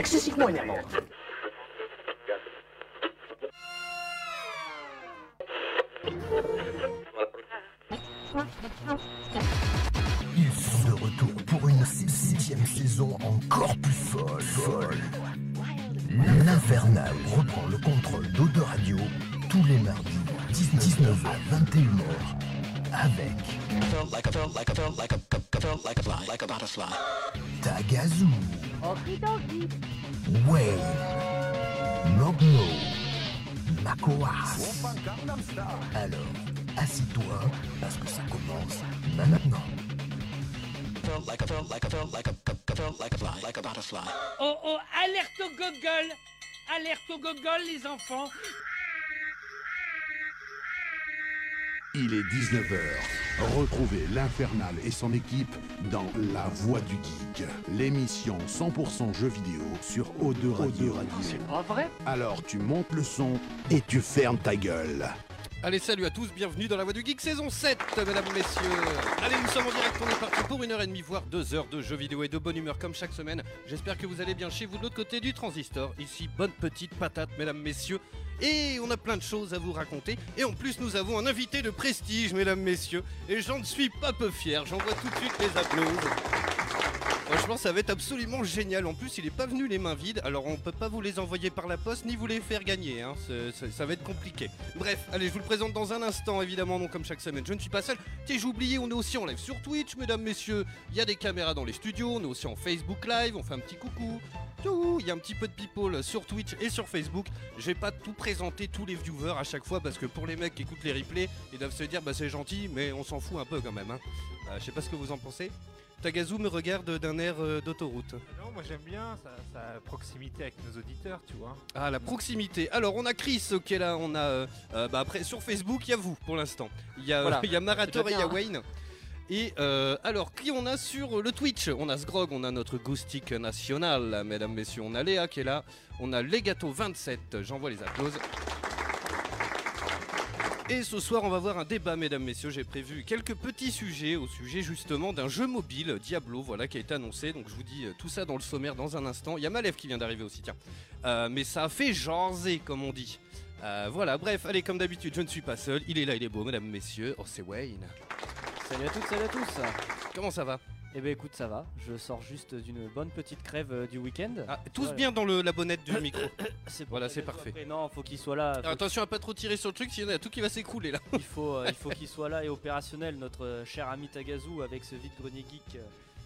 excessivement énervante. Ils sont de retour pour une sixième saison encore plus folle. folle. L'Infernal reprend le contrôle d'Ode Radio tous les mardis, 19 à 21h, avec Wayne, Mogno, Makoas. Alors, assis-toi, parce que ça commence maintenant. Oh oh, alerte au gogol Alerte au gogol les enfants Il est 19h. Retrouvez l'Infernal et son équipe dans La Voix du Geek, l'émission 100% jeux vidéo sur O2 Radio. C'est pas vrai? Alors tu montes le son et tu fermes ta gueule. Allez, salut à tous, bienvenue dans la Voix du Geek saison 7, mesdames, messieurs. Allez, nous sommes en direct, on est parti pour une heure et demie, voire deux heures de jeux vidéo et de bonne humeur comme chaque semaine. J'espère que vous allez bien chez vous de l'autre côté du transistor. Ici, bonne petite patate, mesdames, messieurs. Et on a plein de choses à vous raconter. Et en plus, nous avons un invité de prestige, mesdames, messieurs. Et j'en suis pas peu fier, j'envoie tout de suite les applaudissements. Franchement, ça va être absolument génial. En plus, il est pas venu les mains vides, alors on peut pas vous les envoyer par la poste ni vous les faire gagner. Hein. Ça va être compliqué. Bref, allez, je vous le présente dans un instant, évidemment, comme chaque semaine. Je ne suis pas seul. Tiens, j'ai oublié, on est aussi en live sur Twitch, mesdames, messieurs. Il y a des caméras dans les studios, on est aussi en Facebook Live, on fait un petit coucou. Il y a un petit peu de people sur Twitch et sur Facebook. Je vais pas tout présenter tous les viewers à chaque fois parce que pour les mecs qui écoutent les replays, ils doivent se dire bah c'est gentil, mais on s'en fout un peu quand même. Hein. Euh, je sais pas ce que vous en pensez. Tagazu me regarde d'un air euh, d'autoroute. Non, moi j'aime bien sa, sa proximité avec nos auditeurs, tu vois. Ah, la proximité. Alors, on a Chris euh, qui est là. On a. euh, euh, bah, après, sur Facebook, il y a vous pour l'instant. Il y a, Voilà. il y a Marator et il y a bien, Wayne. Et euh, alors, qui on a sur le Twitch? On a Sgrog, on a notre Goustic national, mesdames, messieurs. On a Léa qui est là. On a Legato27. J'envoie les applauses. Et ce soir, on va voir un débat, mesdames, messieurs. J'ai prévu quelques petits sujets au sujet justement d'un jeu mobile, Diablo, voilà, qui a été annoncé. Donc, je vous dis euh, tout ça dans le sommaire dans un instant. Il y a Malève qui vient d'arriver aussi, tiens. Euh, mais ça a fait jaser, comme on dit. Euh, voilà, bref, allez, comme d'habitude, je ne suis pas seul. Il est là, il est beau, mesdames, messieurs. Oh, c'est Wayne. Salut à toutes, salut à tous Comment ça va? Eh ben écoute, ça va. Je sors juste d'une bonne petite crève euh, du week-end. ah, Tous Voilà. bien dans le- la bonnette du micro. C'est pour voilà, c'est parfait. Non, faut qu'il soit là. faut Alors, attention à pas trop tirer sur le truc, sinon il y a tout qui va s'écrouler là. Il faut, euh, il faut qu'il soit là et opérationnel, notre euh, cher ami Tagazu, avec ce vide-grenier geek euh,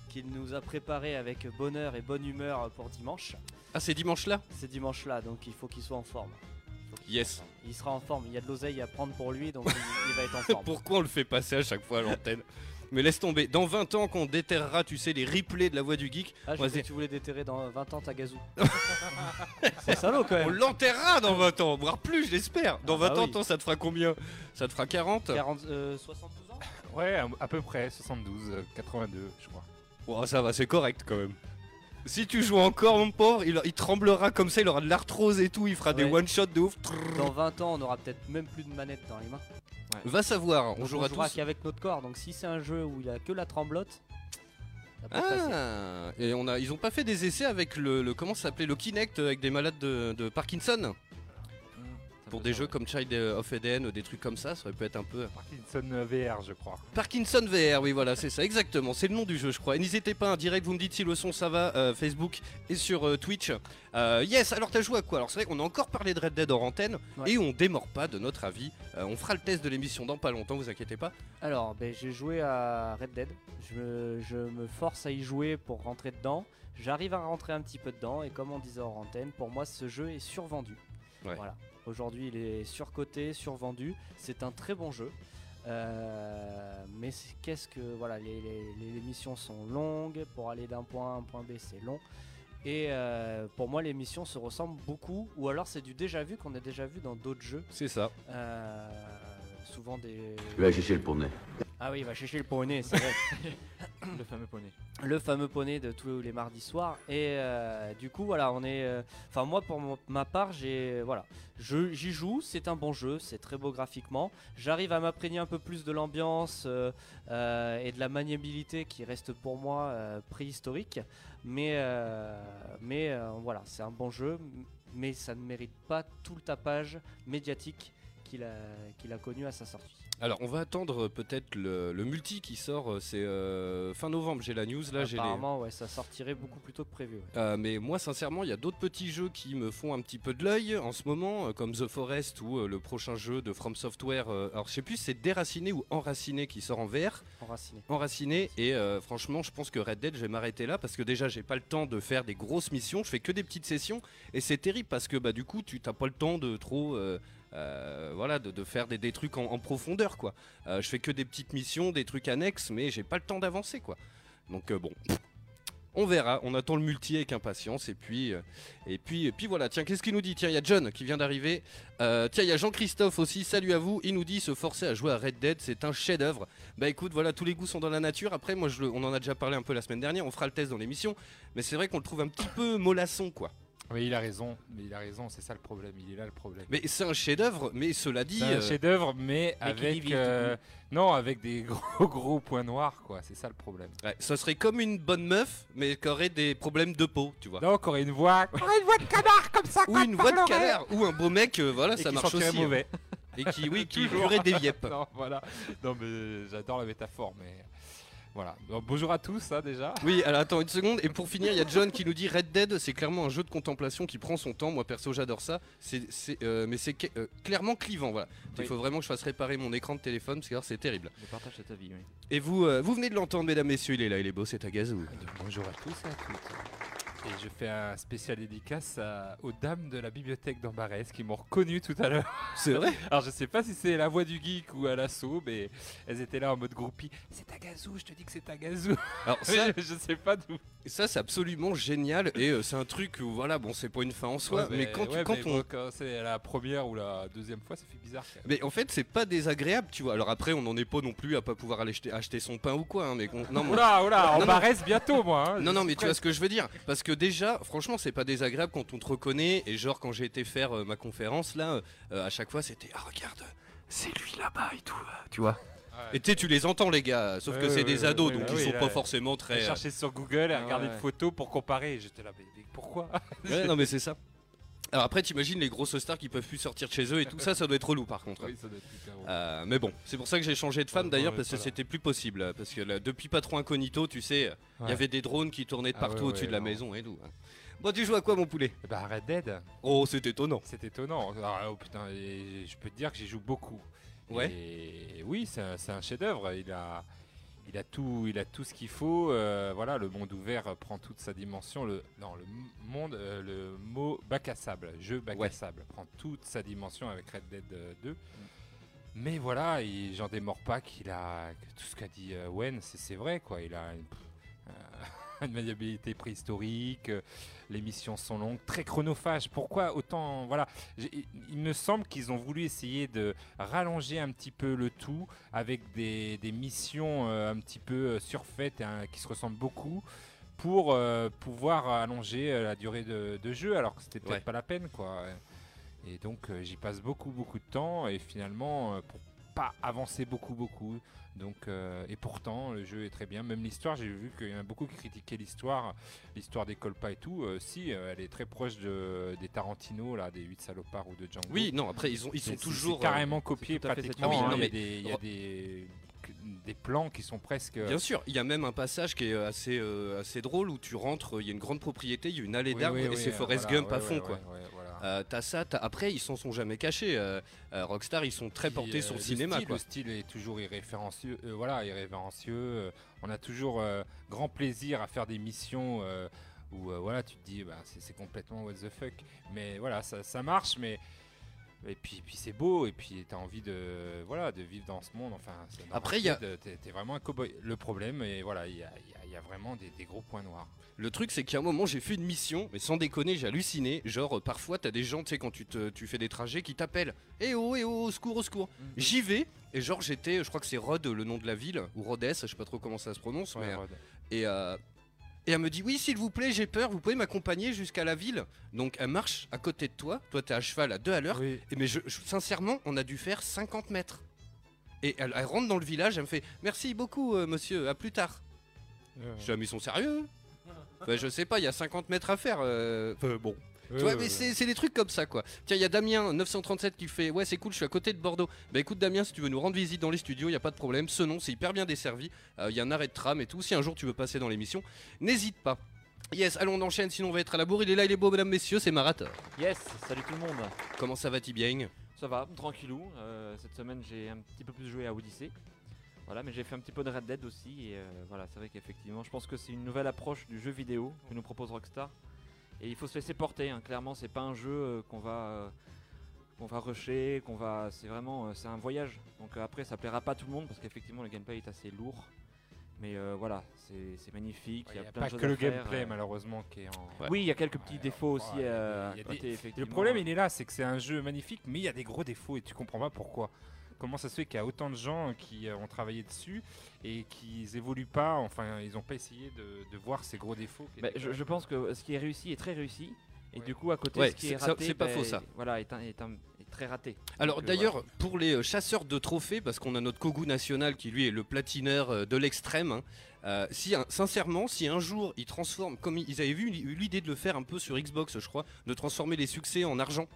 qu'il nous a préparé avec bonheur et bonne humeur pour dimanche. Ah, c'est dimanche là? C'est dimanche-là, donc il faut qu'il soit en forme. Faut qu'il Yes. soit en forme. Il sera en forme, il y a de l'oseille à prendre pour lui, donc il, il va être en forme. Pourquoi on le fait passer à chaque fois à l'antenne? Mais laisse tomber. Dans 20 ans, quand on déterrera, tu sais, les replays de la voix du geek, Ah, je Vas-y. pensais que tu voulais déterrer dans 20 ans Tagazu. C'est salaud quand on même. l'enterrera dans 20 ans, voire plus, j'espère. Dans Ah bah 20 ans, oui. toi, ça te fera combien? Ça te fera 40 40, euh, 72 ans? Ouais, à, peu près, 72, euh, 82, je crois. Bon, ça va, c'est correct quand même. Si tu joues encore, mon pauvre, il, il tremblera comme ça, il aura de l'arthrose et tout, il fera des one-shots de ouf. Dans 20 ans, on aura peut-être même plus de manette dans les mains. Va savoir, on Donc jouera on jouera tous. qu'avec notre corps. Donc si c'est un jeu où il a que la ça peut facile. Ah, et on a, ils ont pas fait des essais avec le, le- comment s'appelait le Kinect avec des malades de, de Parkinson? Pour des jeux comme Child of Eden, des trucs comme ça, ça aurait pu être un peu. Parkinson VR, je crois. Parkinson VR, oui voilà, c'est ça, exactement, c'est le nom du jeu, je crois. Et n'hésitez pas, en direct, vous me dites si le son ça va, euh, Facebook et sur euh, Twitch. Euh, yes, alors t'as joué à quoi? Alors c'est vrai qu'on a encore parlé de Red Dead hors antenne Ouais. et on démord pas de notre avis. Euh, on fera le test de l'émission dans pas longtemps, vous inquiétez pas. Alors, ben, j'ai joué à Red Dead. Je me, je me force à y jouer pour rentrer dedans. J'arrive à rentrer un petit peu dedans. Et comme on disait hors antenne, pour moi, ce jeu est survendu. Ouais. Voilà. Aujourd'hui, il est surcoté, survendu. C'est un très bon jeu. Euh, mais qu'est-ce que voilà, les, les- les- les missions sont longues pour aller d'un point A à un point B, c'est long. Et euh, pour moi, les missions se ressemblent beaucoup, ou alors c'est du déjà vu qu'on a déjà vu dans d'autres jeux. C'est ça. Euh, souvent des. Tu vas chercher le poney. Ah oui, il va chercher le poney, c'est vrai. Le fameux poney. le fameux poney de tous les mardis soirs. Et euh, du coup, voilà, on est. euh, Enfin, moi, pour ma part, j'ai. Voilà. Je- J'y joue, c'est un bon jeu, c'est très beau graphiquement. J'arrive à m'imprégner un peu plus de l'ambiance euh, euh, et de la maniabilité qui reste pour moi euh, préhistorique. Mais, euh, mais euh, voilà, c'est un bon jeu, mais ça ne mérite pas tout le tapage médiatique qu'il a, qu'il a connu à sa sortie. Alors, on va attendre euh, peut-être le, le multi qui sort, euh, c'est euh, fin novembre, j'ai la news là, j'ai les... Apparemment, ouais, ça sortirait beaucoup plus tôt que prévu. ouais. Euh, mais moi, sincèrement, il y a d'autres petits jeux qui me font un petit peu de l'œil en ce moment, euh, comme The Forest ou euh, le prochain jeu de From Software. euh, alors, je sais plus, c'est Déraciné ou Enraciné qui sort en VR. Enraciné. Enraciné. Et euh, franchement, je pense que Red Dead, je vais m'arrêter là parce que déjà, j'ai pas le temps de faire des grosses missions. Je fais que des petites sessions et c'est terrible parce que bah du coup, tu t'as pas le temps de trop. euh, euh, voilà, de, faire des, des trucs en, profondeur, quoi. Euh, je fais que des petites missions, des trucs annexes, mais j'ai pas le temps d'avancer, quoi. Donc euh, bon, on verra. On attend le multi avec impatience, et puis, et puis, et puis voilà. Tiens, qu'est-ce qu'il nous dit? Tiens, il y a John qui vient d'arriver. Tiens, il y a Jean-Christophe aussi. Salut à vous. Il nous dit se forcer à jouer à Red Dead, c'est un chef-d'œuvre. Bah écoute, voilà, tous les goûts sont dans la nature. Après, moi, je on en a déjà parlé un peu la semaine dernière. On fera le test dans l'émission, mais c'est vrai qu'on le trouve un petit peu mollasson, quoi. Oui, il a raison. Mais il a raison, c'est ça le problème. Il est là le problème. Mais c'est un chef-d'œuvre. Mais cela dit, C'est un euh, chef-d'œuvre, mais mais qui avec euh, non, avec des gros gros points noirs, quoi. C'est ça le problème. ouais, ça serait comme une bonne meuf, mais qui aurait des problèmes de peau, tu vois. Donc, aurait une voix, aurait une voix de canard comme ça. Ou une voix de canard, ou un beau mec, euh, voilà, et ça qui marche aussi. hein. Et qui, oui, qui purait des viepes. non, voilà. Non, mais j'adore la métaphore, mais voilà. Donc, bonjour à tous, ça déjà. Oui, alors attends une seconde. Et pour finir, il y a John qui nous dit Red Dead, c'est clairement un jeu de contemplation qui prend son temps. Moi perso, j'adore ça. C'est, c'est, euh, mais c'est euh, clairement clivant. Voilà. Il Oui. faut vraiment que je fasse réparer mon écran de téléphone parce que alors, c'est terrible. Je partage ta vie, oui. Et vous, euh, vous venez de l'entendre, mesdames, messieurs. Il est là, il est beau, c'est à gazou. Bonjour à tous et à toutes. Et je fais un spécial dédicace à- aux dames de la bibliothèque d'Ambarès qui m'ont reconnu tout à l'heure. C'est vrai? Alors je sais pas si c'est la voix du geek ou à l'assaut, mais elles étaient là en mode groupie. C'est à gazou, je te dis que c'est à gazou. Alors ça, je, je sais pas d'où. ça c'est absolument génial et euh, c'est un truc où voilà, bon, c'est pas une fin en soi, mais, quand, tu- ouais, quand mais on bon, quand c'est la première ou la deuxième fois, ça fait bizarre. quand même. Mais en fait, c'est pas désagréable, tu vois. Alors après, on n'en est pas non plus à pas pouvoir aller acheter, acheter son pain ou quoi. hein, mais qu'on- non, mais- Oula, oula, Non, en non. Barès bientôt moi. hein. Non, Je non, suis mais tu prêt. vois ce que je veux dire. Parce que déjà, franchement, c'est pas désagréable quand on te reconnaît. Et genre, quand j'ai été faire euh, ma conférence, là, euh, à chaque fois, c'était Ah, regarde, c'est lui là-bas et tout. euh, tu vois. Et tu sais, tu les entends, les gars. Sauf que c'est des ados, donc ils sont pas forcément très. euh, cherché sur Google et ouais. une photo pour comparer. et J'étais là, mais, mais pourquoi? Ouais, non, mais c'est ça. Alors après, t'imagines les grosses stars qui peuvent plus sortir de chez eux et tout ça, ça doit être relou par contre. Oui, ça doit être hyper. Euh, mais bon, c'est pour ça que j'ai changé de femme d'ailleurs ouais, parce que voilà. c'était plus possible. Parce que là, depuis pas trop incognito, tu sais, il Ouais. y avait des drones qui tournaient de Ah partout ouais, au-dessus ouais, de la non. maison et tout. hein. Bon, tu joues à quoi, mon poulet? Eh Bah Red Dead, Oh, c'est étonnant. c'est étonnant. Ah, oh, putain, et je peux te dire que j'y joue beaucoup. Ouais. Et oui, c'est un, c'est un chef-d'œuvre. Il a, il a tout, il a tout ce qu'il faut. euh, voilà, le monde ouvert euh, prend toute sa dimension. Le, non, le monde, euh, le mot bac à sable, jeu bac Ouais. à sable, prend toute sa dimension avec Red Dead euh, 2. Mais voilà, il- j'en démords pas qu'il a que tout ce qu'a dit euh, Wen, c'est vrai quoi. Il a une, euh, une maniabilité préhistorique. Les missions sont longues, très chronophages. Pourquoi autant Voilà, il me semble qu'ils ont voulu essayer de rallonger un petit peu le tout avec des, des missions euh, un petit peu euh, surfaites et, hein, qui se ressemblent beaucoup pour euh, pouvoir allonger euh, la durée de, de jeu alors que c'était peut-être Ouais. pas la peine quoi. Et donc euh, j'y passe beaucoup beaucoup de temps et finalement pour pas avancer beaucoup beaucoup. Donc euh, et pourtant le jeu est très bien. Même l'histoire, j'ai vu qu'il y en a beaucoup qui critiquaient l'histoire, l'histoire décolle pas et tout. Euh, si, euh, elle est très proche de, des Tarantino là, des 8 salopards ou de Django. Oui, non, après, ils, ont, ils sont toujours. carrément copié tout à fait cette pratiquement. hein. Ah oui, non, il y a des, il y a des, des plans qui sont presque. Bien sûr, il y a même un passage qui est assez, euh, assez drôle où tu rentres, il y a une grande propriété, il y a une allée Oui, d'arbres oui, et oui, c'est Forrest voilà, Gump à fond quoi. Euh, t'as ça, t'as- après ils s'en sont jamais cachés. euh, euh, Rockstar ils sont très Puis, portés euh, sur le le cinéma style, quoi. Le style est toujours irréférencieux. voilà, irrévérencieux. on a toujours grand plaisir à faire des missions où voilà, tu te dis, bah, c'est c'est complètement what the fuck. Mais voilà, ça, ça marche. Mais Et puis, puis c'est beau, et puis t'as envie de, voilà, de vivre dans ce monde. Enfin, dans Après, Red il y a- Dead, T'es t'es vraiment un cowboy. Le problème, et voilà, il y a, il y a- il y a vraiment des, des gros points noirs. Le truc, c'est qu'à un moment, j'ai fait une mission, mais sans déconner, j'ai halluciné. Genre, euh, parfois, t'as des gens, tu sais, quand tu, te, tu fais des trajets, qui t'appellent. Eh oh, eh oh, au secours, au secours. J'y vais, et genre, j'étais, je crois que c'est Rhodes, le nom de la ville, ou Rhodes, je sais pas trop comment ça se prononce, mais. Ouais. Et, euh, et elle me dit oui s'il vous plaît j'ai peur, vous pouvez m'accompagner jusqu'à la ville. Donc elle marche à côté de toi, toi t'es à cheval à deux à l'heure. Oui. Et mais je, je- sincèrement on a dû faire 50 mètres. Et elle, elle rentre dans le village, elle me fait merci beaucoup euh, monsieur, à plus tard. Je dis ah, mais ils sont sérieux Bah, Je sais pas, il y a 50 mètres à faire. euh, enfin, bon. Tu vois, mais c'est c'est des trucs comme ça quoi. Tiens, il y a Damien 937 qui fait Ouais, c'est cool, je suis à côté de Bordeaux. Bah écoute, Damien, si tu veux nous rendre visite dans les studios, il y a pas de problème. Ce nom, c'est hyper bien desservi. Euh, Il y a un arrêt de tram et tout. Si un jour tu veux passer dans l'émission, n'hésite pas. Yes, allons on enchaîne, sinon on va être à la bourre. Il est là, il est beau, mesdames, messieurs, c'est Marathon. Yes, salut tout le monde. Comment ça va, Tibieng Ça va, tranquillou. Euh, cette semaine, j'ai un petit peu plus joué à Odyssey. Voilà, mais j'ai fait un petit peu de Red Dead aussi. Et euh, voilà, c'est vrai qu'effectivement, je pense que c'est une nouvelle approche du jeu vidéo que nous propose Rockstar. Et il faut se laisser porter. hein. Clairement, c'est pas un jeu euh, qu'on va euh, qu'on va rusher, qu'on va. C'est vraiment, euh, c'est un voyage. Donc euh, après, ça plaira pas à tout le monde parce qu'effectivement, le gameplay est assez lourd. Mais euh, voilà, c'est c'est magnifique. Il Il n'y y a a plein pas de choses que à le faire, gameplay, euh. malheureusement, qui est en. Ouais. Oui, il y a quelques petits Ouais, défauts aussi. ouais, des- des- Le problème, il est là, c'est que c'est un jeu magnifique, mais il y a des gros défauts et tu comprends pas pourquoi. Comment ça se fait qu'il y a autant de gens qui euh, ont travaillé dessus et qu'ils évoluent pas, enfin, ils ont pas essayé de, de voir ces gros défauts qui Bah, je, pense que ce qui est réussi est très réussi. Et Ouais. du coup, à côté, Ouais, ce qui est ça- raté, c'est pas bah, faux, ça. Voilà, est, un- est un- est très raté. Alors euh, d'ailleurs, voilà. pour les euh, chasseurs de trophées, parce qu'on a notre Kogu national qui lui est le platineur de l'extrême, hein, euh, si un- sincèrement, si un jour ils transforment, comme ils avaient vu eu l'idée de le faire un peu sur Xbox, je crois, de transformer les succès en argent.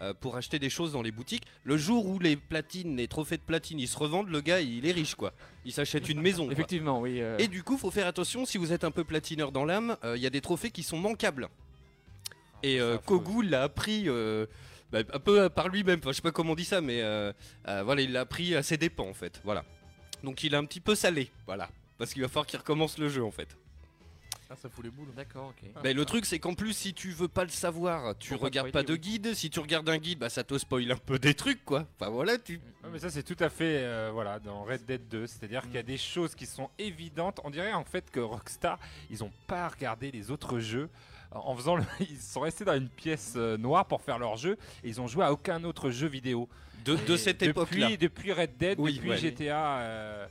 Euh, pour acheter des choses dans les boutiques, le jour où les platines, les trophées de platine, ils se revendent, le gars il est riche quoi. Il s'achète une maison. quoi. Effectivement, oui. euh, Et du coup, faut faire attention si vous êtes un peu platineur dans l'âme, euh, il y a des trophées qui sont manquables. Et euh. Kogu l'a appris bah, un peu par lui-même. Enfin, je sais pas comment on dit ça, mais voilà, il l'a appris à ses dépens en fait. Voilà. Donc il est un petit peu salé, voilà, parce qu'il va falloir qu'il recommence le jeu en fait. Ah, ça fout les boules. D'accord, ok. Mais le truc, c'est qu'en plus, si tu veux pas le savoir, tu regardes pas de oui. guide. Si tu regardes un guide, bah ça te spoil un peu des trucs quoi. Enfin voilà, tu. Ouais, mais ça c'est tout à fait euh, voilà dans Red Dead 2, c'est-à-dire qu'il y a des choses qui sont évidentes. On dirait en fait que Rockstar ils ont pas regardé les autres jeux en faisant le- ils sont restés dans une pièce euh, noire pour faire leur jeu et ils ont joué à aucun autre jeu vidéo De, de Et cette depuis- époque-là. Depuis Red Dead, Oui, depuis ouais. GTA euh,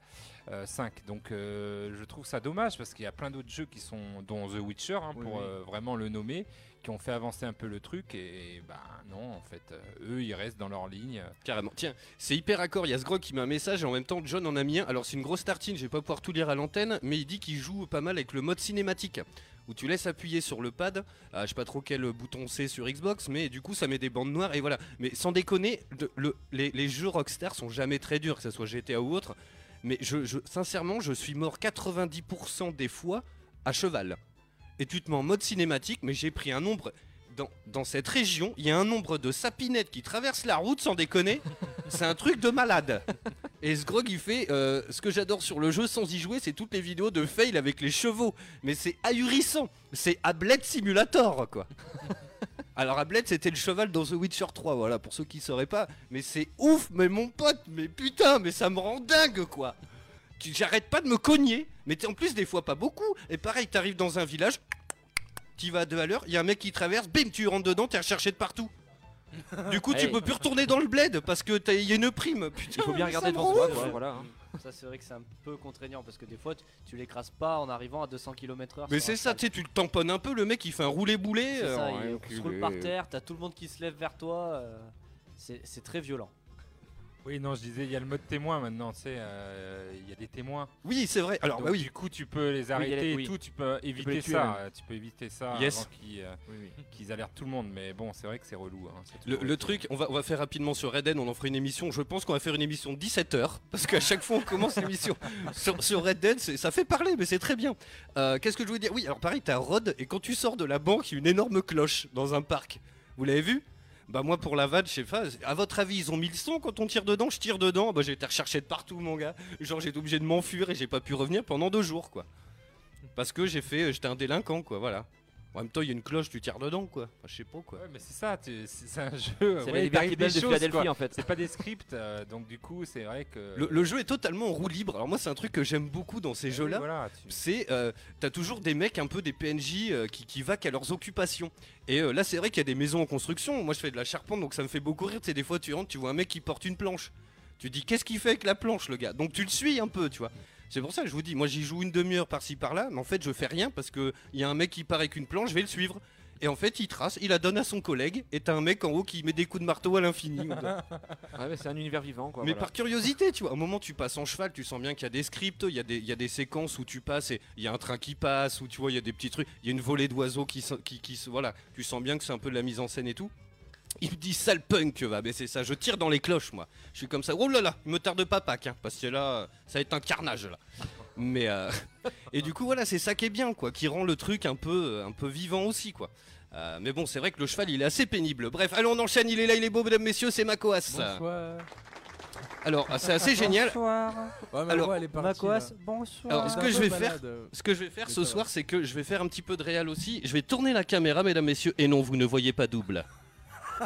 euh, 5. Donc euh, je trouve ça dommage parce qu'il y a plein d'autres jeux qui sont, dont The Witcher, hein, Oui, pour oui. euh, vraiment le nommer, qui ont fait avancer un peu le truc. Et bah non, en fait, euh, eux ils restent dans leur ligne. Carrément. Tiens, c'est hyper raccord. Il y a ce grog qui met un message et en même temps, John en a mis un. Alors, c'est une grosse tartine, je vais pas pouvoir tout lire à l'antenne, mais il dit qu'il joue pas mal avec le mode cinématique. Où tu laisses appuyer sur le pad, Ah, je sais pas trop quel bouton c'est sur Xbox, mais du coup ça met des bandes noires et voilà. Mais sans déconner, de- le- les, les jeux Rockstar sont jamais très durs, que ce soit GTA ou autre. Mais je, je- sincèrement, je suis mort 90% des fois à cheval. Et tu te mets en mode cinématique, mais j'ai pris un nombre. Dans, dans cette région, il y a un nombre de sapinettes qui traversent la route sans déconner. C'est un truc de malade. Et ce grog, il fait euh, ce que j'adore sur le jeu sans y jouer, c'est toutes les vidéos de fail avec les chevaux. Mais c'est ahurissant. C'est Ablet Simulator, quoi. Alors Ablet, c'était le cheval dans The Witcher 3, voilà, pour ceux qui sauraient pas. Mais c'est ouf, mais mon pote, mais putain, mais ça me rend dingue, quoi. J'arrête pas de me cogner, mais en plus des fois pas beaucoup. Et pareil, t'arrives dans un village, tu vas à deux à l'heure, il y a un mec qui traverse, bim, tu rentres dedans, t'es recherché de partout. Du coup, tu peux plus retourner dans le bled parce que t'as- il y a une prime. Putain, Il faut bien regarder devant soi, voilà. hein. Ça, c'est vrai que c'est un peu contraignant parce que des fois, tu, tu l'écrases pas en arrivant à 200 km/h. Mais c'est ça, tu sais, tu le tamponnes un peu, le mec il fait un roulé-boulé. C'est euh, il roule par terre, t'as tout le monde qui se lève vers toi. euh, c'est c'est très violent. Oui, non, je disais, il y a le mode témoin maintenant, tu sais, euh, il y a des témoins. Oui, c'est vrai. Alors, Donc, bah oui. du coup, tu peux les arrêter et oui. tout, tu peux éviter ça. même. euh, Tu peux éviter ça Yes. avant qu'ils euh, qu'ils alertent tout le monde. Mais bon, c'est vrai que c'est relou. hein, Le, truc, on va, on va faire rapidement sur Red Dead, on en fera une émission. Je pense qu'on va faire une émission de 17h. Parce qu'à chaque fois, on commence l'émission sur, sur Red Dead. c'est- Ça fait parler, mais c'est très bien. Euh, Qu'est-ce que je voulais dire? Oui, alors pareil, t'as Rod, et quand tu sors de la banque, il y a une énorme cloche dans un parc. Vous l'avez vu? Bah, moi, pour la vanne, je sais pas. À votre avis, ils ont mis le son quand on tire dedans? Je tire dedans. Bah, j'ai été recherché de partout, mon gars. Genre, j'ai obligé de m'enfuir et j'ai pas pu revenir pendant deux jours, quoi. Parce que j'ai fait. J'étais un délinquant, quoi, voilà. En même temps, il y a une cloche, tu tires dedans, quoi. Enfin, je sais pas, quoi. Ouais, mais c'est ça, tu- c'est c'est un jeu. C'est ouais, la Bell des de choses, Philadelphie quoi. en fait. C'est pas des scripts, euh, donc du coup, c'est vrai que. Le, le jeu est totalement en roue libre. Alors moi, c'est un truc que j'aime beaucoup dans ces Oui, jeux-là. voilà, tu- c'est euh, t'as toujours des mecs un peu des PNJ euh, qui, qui vaquent à leurs occupations et euh, là c'est vrai qu'il y a des maisons en construction moi je fais de la charpente donc ça me fait beaucoup rire tu sais des fois tu rentres tu vois un mec qui porte une planche tu te dis qu'est-ce qu'il fait avec la planche le gars? Donc tu le suis un peu tu vois c'est pour ça que je vous dis moi j'y joue une demi-heure par-ci par-là mais en fait je fais rien parce que il y a un mec qui part avec une planche je vais le suivre et en fait il trace il la donne à son collègue et t'as un mec en haut qui met des coups de marteau à l'infini Ouais, mais c'est un univers vivant quoi. mais voilà. par curiosité, tu vois, au moment où tu passes en cheval, tu sens bien qu'il y a des scripts, il y, a des- il y a des séquences où tu passes et il y a un train qui passe, où tu vois, il y a des petits trucs, il y a une volée d'oiseaux qui, qui, qui se- Voilà, tu sens bien que c'est un peu de la mise en scène et tout. Il me dit sale punk, va, mais c'est ça, je tire dans les cloches, moi. Je suis comme ça, oh là là, il me tarde pas Pâques, hein, parce que là, ça va être un carnage, là. Mais, euh, et du coup, voilà, c'est ça qui est bien, quoi, qui rend le truc un peu, un peu vivant aussi, quoi. Euh, mais bon, c'est vrai que le cheval, il est assez pénible. Bref, allez, on enchaîne, il est là, il est beau, mesdames, messieurs, c'est Makoas. Bonsoir. Alors, c'est assez génial. Bonsoir. Ouais, mais Alors, ouais, elle est partie, Macoas, là. bonsoir. Alors, ce que je vais faire. Ce que je vais faire ce soir, c'est que je vais faire un petit peu de réal aussi. Je vais tourner la caméra, mesdames, messieurs, et non, vous ne voyez pas double.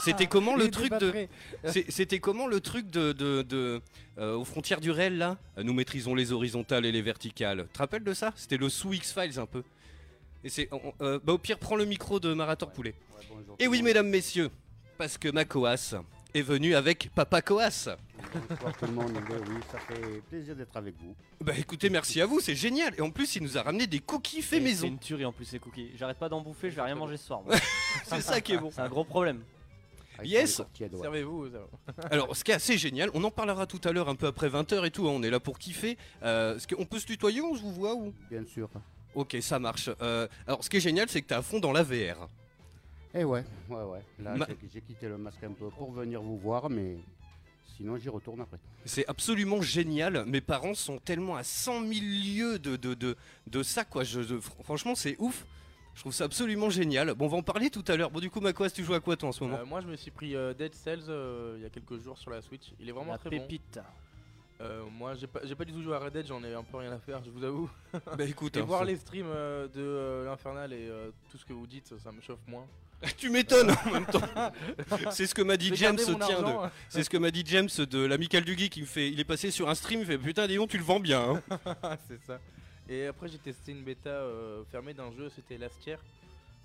C'était comment le truc de, c'est- c'était comment le truc de, de, de, euh, aux frontières du réel là? Nous maîtrisons les horizontales et les verticales. Tu te rappelles de ça? C'était le sous X Files un peu. Et c'est, euh, bah, au pire, prends le micro de Marator Poulet. Et oui, mesdames, messieurs, parce que Macoas est venu avec Papa Coas. Bonsoir tout le monde, oui, oui, ça fait plaisir d'être avec vous. Bah écoutez, merci à vous, c'est génial. Et en plus, il nous a ramené des cookies faits C'est maison. une tuerie en plus ces cookies. J'arrête pas d'en bouffer, je vais rien manger ce soir. C'est ça qui est bon. C'est un gros problème. Ah, Yes. Servez-vous. va. Alors, ce qui est assez génial, on en parlera tout à l'heure un peu après 20h et tout, hein, on est là pour kiffer. Euh, ce que- on peut se tutoyer, on se vous voit ou Bien sûr. Ok, ça marche. Euh, alors, ce qui est génial, c'est que t'es à fond dans la VR. Eh ouais, ouais, ouais. Là, Ma- j'ai- j'ai quitté le masque un peu pour venir vous voir, mais sinon j'y retourne après. C'est absolument génial. Mes parents sont tellement à 100 000 lieues de, de, de, de ça, quoi. Je, je- fr- franchement, c'est ouf. Je trouve ça absolument génial. Bon, on va en parler tout à l'heure. Bon, du coup, Macoas, tu joues à quoi toi en ce moment Euh, moi, je me suis pris euh, Dead Cells euh, il y a quelques jours sur la Switch. Il est vraiment La très pépite. bon. Euh, moi, j'ai pas, pas du tout joué à Red Dead, j'en ai un peu rien à faire, je vous avoue. Bah écoute, Et hein, voir les streams euh, de euh, l'Infernal et euh, tout ce que vous dites, ça me chauffe moins. tu m'étonnes en même temps. c'est ce que m'a dit James, tiens, de. C'est ce que m'a dit James de l'amical du geek. Il me fait, il est passé sur un stream, il fait putain, dis donc, tu le vends bien. hein. c'est ça. Et après, j'ai testé une bêta euh, fermée d'un jeu, c'était Last Year.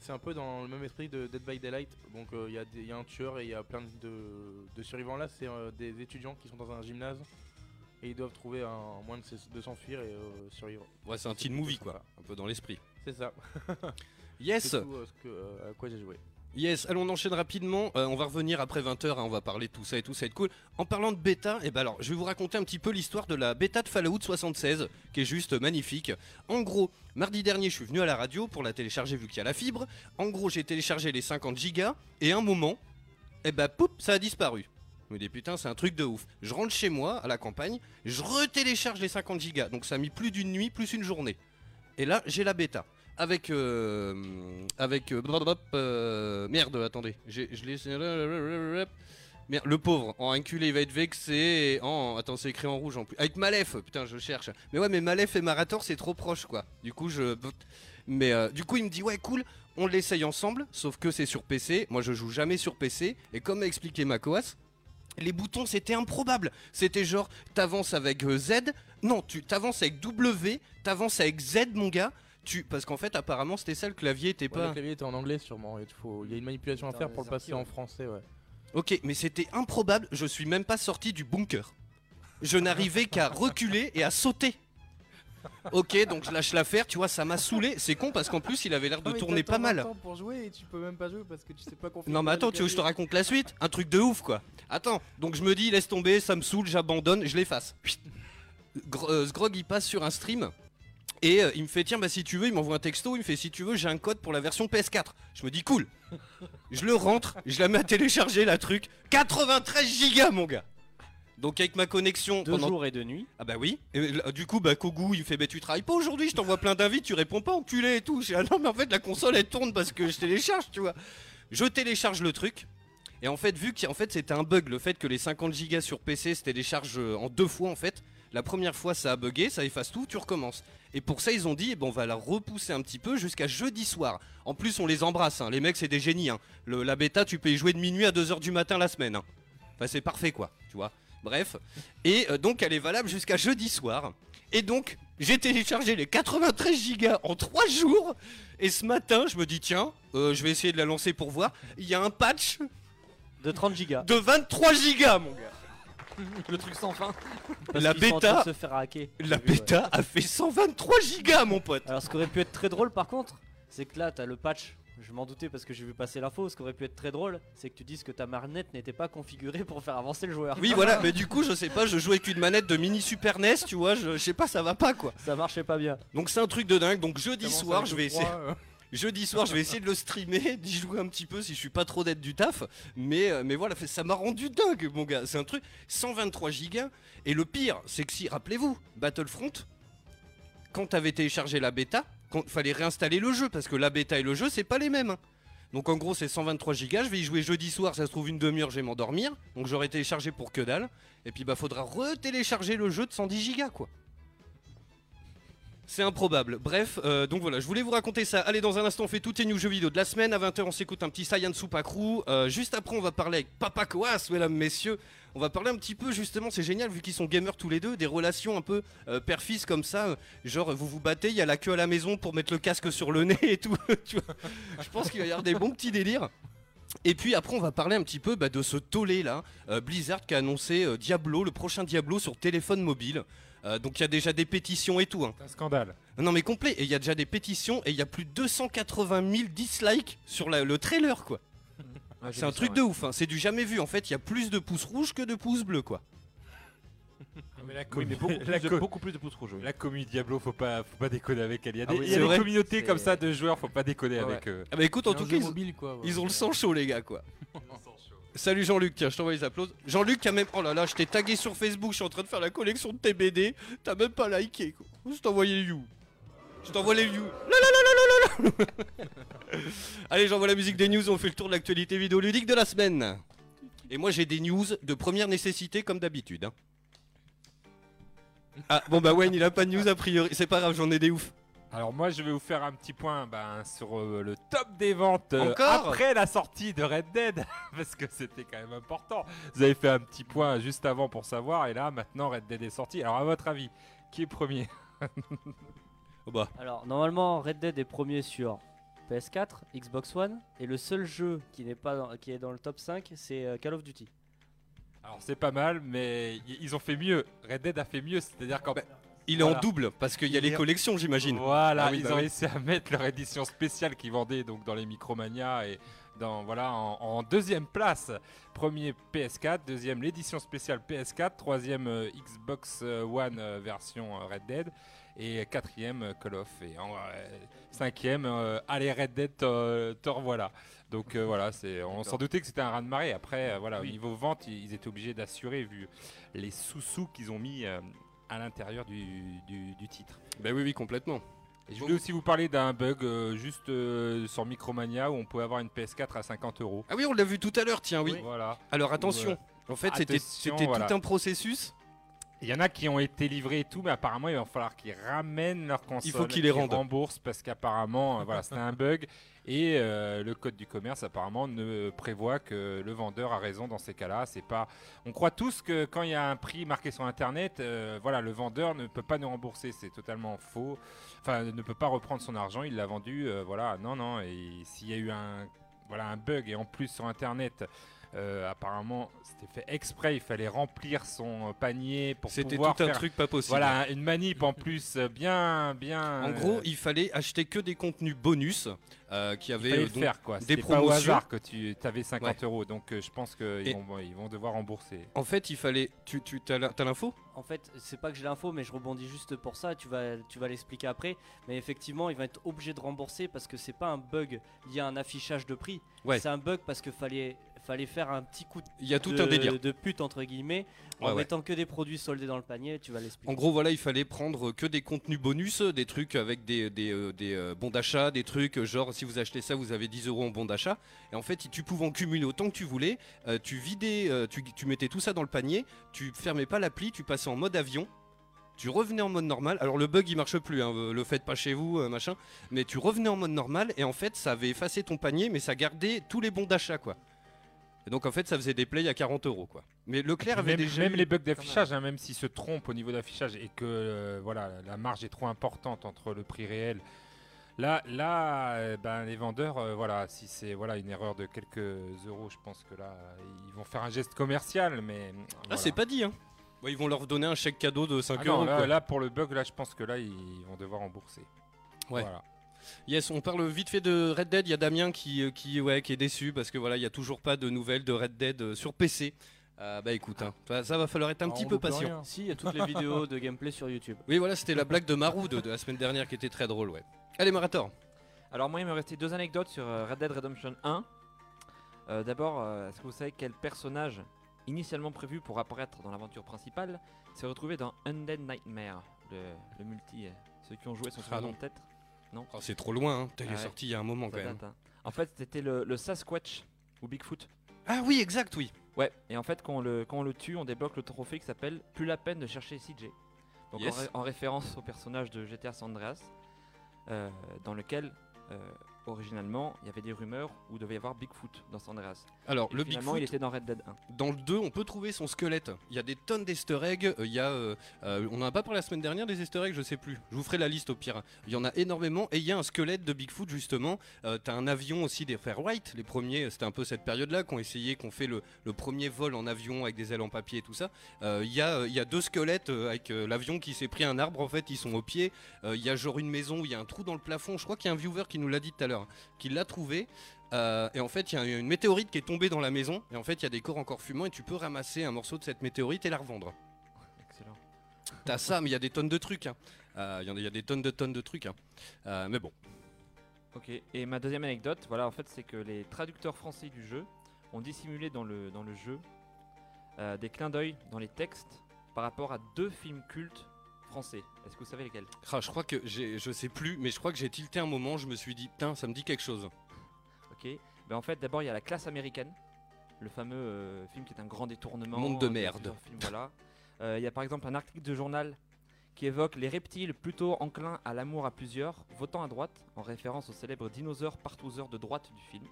C'est un peu dans le même esprit de Dead by Daylight. Donc, euh, il y, a y un tueur et il y a plein de, de survivants là. C'est euh, des étudiants qui sont dans un gymnase et ils doivent trouver un moyen de, s'enfuir et survivre. Ouais, c'est un teen movie quoi, un peu dans l'esprit. C'est ça. Yes, tout ce que, à quoi j'ai joué. Yes. Allons, on enchaîne rapidement. Euh, on va revenir après 20h. on va parler de tout ça et tout ça va être cool. En parlant de bêta, et ben alors, je vais vous raconter un petit peu l'histoire de la bêta de Fallout 76, qui est juste magnifique. En gros, mardi dernier, je suis venu à la radio pour la télécharger vu qu'il y a la fibre. En gros, j'ai téléchargé les 50 gigas et un moment, et ben poup, ça a disparu. Je me dis putain, c'est un truc de ouf. Je rentre chez moi à la campagne, je retélécharge les 50 gigas. Donc ça a mis plus d'une nuit, plus une journée. Et là, j'ai la bêta. Avec. euh, avec. euh, euh, merde, attendez. Je l'ai. Merde, le pauvre, en inculé, il va être vexé. En, attends, c'est écrit en rouge en plus. Avec Malef, putain, je cherche. Mais ouais, mais Malef et Marator, c'est trop proche, quoi. Du coup, je. Mais du coup, il me dit, ouais, cool, on l'essaye ensemble, sauf que c'est sur PC. Moi, je joue jamais sur PC. Et comme m'a expliqué Macoas, les boutons, c'était improbable. C'était genre, t'avances avec Z. Non, tu t'avances avec W, t'avances avec Z, mon gars. Tu... Parce qu'en fait, apparemment, c'était ça, le clavier était Ouais, pas. Le clavier était en anglais sûrement. Il faut... il y a une manipulation à faire pour le passer en français. Ouais. Ok, mais c'était improbable. Je suis même pas sorti du bunker. Je n'arrivais qu'à reculer et à sauter. Ok, donc je lâche l'affaire, tu vois, ça m'a saoulé. C'est con parce qu'en plus, il avait l'air de mais tourner pas mal. 20 ans pour jouer et tu peux même pas jouer parce que tu sais pas configurer Non mais attends, tu veux que je te raconte la suite? Un truc de ouf quoi. Attends, donc je me dis laisse tomber, ça me saoule, j'abandonne, je l'efface. Euh, Sgrog il passe sur un stream et euh, il me fait tiens bah si tu veux, il m'envoie un texto, il me fait si tu veux, j'ai un code pour la version PS4. Je me dis cool. Je le rentre, je la mets à télécharger la truc. 93 gigas mon gars. Donc avec ma connexion pendant jours et deux nuits. ah bah oui. Et là, du coup, bah Kogu, il me fait bah tu travailles pas aujourd'hui, je t'envoie plein d'invites, tu réponds pas, enculé et tout. Je dis, ah non mais en fait la console elle tourne parce que je télécharge, tu vois. Je télécharge le truc. Et en fait, vu fait c'était un bug, le fait que les 50 gigas sur PC se téléchargent euh, en deux fois en fait, La première fois, ça a bugué, ça efface tout, tu recommences. Et pour ça, ils ont dit, eh ben, on va la repousser un petit peu jusqu'à jeudi soir. En plus, on les embrasse, hein. les mecs, c'est des génies. hein. Le- la bêta, tu peux y jouer de minuit à 2h du matin la semaine. hein. Enfin, c'est parfait, quoi, tu vois. Bref. Et euh, donc, elle est valable jusqu'à jeudi soir. Et donc, j'ai téléchargé les 93 gigas en 3 jours. Et ce matin, je me dis, tiens, euh, je vais essayer de la lancer pour voir. Il y a un patch De 30 gigas. de 23 gigas, mon gars. Le truc sans fin. Parce la qu'ils sont en train bêta- de se faire hacker. La ouais. bêta a fait 123 gigas, mon pote. Alors ce qui aurait pu être très drôle par contre, c'est que là t'as le patch. Je m'en doutais parce que j'ai vu passer l'info. Ce qui aurait pu être très drôle, c'est que tu dises que ta manette n'était pas configurée pour faire avancer le joueur. Oui, voilà, mais du coup, je sais pas, je joue avec une manette de mini Super NES, tu vois, je, je sais pas, ça va pas quoi. Ça marchait pas bien. Donc c'est un truc de dingue. Donc jeudi soir, je vais essayer. euh. Jeudi soir, je vais essayer de le streamer, d'y jouer un petit peu si je suis pas trop d'être du taf. Mais, euh, mais voilà, ça m'a rendu dingue, mon gars. C'est un truc, 123 gigas. Et le pire, c'est que si, rappelez-vous, Battlefront, quand t'avais téléchargé la bêta, quand fallait réinstaller le jeu parce que la bêta et le jeu, c'est pas les mêmes. hein. Donc en gros, c'est 123 gigas. Je vais y jouer jeudi soir, ça se trouve une demi-heure, je vais m'endormir. Donc j'aurais téléchargé pour que dalle. Et puis bah faudra retélécharger le jeu de 110 gigas quoi. C'est improbable. Bref, euh, donc voilà, je voulais vous raconter ça. Allez, dans un instant, on fait tous les news jeux vidéo de la semaine. À 20h, on s'écoute un petit Saiyan Supakru. Euh, juste après, on va parler avec Papa Koas, mesdames, messieurs. On va parler un petit peu, justement, c'est génial, vu qu'ils sont gamers tous les deux, des relations un peu euh, père-fils comme ça. genre, vous vous battez, il y a la queue à la maison pour mettre le casque sur le nez et tout. Je pense qu'il va y avoir des bons petits délires. Et puis après, on va parler un petit peu bah, de ce tollé là, euh, Blizzard qui a annoncé Diablo, le prochain Diablo sur téléphone mobile. Euh, donc il y a déjà des pétitions et tout. hein. C'est un scandale. Non mais complet, et il y a déjà des pétitions et il y a plus de 280 000 dislikes sur la- le trailer quoi. Ouais, j'ai C'est un ça, truc ouais. de ouf, hein. c'est du jamais vu en fait, il y a plus de pouces rouges que de pouces bleus quoi. Mais la, Oui, mais beaucoup, la plus, co- de, beaucoup plus de pouces rouges. oui. la commu Diablo, faut pas, faut pas déconner avec elle. Il y a Ah des, oui, il y a c'est des vrai. communautés C'est- comme ça de joueurs, faut pas déconner Ah ouais. avec eux. Ah bah écoute, en tout cas, ils, mobile, quoi, ouais. ils ont le sang chaud les gars quoi. Salut Jean-Luc, tiens, je t'envoie les applaudissements. Jean-Luc a même... Oh là là, je t'ai tagué sur Facebook, je suis en train de faire la collection de tes BD, t'as même pas liké quoi. Je t'ai envoyé les you. Je t'envoie les la la. Allez, j'envoie la musique des news, on fait le tour de l'actualité vidéoludique de la semaine. Et moi j'ai des news de première nécessité comme d'habitude. hein. Ah bon bah Wayne il a pas de news a priori, c'est pas grave, j'en ai des ouf. Alors moi je vais vous faire un petit point ben, sur euh, le top des ventes euh, après la sortie de Red Dead parce que c'était quand même important. Vous avez fait un petit point juste avant pour savoir et là maintenant Red Dead est sorti. Alors à votre avis, qui est premier? Oh bah, Alors normalement Red Dead est premier sur PS4, Xbox One et le seul jeu qui n'est pas dans- qui est dans le top 5 c'est euh, Call of Duty. Alors c'est pas mal mais ils ont fait mieux. Red Dead a fait mieux, c'est-à-dire qu'en Bah, il est en Voilà. double parce qu'il y a Il les est- collections j'imagine. Voilà, Ah oui, ils bah ont oui. réussi à mettre leur édition spéciale qu'ils vendaient donc dans les Micromania et dans voilà en, en deuxième place. Premier PS4, deuxième l'édition spéciale PS4, troisième euh, Xbox euh, One euh, version euh, Red Dead et quatrième euh, Call of et en, euh, cinquième euh, allez Red Dead te, te revoilà. Donc euh, voilà, c'est on s'en doutait que c'était un raz de marée. Après euh, voilà, au niveau vente, ils, ils étaient obligés d'assurer vu les sous-sous qu'ils ont mis euh, à l'intérieur du, du- du titre. Bah oui oui complètement. Et je voulais aussi vous parler d'un bug euh, juste euh, sur Micromania où on pouvait avoir une PS4 à 50 euros. Ah oui on l'a vu tout à l'heure tiens oui. Voilà. Alors attention, Ouais. en fait c'était voilà. tout un processus. Il y en a qui ont été livrés et tout, mais apparemment il va falloir qu'ils ramènent leur console. faut qu'ils les rendent. remboursent parce qu'apparemment, euh, voilà, c'était un bug. Et euh, le code du commerce apparemment ne prévoit que le vendeur a raison dans ces cas-là. C'est pas. On croit tous que quand il y a un prix marqué sur Internet, euh, voilà, le vendeur ne peut pas nous rembourser. C'est totalement faux. Enfin, ne peut pas reprendre son argent. Il l'a vendu. euh, voilà, non, non. Et s'il y a eu un, bug et en plus sur Internet. Euh, apparemment, c'était fait exprès. Il fallait remplir son euh, panier pour C'était tout pouvoir un faire truc pas possible. voilà, une manip en plus euh, bien, bien. En euh, gros, il fallait acheter que des contenus bonus euh, qui il avaient euh, donc- faire quoi. des pas au promotions. hasard que tu avais 50 Ouais. euros, donc euh, je pense qu'ils vont, ils vont devoir rembourser. En fait, il fallait. Tu, tu as l'info? En fait, c'est pas que j'ai l'info, mais je rebondis juste pour ça. Tu vas, tu vas l'expliquer après. Mais effectivement, ils vont être obligés de rembourser parce que c'est pas un bug lié à un affichage de prix. Ouais. C'est un bug parce que fallait, fallait faire un petit coup Il y a tout de, un délire. de pute entre guillemets en Ouais, ouais. mettant que des produits soldés dans le panier. Tu vas l'expliquer. En gros, voilà, il fallait prendre que des contenus bonus, des trucs avec des, des, euh, des, euh, bons d'achat, des trucs euh, genre si vous achetez ça, vous avez 10 euros en bon d'achat. Et en fait, tu pouvais en cumuler autant que tu voulais. Euh, tu vidais, tu, tu mettais tout ça dans le panier, tu fermais pas l'appli, tu passais en mode avion. tu revenais en mode normal. Alors le bug il marche plus, hein, le faites pas chez vous, euh, machin. Mais tu revenais en mode normal et en fait ça avait effacé ton panier, mais ça gardait tous les bons d'achat quoi. Et donc en fait ça faisait des plays à 40 euros quoi. Mais Leclerc avait même, déjà même eu- les bugs d'affichage, hein, même s'ils se trompent au niveau d'affichage et que euh, voilà, la marge est trop importante entre le prix réel. Là, là euh, ben, les vendeurs, euh, voilà, si c'est voilà, une erreur de quelques euros, je pense que là, ils vont faire un geste commercial, mais. Ah voilà. c'est pas dit hein. Ouais, ils vont leur donner un chèque cadeau de 5 Ah non, euros là, quoi. là, pour le bug, là, je pense que là, ils vont devoir rembourser. Ouais. Voilà. Yes, on parle vite fait de Red Dead. Il y a Damien qui, euh, qui, ouais, qui est déçu parce que voilà, il y a toujours pas de nouvelles de Red Dead euh, sur PC. Euh, bah écoute, hein, ça, ça va falloir être un Ah, petit peu patient. rien. Si, il y a toutes les vidéos de gameplay sur YouTube. Oui, voilà, c'était la blague de Marou de, de la semaine dernière qui était très drôle, ouais. Allez, Marator. Alors moi il me restait deux anecdotes sur Red Dead Redemption 1. Euh, D'abord, est-ce que vous savez quel personnage initialement prévu pour apparaître dans l'aventure principale s'est retrouvé dans Undead Nightmare, le, le multi Ceux qui ont joué sont Ah sûrement non. Peut-être. Oh, c'est trop loin, hein. Il Ah est ouais. sorti il y a un moment Ça quand même. hein. En fait c'était le, le Sasquatch ou Bigfoot. Ah oui, exact, oui. Ouais, et en fait quand on le, quand on le tue on débloque le trophée qui s'appelle Plus la peine de chercher CJ. Donc Yes. en, ré- en référence au personnage de GTA San Andreas, euh, dans lequel euh, originalement il y avait des rumeurs où il devait y avoir Bigfoot dans San Andreas. Alors, Et le finalement, Bigfoot, il était dans Red Dead 1. dans le 2, on peut trouver son squelette. Il y a des tonnes d'easter eggs. euh, Il y a, euh, euh, on en a pas parlé la semaine dernière des easter eggs, je sais plus. Je vous ferai la liste au pire. Il y en a énormément. Et il y a un squelette de Bigfoot justement. Euh, T'as un avion aussi des frères Wright. Les premiers, c'était un peu cette période-là qu'on essayé, qu'on fait le, le premier vol en avion avec des ailes en papier et tout ça. Il y, a, il y a deux squelettes avec l'avion qui s'est pris un arbre. En fait, ils sont au pied. Il y a genre une maison où il y a un trou dans le plafond. Je crois qu'il y a un viewer qui nous l'a dit tout à l'heure, qui l'a trouvé. Euh, et en fait, il y a une météorite qui est tombée dans la maison. Et en fait, il y a des corps encore fumants. Et tu peux ramasser un morceau de cette météorite et la revendre. Excellent. T'as ça, mais il y a des tonnes de trucs. hein. Euh, Il y en a- il y, a des tonnes de tonnes de trucs. hein. Euh, mais bon. Ok, et ma deuxième anecdote, voilà, en fait, c'est que les traducteurs français du jeu ont dissimulé dans le, dans le jeu des clins d'œil dans les textes par rapport à deux films cultes français. Est-ce que vous savez lesquels Ah, je crois que j'ai, je sais plus, mais je crois que j'ai tilté un moment. Je me suis dit, putain, ça me dit quelque chose. Ok, ben en fait, d'abord, il y a La classe américaine, le fameux euh, film qui est un grand détournement. Monde de merde. films, voilà. Euh, Il y a par exemple un article de journal qui évoque les reptiles plutôt enclins à l'amour à plusieurs, votant à droite, en référence au célèbre dinosaure partouzeur de droite du film.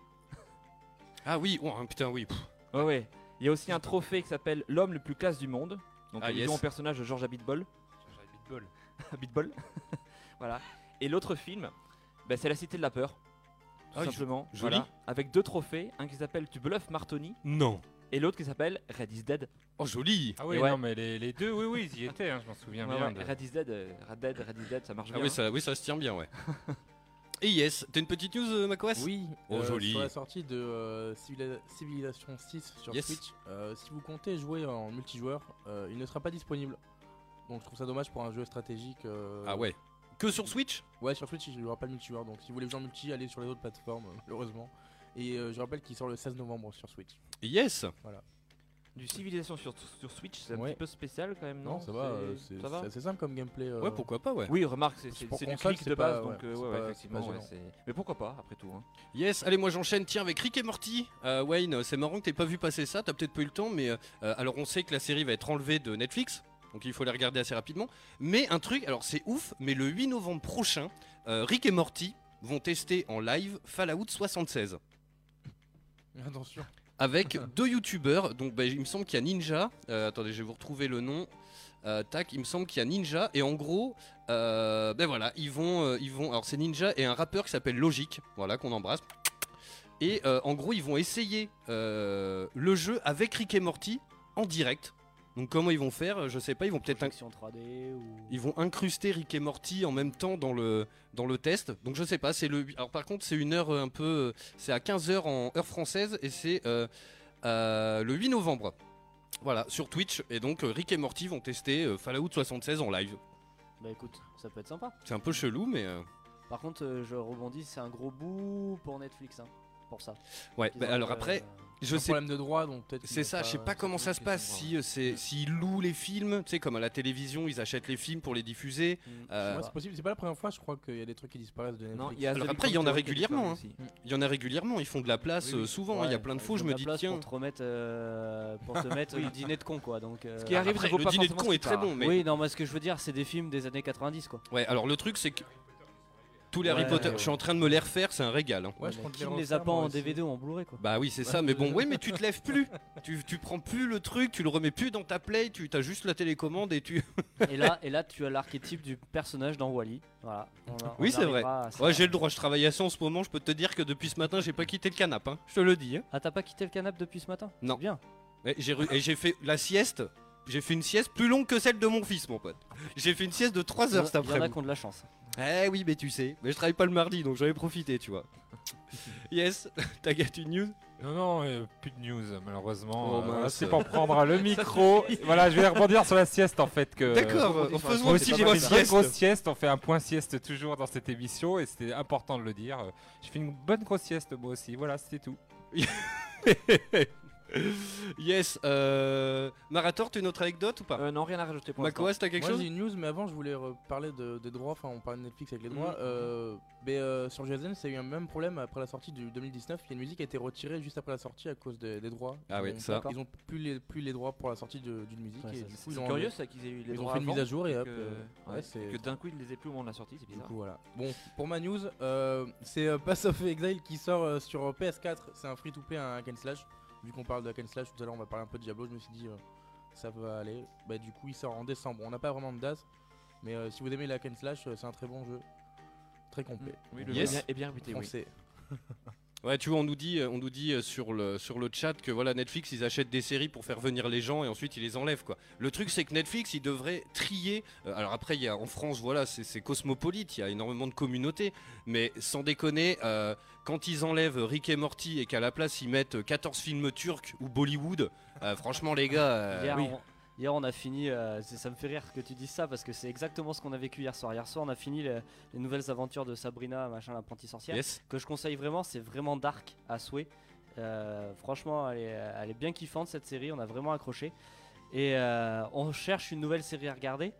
Ah oui, oh, putain, oui. pff. Ouais. Il y a aussi un trophée qui s'appelle L'homme le plus classe du monde. Donc, Ah, yes. au personnage de George Abitbol. Abitbol. voilà. Et l'autre film, bah, c'est La Cité de la Peur. Tout Ah, simplement. joli. Voilà. Avec deux trophées. Un qui s'appelle Tu bluffes Martoni. Non. Et l'autre qui s'appelle Red is Dead. Oh, joli. Ah oui, Et ouais. non, mais les, les deux, oui, oui, ils y étaient, hein, je m'en souviens Ouais, bien. ouais, de- Red is Dead, euh, Red Dead, Red is Dead, ça marche Ah bien. oui, ça, oui, ça se tient bien, ouais. et yes, t'as une petite news, euh, macOS Oui, Oh, euh, joli. sur la sortie de euh, Civila- Civilization 6 sur Yes. Switch, euh, si vous comptez jouer en multijoueur, euh, il ne sera pas disponible. Donc je trouve ça dommage pour un jeu stratégique. euh, Ah ouais. Que sur Switch Ouais, sur Switch, il n'y aura pas de multijoueur. Donc si vous voulez jouer en multi, allez sur les autres plateformes, euh, malheureusement. Et euh, je rappelle qu'il sort le 16 novembre sur Switch. Yes. Du Civilization sur, sur Switch, c'est un Ouais. petit peu spécial quand même, non, Non, ça va, euh, c'est ça va c'est assez simple comme gameplay. euh, Ouais, pourquoi pas, ouais. Oui, remarque, c'est c'est- Pour c'est du console, clic c'est de pas- base, ouais, donc euh, c'est ouais, pas- ouais, c'est effectivement, pas ouais, gênant. c'est- Mais pourquoi pas, après tout. hein. Yes, allez, moi j'enchaîne. Tiens, avec Rick et Morty. Euh, Wayne, c'est marrant que t'aies pas vu passer ça. T'as peut-être pas eu le temps, mais euh, alors on sait que la série va être enlevée de Netflix. Donc il faut les regarder assez rapidement. Mais un truc, alors c'est ouf, mais le 8 novembre prochain, euh, Rick et Morty vont tester en live Fallout 76. Attention. avec deux youtubeurs. Donc bah, il me semble qu'il y a Ninja. Euh, attendez, je vais vous retrouver le nom. Euh, tac, il me semble qu'il y a Ninja et en gros, ben voilà, ils vont, ils vont. Alors c'est Ninja et un rappeur qui s'appelle Logic, voilà qu'on embrasse. Et en gros, ils vont essayer le jeu avec Rick et Morty en direct. Donc comment ils vont faire Je sais pas. Ils vont peut-être, inc- Projection 3D ou. ils vont incruster Rick et Morty en même temps dans le dans le test. Donc je sais pas. C'est le. Alors par contre, c'est une heure euh, un peu. euh, C'est à 15 h en heure française et c'est euh, euh, le 8 novembre. Voilà, sur Twitch. Et donc Rick et Morty vont tester Fallout 76 en live. Bah écoute, ça peut être sympa. C'est un peu chelou, mais. euh, Par contre, je rebondis, c'est un gros bout pour Netflix. Hein. Pour ça. Ouais, bah alors euh, après, C'est je un sais problème de droit, donc peut-être. C'est ça, je sais pas comment ça se passe. Si euh, c'est s'ils louent les films, tu sais, comme à la télévision, ils achètent les films pour les diffuser. Mm. Euh, Ouais, c'est possible. C'est pas la première fois, je crois qu'il y a des trucs qui disparaissent de Netflix. Non, il y a Alors après, il y en a régulièrement, aussi. Il y en a régulièrement, ils font de la place Oui, oui. euh, souvent. hein, Il y a plein de faux. ils Je me dis tiens. pour te remettre, euh, pour te mettre le dîner de con quoi. Donc. euh, Ce qui arrive, Après, le pas dîner de con est très bon, mais Oui, non, mais ce que je veux dire, c'est des films des années 90 quoi. ouais. Alors le truc, c'est que tous les Harry Potter, ouais. je suis en train de me les refaire, c'est un régal. hein. Ouais, je Mais compte qui ne les a pas en. DVD ou en Blu-ray quoi. Bah oui, c'est Ouais. ça. Mais bon, oui, mais tu te lèves plus. tu, tu prends plus le truc, tu le remets plus dans ta play. Tu as juste la télécommande et tu. et là, et là, tu as l'archétype du personnage dans Wally. Voilà. On a- Oui, on c'est vrai. arrivera à ça. Ouais, j'ai le droit. Je travaille assez en ce moment. Je peux te dire que depuis ce matin, j'ai pas quitté le canapé. hein. Je te le dis. hein. Ah, t'as pas quitté le canapé depuis ce matin? Non. Bien. Ouais, j'ai ru- et j'ai fait la sieste. J'ai fait une sieste plus longue que celle de mon fils, mon pote. J'ai fait une sieste de 3 Il y en heures cet il y en a après-midi. qui ont de la chance. Eh oui, mais tu sais. Mais je travaille pas le mardi, donc j'en ai profité, tu vois. Yes, t'as gâté une news? Non, non, euh, plus de news, malheureusement. Oh, Euh, c'est pour prendre le micro. voilà, je vais rebondir sur la sieste en fait. que D'accord, Euh, on faisons aussi, j'ai une sieste. grosse sieste. On fait un point sieste toujours dans cette émission et c'était important de le dire. J'ai fait une bonne grosse sieste moi aussi. Voilà, c'était tout. Yes, euh... Marator, tu as une autre anecdote ou pas Euh, non, rien à rajouter pour l'instant. Makoas, t'as quelque Moi chose j'ai une news, mais avant je voulais reparler de, des droits. Enfin, on parlait de Netflix avec les droits. Mhm. Euh, mais euh, sur GSN, ça a eu un même problème après la sortie du 2019. Il y a une musique qui a été retirée juste après la sortie à cause des, des droits. Ah oui, Ils ont- ça. Ils ont plus les, plus les droits pour la sortie d'une musique. Ouais, et ça, du c'est ils ont curieux ça qu'ils aient eu les Ils ont droits fait une mise à jour et que- hop, euh, ouais, ouais, c'est- que d'un coup ils les aient plus au moment de la sortie, c'est Du bizarre. coup, voilà. Bon, pour ma news, euh, c'est Pass of Exile qui sort sur PS4. C'est un free-to-play, un hack slash. Vu qu'on parle de hack and slash tout à l'heure, on va parler un peu de Diablo. Je me suis dit, euh, ça va aller. Bah, du coup, il sort en décembre. On n'a pas vraiment de date, mais euh, si vous aimez le hack and slash, euh, c'est un très bon jeu. Très complet. Oui, le Yes. bien- est bien réputé, oui. Ouais, tu vois, on nous dit, on nous dit sur, le, sur le chat que voilà, Netflix, ils achètent des séries pour faire venir les gens et ensuite ils les enlèvent. quoi. Le truc, c'est que Netflix, ils devraient trier. euh, alors après, il y a, en France, voilà, c'est c'est cosmopolite, il y a énormément de communautés. Mais sans déconner, euh, quand ils enlèvent Rick et Morty et qu'à la place ils mettent 14 films turcs ou Bollywood, euh, franchement, les gars. euh, Hier, oui. on, hier, on a fini. euh, ça me fait rire que tu dises ça parce que c'est exactement ce qu'on a vécu hier soir. Hier soir, on a fini les, les nouvelles aventures de Sabrina, machin, l'apprentie sorcière. Yes. Que je conseille vraiment, c'est vraiment dark à souhait. Franchement, elle est, elle est bien kiffante cette série. On a vraiment accroché. Et on cherche une nouvelle série à regarder.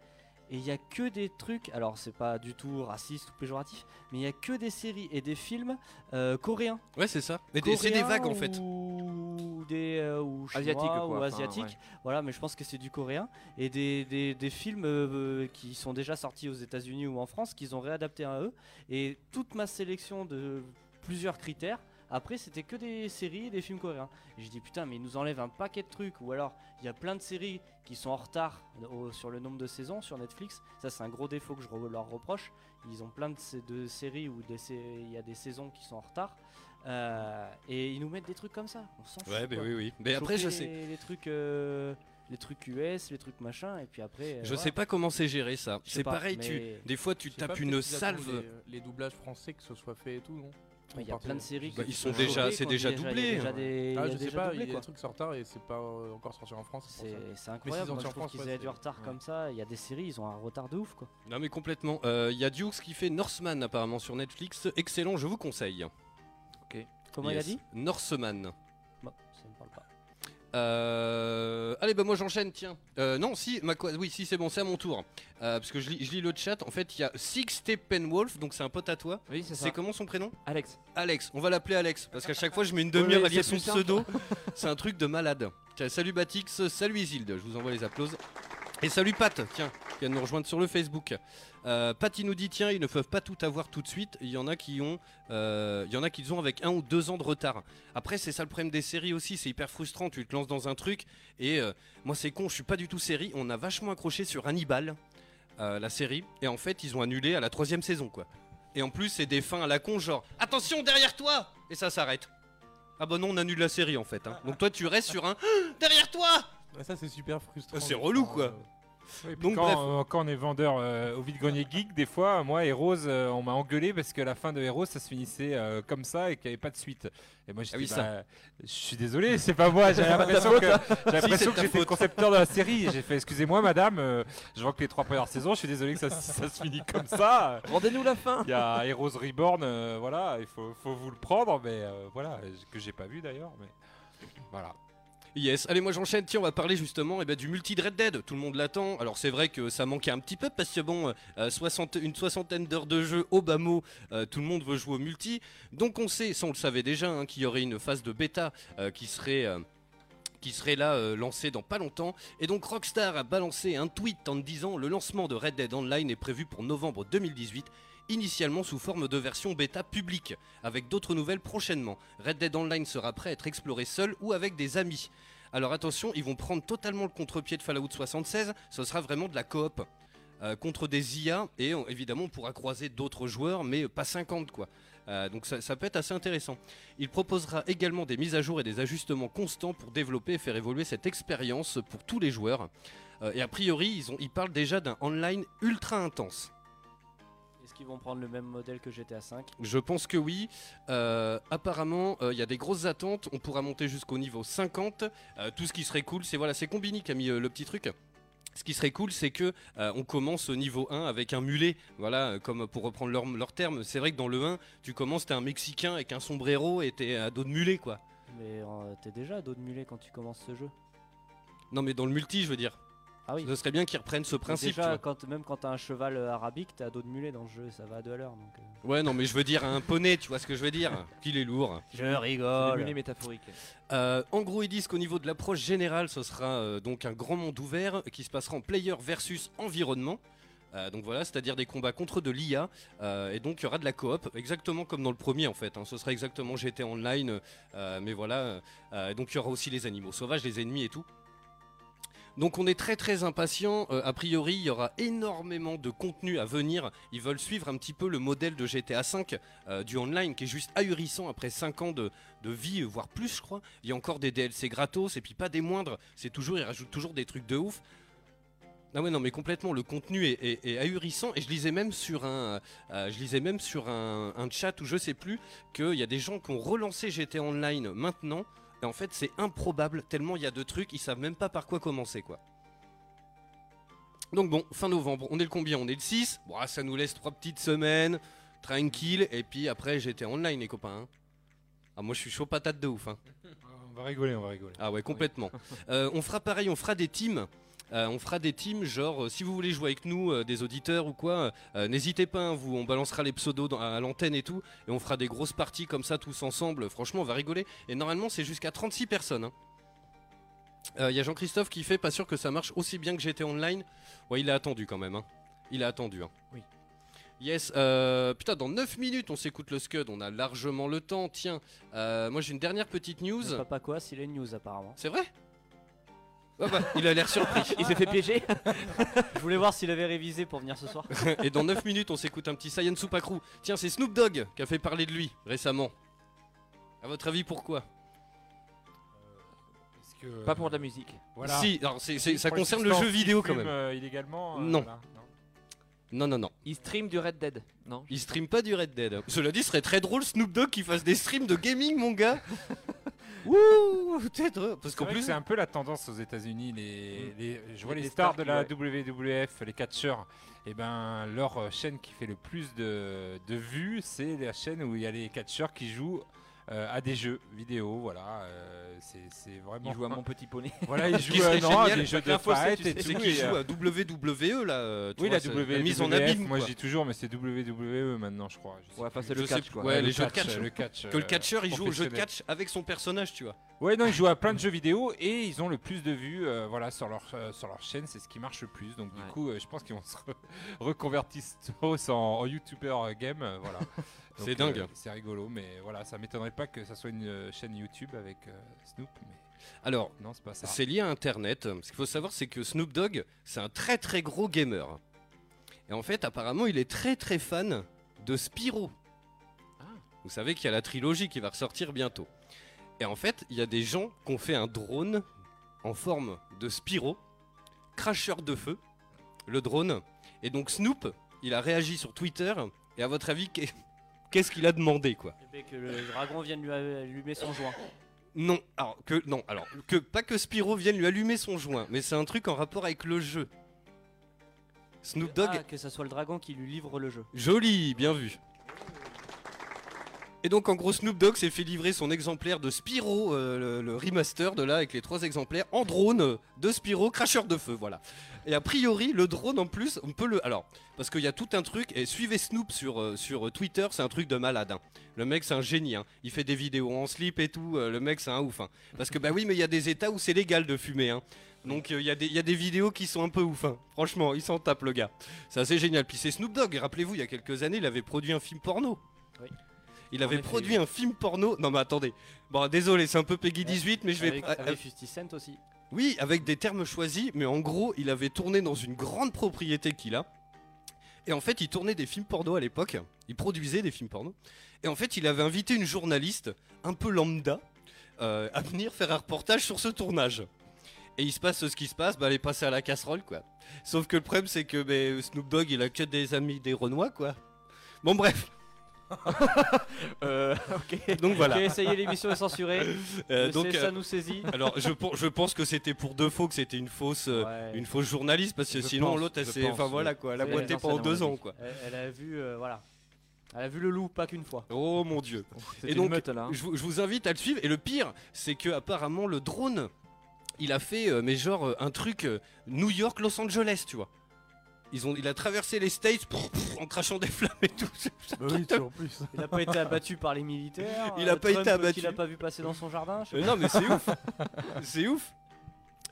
Et il y a que des trucs. Alors, c'est pas du tout raciste ou péjoratif, mais il y a que des séries et des films euh, coréens. Ouais, c'est ça. Mais c'est des vagues en fait. Ou des euh, ou chinois, enfin, asiatiques. ouais. Voilà, mais je pense que c'est du coréen et des, des, des films euh, qui sont déjà sortis aux États-Unis ou en France qu'ils ont réadapté à eux. Et toute ma sélection de plusieurs critères. Après, c'était que des séries et des films coréens. Et j'ai dit putain, mais ils nous enlèvent un paquet de trucs. Ou alors, il y a plein de séries qui sont en retard au- sur le nombre de saisons sur Netflix. Ça, c'est un gros défaut que je re- leur reproche. Ils ont plein de, sé- de séries où il y a des saisons qui sont en retard. Euh, et ils nous mettent des trucs comme ça. On s'en fout. Ouais, mais quoi. oui, oui. Mais après, je sais. Les, trucs, euh, les trucs US, les trucs machin, et puis après. euh, Je voilà. sais pas comment c'est géré ça. C'est pareil, tu, des fois tu tapes une salve. Les, les doublages français que ce soit fait et tout, non? Il y a plein de séries Bah, qui ils sont sont déjà- c'est déjà il y a doublé, déjà des- il y Ah, a je sais pas, doublé, il y a des trucs qui sont en retard et c'est pas euh, encore sorti en France. c'est incroyable. ont Moi, je trouve qu'ils ouais, aient du retard comme ça. Il y a des séries, ils ont un retard de ouf, quoi. Non mais complètement. Euh, Il y a Dukes qui fait Norseman apparemment sur Netflix. Excellent, je vous conseille. Comment il a dit? Norseman. Euh, Allez, bah moi j'enchaîne, tiens. Euh, non, si, ma oui, si c'est bon, c'est à mon tour. Euh, parce que je lis, je lis le chat. En fait, il y a Six Steppenwolf, donc c'est un pote à toi. Oui, c'est ça. C'est comment son prénom? Alex. Alex. On va l'appeler Alex parce qu'à chaque fois je mets une demi-heure oui, à lire son pseudo. C'est un truc de malade. Tiens, salut Batix, salut Isilde. Je vous envoie les applauses. Et salut Pat, tiens, qui vient de nous rejoindre sur le Facebook. Euh, Pat, il nous dit tiens, ils ne peuvent pas tout avoir tout de suite. Il y en a qui ont, euh, il y en a qui ont avec un ou deux ans de retard. Après, c'est ça le problème des séries aussi. C'est hyper frustrant. Tu te lances dans un truc et euh, moi c'est con. Je suis pas du tout série. On a vachement accroché sur Hannibal, euh, la série, et en fait ils ont annulé à la troisième saison quoi. Et en plus c'est des fins à la con genre attention derrière toi et ça s'arrête. Ah bah non, on annule la série en fait. hein. Donc toi tu restes sur un derrière toi. Ouais, ça c'est super frustrant. Ah, c'est relou, quoi. Oui, puis Donc, quand, bref. euh, quand on est vendeur euh, au vide-grenier geek, des fois, moi et Rose, euh, on m'a engueulé parce que la fin de Heroes, ça se finissait euh, comme ça et qu'il n'y avait pas de suite. Et moi, j'étais Ah oui, bah, je suis désolé, c'est pas moi. J'ai l'impression que, ta j'étais le concepteur de la série. J'ai fait, excusez-moi, madame, euh, je vois que les trois premières saisons, je suis désolé que ça, ça se finit comme ça. Rendez-nous la fin. Il y a Heroes Reborn, euh, voilà, il faut, faut vous le prendre, mais euh, voilà, que j'ai pas vu d'ailleurs, mais voilà. Yes, allez moi j'enchaîne, tiens on va parler justement eh ben, du multi de Red Dead, tout le monde l'attend, alors c'est vrai que ça manquait un petit peu parce que bon, euh, 60 une soixantaine d'heures de jeu au bas mot, euh, tout le monde veut jouer au multi, donc on sait, ça on le savait déjà, hein, qu'il y aurait une phase de bêta euh, qui serait... euh, qui serait là euh, lancée dans pas longtemps. Et donc Rockstar a balancé un tweet en disant le lancement de Red Dead Online est prévu pour novembre 2018, initialement sous forme de version bêta publique, avec d'autres nouvelles prochainement. Red Dead Online sera prêt à être exploré seul ou avec des amis. Alors attention, ils vont prendre totalement le contre-pied de Fallout 76, ce sera vraiment de la coop. euh, contre des IA et évidemment on pourra croiser d'autres joueurs mais pas 50 quoi. Euh, donc ça, ça peut être assez intéressant. Il proposera également des mises à jour et des ajustements constants pour développer et faire évoluer cette expérience pour tous les joueurs. Euh, et a priori ils, ont, ils parlent déjà d'un online ultra intense. Est-ce qu'ils vont prendre le même modèle que GTA 5 Je pense que oui. Euh, apparemment, euh, il y a des grosses attentes. On pourra monter jusqu'au niveau 50. Euh, tout ce qui serait cool, c'est voilà, c'est Combini qui a mis le petit truc. Ce qui serait cool, c'est que euh, on commence au niveau 1 avec un mulet. Voilà, comme pour reprendre leur, leur terme. C'est vrai que dans le 1, tu commences, t'es un Mexicain avec un sombrero et t'es à dos de mulet, quoi. Mais euh, t'es déjà à dos de mulet quand tu commences ce jeu. Non, mais dans le multi, je veux dire. Ah oui. Ce serait bien qu'ils reprennent ce principe. déjà, quand, même quand t'as un cheval euh, arabique, t'es à dos de mulet dans le jeu, ça va à deux à l'heure. Donc, euh. Ouais, non, mais je veux dire un poney, tu vois ce que je veux dire Qu'il est lourd. Je rigole. le mulet métaphorique. Euh, en gros, ils disent qu'au niveau de l'approche générale, ce sera euh, donc un grand monde ouvert qui se passera en player versus environnement. Euh, donc voilà, c'est-à-dire des combats contre de l'IA. euh, et donc il y aura de la coop, exactement comme dans le premier en fait. hein. Ce sera exactement GT Online, euh, mais voilà. euh, donc il y aura aussi les animaux sauvages, les ennemis et tout. Donc on est très très impatient. Euh, a priori, il y aura énormément de contenu à venir. Ils veulent suivre un petit peu le modèle de GTA V euh, du online qui est juste ahurissant après 5 ans de, vie, voire plus, je crois. Il y a encore des DLC gratos et puis pas des moindres. C'est toujours, ils rajoutent toujours des trucs de ouf. Ah ouais non mais complètement le contenu est, ahurissant et je lisais même sur un euh, je lisais même sur un, chat où je sais plus qu'il y a des gens qui ont relancé GT Online maintenant et en fait c'est improbable tellement il y a de trucs ils savent même pas par quoi commencer quoi. Donc bon fin novembre on est le combien? On est le 6 bon ah, ça nous laisse trois petites semaines tranquille et puis après GT Online les copains. hein. Ah moi je suis chaud patate de ouf hein. On va rigoler, on va rigoler. Ah ouais, complètement. Euh, on fera pareil, on fera des teams. Euh, on fera des teams, genre euh, si vous voulez jouer avec nous, euh, des auditeurs ou quoi, n'hésitez pas, hein, vous, on balancera les pseudos dans- à l'antenne et tout, et on fera des grosses parties comme ça tous ensemble. Franchement, on va rigoler. Et normalement, c'est jusqu'à 36 personnes. hein. Euh, Il y a Jean-Christophe qui fait pas sûr que ça marche aussi bien que j'étais online. Ouais, il a attendu quand même. hein. Il a attendu. hein. Oui. Yes, euh, putain, dans 9 minutes on s'écoute le Scud, on a largement le temps. Tiens, euh, moi j'ai une dernière petite news. Papa quoi, s'il est news apparemment. C'est vrai? Ah bah, Il a l'air surpris. Il s'est fait piéger. Je voulais voir s'il avait révisé pour venir ce soir. Et dans 9 minutes, on s'écoute un petit Saiyan Supakru. Tiens, c'est Snoop Dogg qui a fait parler de lui récemment. À votre avis, pourquoi? Que, Pas pour de la musique. Voilà. Si, alors ça concerne le jeu vidéo quand même. euh, illégalement. euh, Non. voilà, non. Non, non, non. Il stream du Red Dead. Non? Il stream pas du Red Dead. Cela dit, ce serait très drôle Snoop Dogg qui fasse des streams de gaming, mon gars. Ouh, peut-être. Parce qu'en plus, c'est un peu la tendance aux États-Unis. Les, les- je vois Les- stars stars de la WWF, les catcheurs. Et ben leur euh, chaîne qui fait le plus de, de vues, c'est la chaîne où il y a les catcheurs qui jouent euh, à des jeux vidéo. Voilà, euh, c'est vraiment. Il joue à mon petit poney. Voilà, jouent serait à non, à des jeux de fight tu et sais. tout. et, joue euh, à WWE là. tu oui, vois, la WWE, mise en abîme. moi je dis toujours, mais c'est WWE maintenant, je crois. Je Ouais, enfin, c'est le catch quoi. Ouais, le les jeux de catch, catch. le catch, Que le catcheur il joue au jeu de catch avec son personnage, tu vois. Ouais, non, ils jouent à plein de jeux vidéo et ils ont le plus de vues voilà, sur, leur, sur leur chaîne, c'est ce qui marche le plus. Donc, du coup, je pense qu'ils vont se re- reconvertir tous en, en YouTuber game. voilà. C'est dingue. euh, c'est rigolo, mais voilà, ça m'étonnerait pas que ça soit une euh, chaîne YouTube avec euh, Snoop. Mais Alors, non, c'est pas ça. C'est lié à Internet. Ce qu'il faut savoir, c'est que Snoop Dogg, c'est un très très gros gamer. Et en fait, apparemment, il est très très fan de Spyro. Vous savez qu'il y a la trilogie qui va ressortir bientôt. Et en fait, il y a des gens qui ont fait un drone en forme de Spyro, cracheur de feu, le drone. Et donc Snoop, il a réagi sur Twitter. Et à votre avis, qu'est-ce qu'il a demandé quoi Eh ben, que le dragon vienne lui allumer son joint. Non, alors que non, alors que pas que Spyro vienne lui allumer son joint, mais c'est un truc en rapport avec le jeu. Snoop Dogg, Ah, que ça soit le dragon qui lui livre le jeu. joli, bien vu. Et donc en gros Snoop Dogg s'est fait livrer son exemplaire de Spyro, euh, le, le remaster de là avec les trois exemplaires en drone de Spyro cracheur de feu, voilà. Et a priori le drone en plus, on peut le, alors parce qu'il y a tout un truc et suivez Snoop sur euh, sur Twitter, c'est un truc de malade. hein. Le mec c'est un génie, hein. il fait des vidéos en slip et tout, euh, le mec c'est un ouf. hein. Parce que bah oui mais il y a des états où c'est légal de fumer. Donc euh, il y, a des- il y a des vidéos qui sont un peu ouf, franchement, il s'en tape le gars. C'est assez génial. Puis c'est Snoop Dogg, rappelez-vous, il y a quelques années, il avait produit un film porno. Oui. Il avait effet, produit un film porno. Non mais attendez. Bon désolé, c'est un peu Peggy 18, mais je vais. Avec, avec 50 Cent aussi. Oui, avec des termes choisis, mais en gros, il avait tourné dans une grande propriété qu'il a. Et en fait, il tournait des films porno à l'époque. Il produisait des films porno. Et en fait, il avait invité une journaliste, un peu lambda, euh, à venir faire un reportage sur ce tournage. Et il se passe ce qui se passe, bah, elle est passée à la casserole, quoi. Sauf que le problème, c'est que ben, Snoop Dogg, il a que des amis des Renois, quoi. Bon, bref. Euh, ok. Donc voilà. Ok, essayez l'émission est censurée. Euh, donc, euh, ça nous saisit. alors, je, je pense que c'était pour de faux, que c'était une fausse, euh, Ouais. une fausse journaliste, parce que Je sinon l'autre, elle s'est, enfin voilà quoi, elle a boité pendant deux ans quoi. Elle, elle a vu, euh, voilà. Elle a vu le loup, pas qu'une fois. Oh mon dieu. Et donc, meute là. hein. Je, vous- je vous invite à le suivre. Et le pire, c'est que apparemment le drone, il a fait, euh, mais genre euh, un truc euh, New York, Los Angeles, tu vois. Ils ont, il a traversé les States pff, pff, en crachant des flammes et tout. Bah oui, tu vois, en plus. Il n'a pas été abattu par les militaires. Il a euh, pas été Trump, abattu. Qu'il a pas vu passer dans son jardin. je sais Euh, non mais c'est ouf, c'est ouf.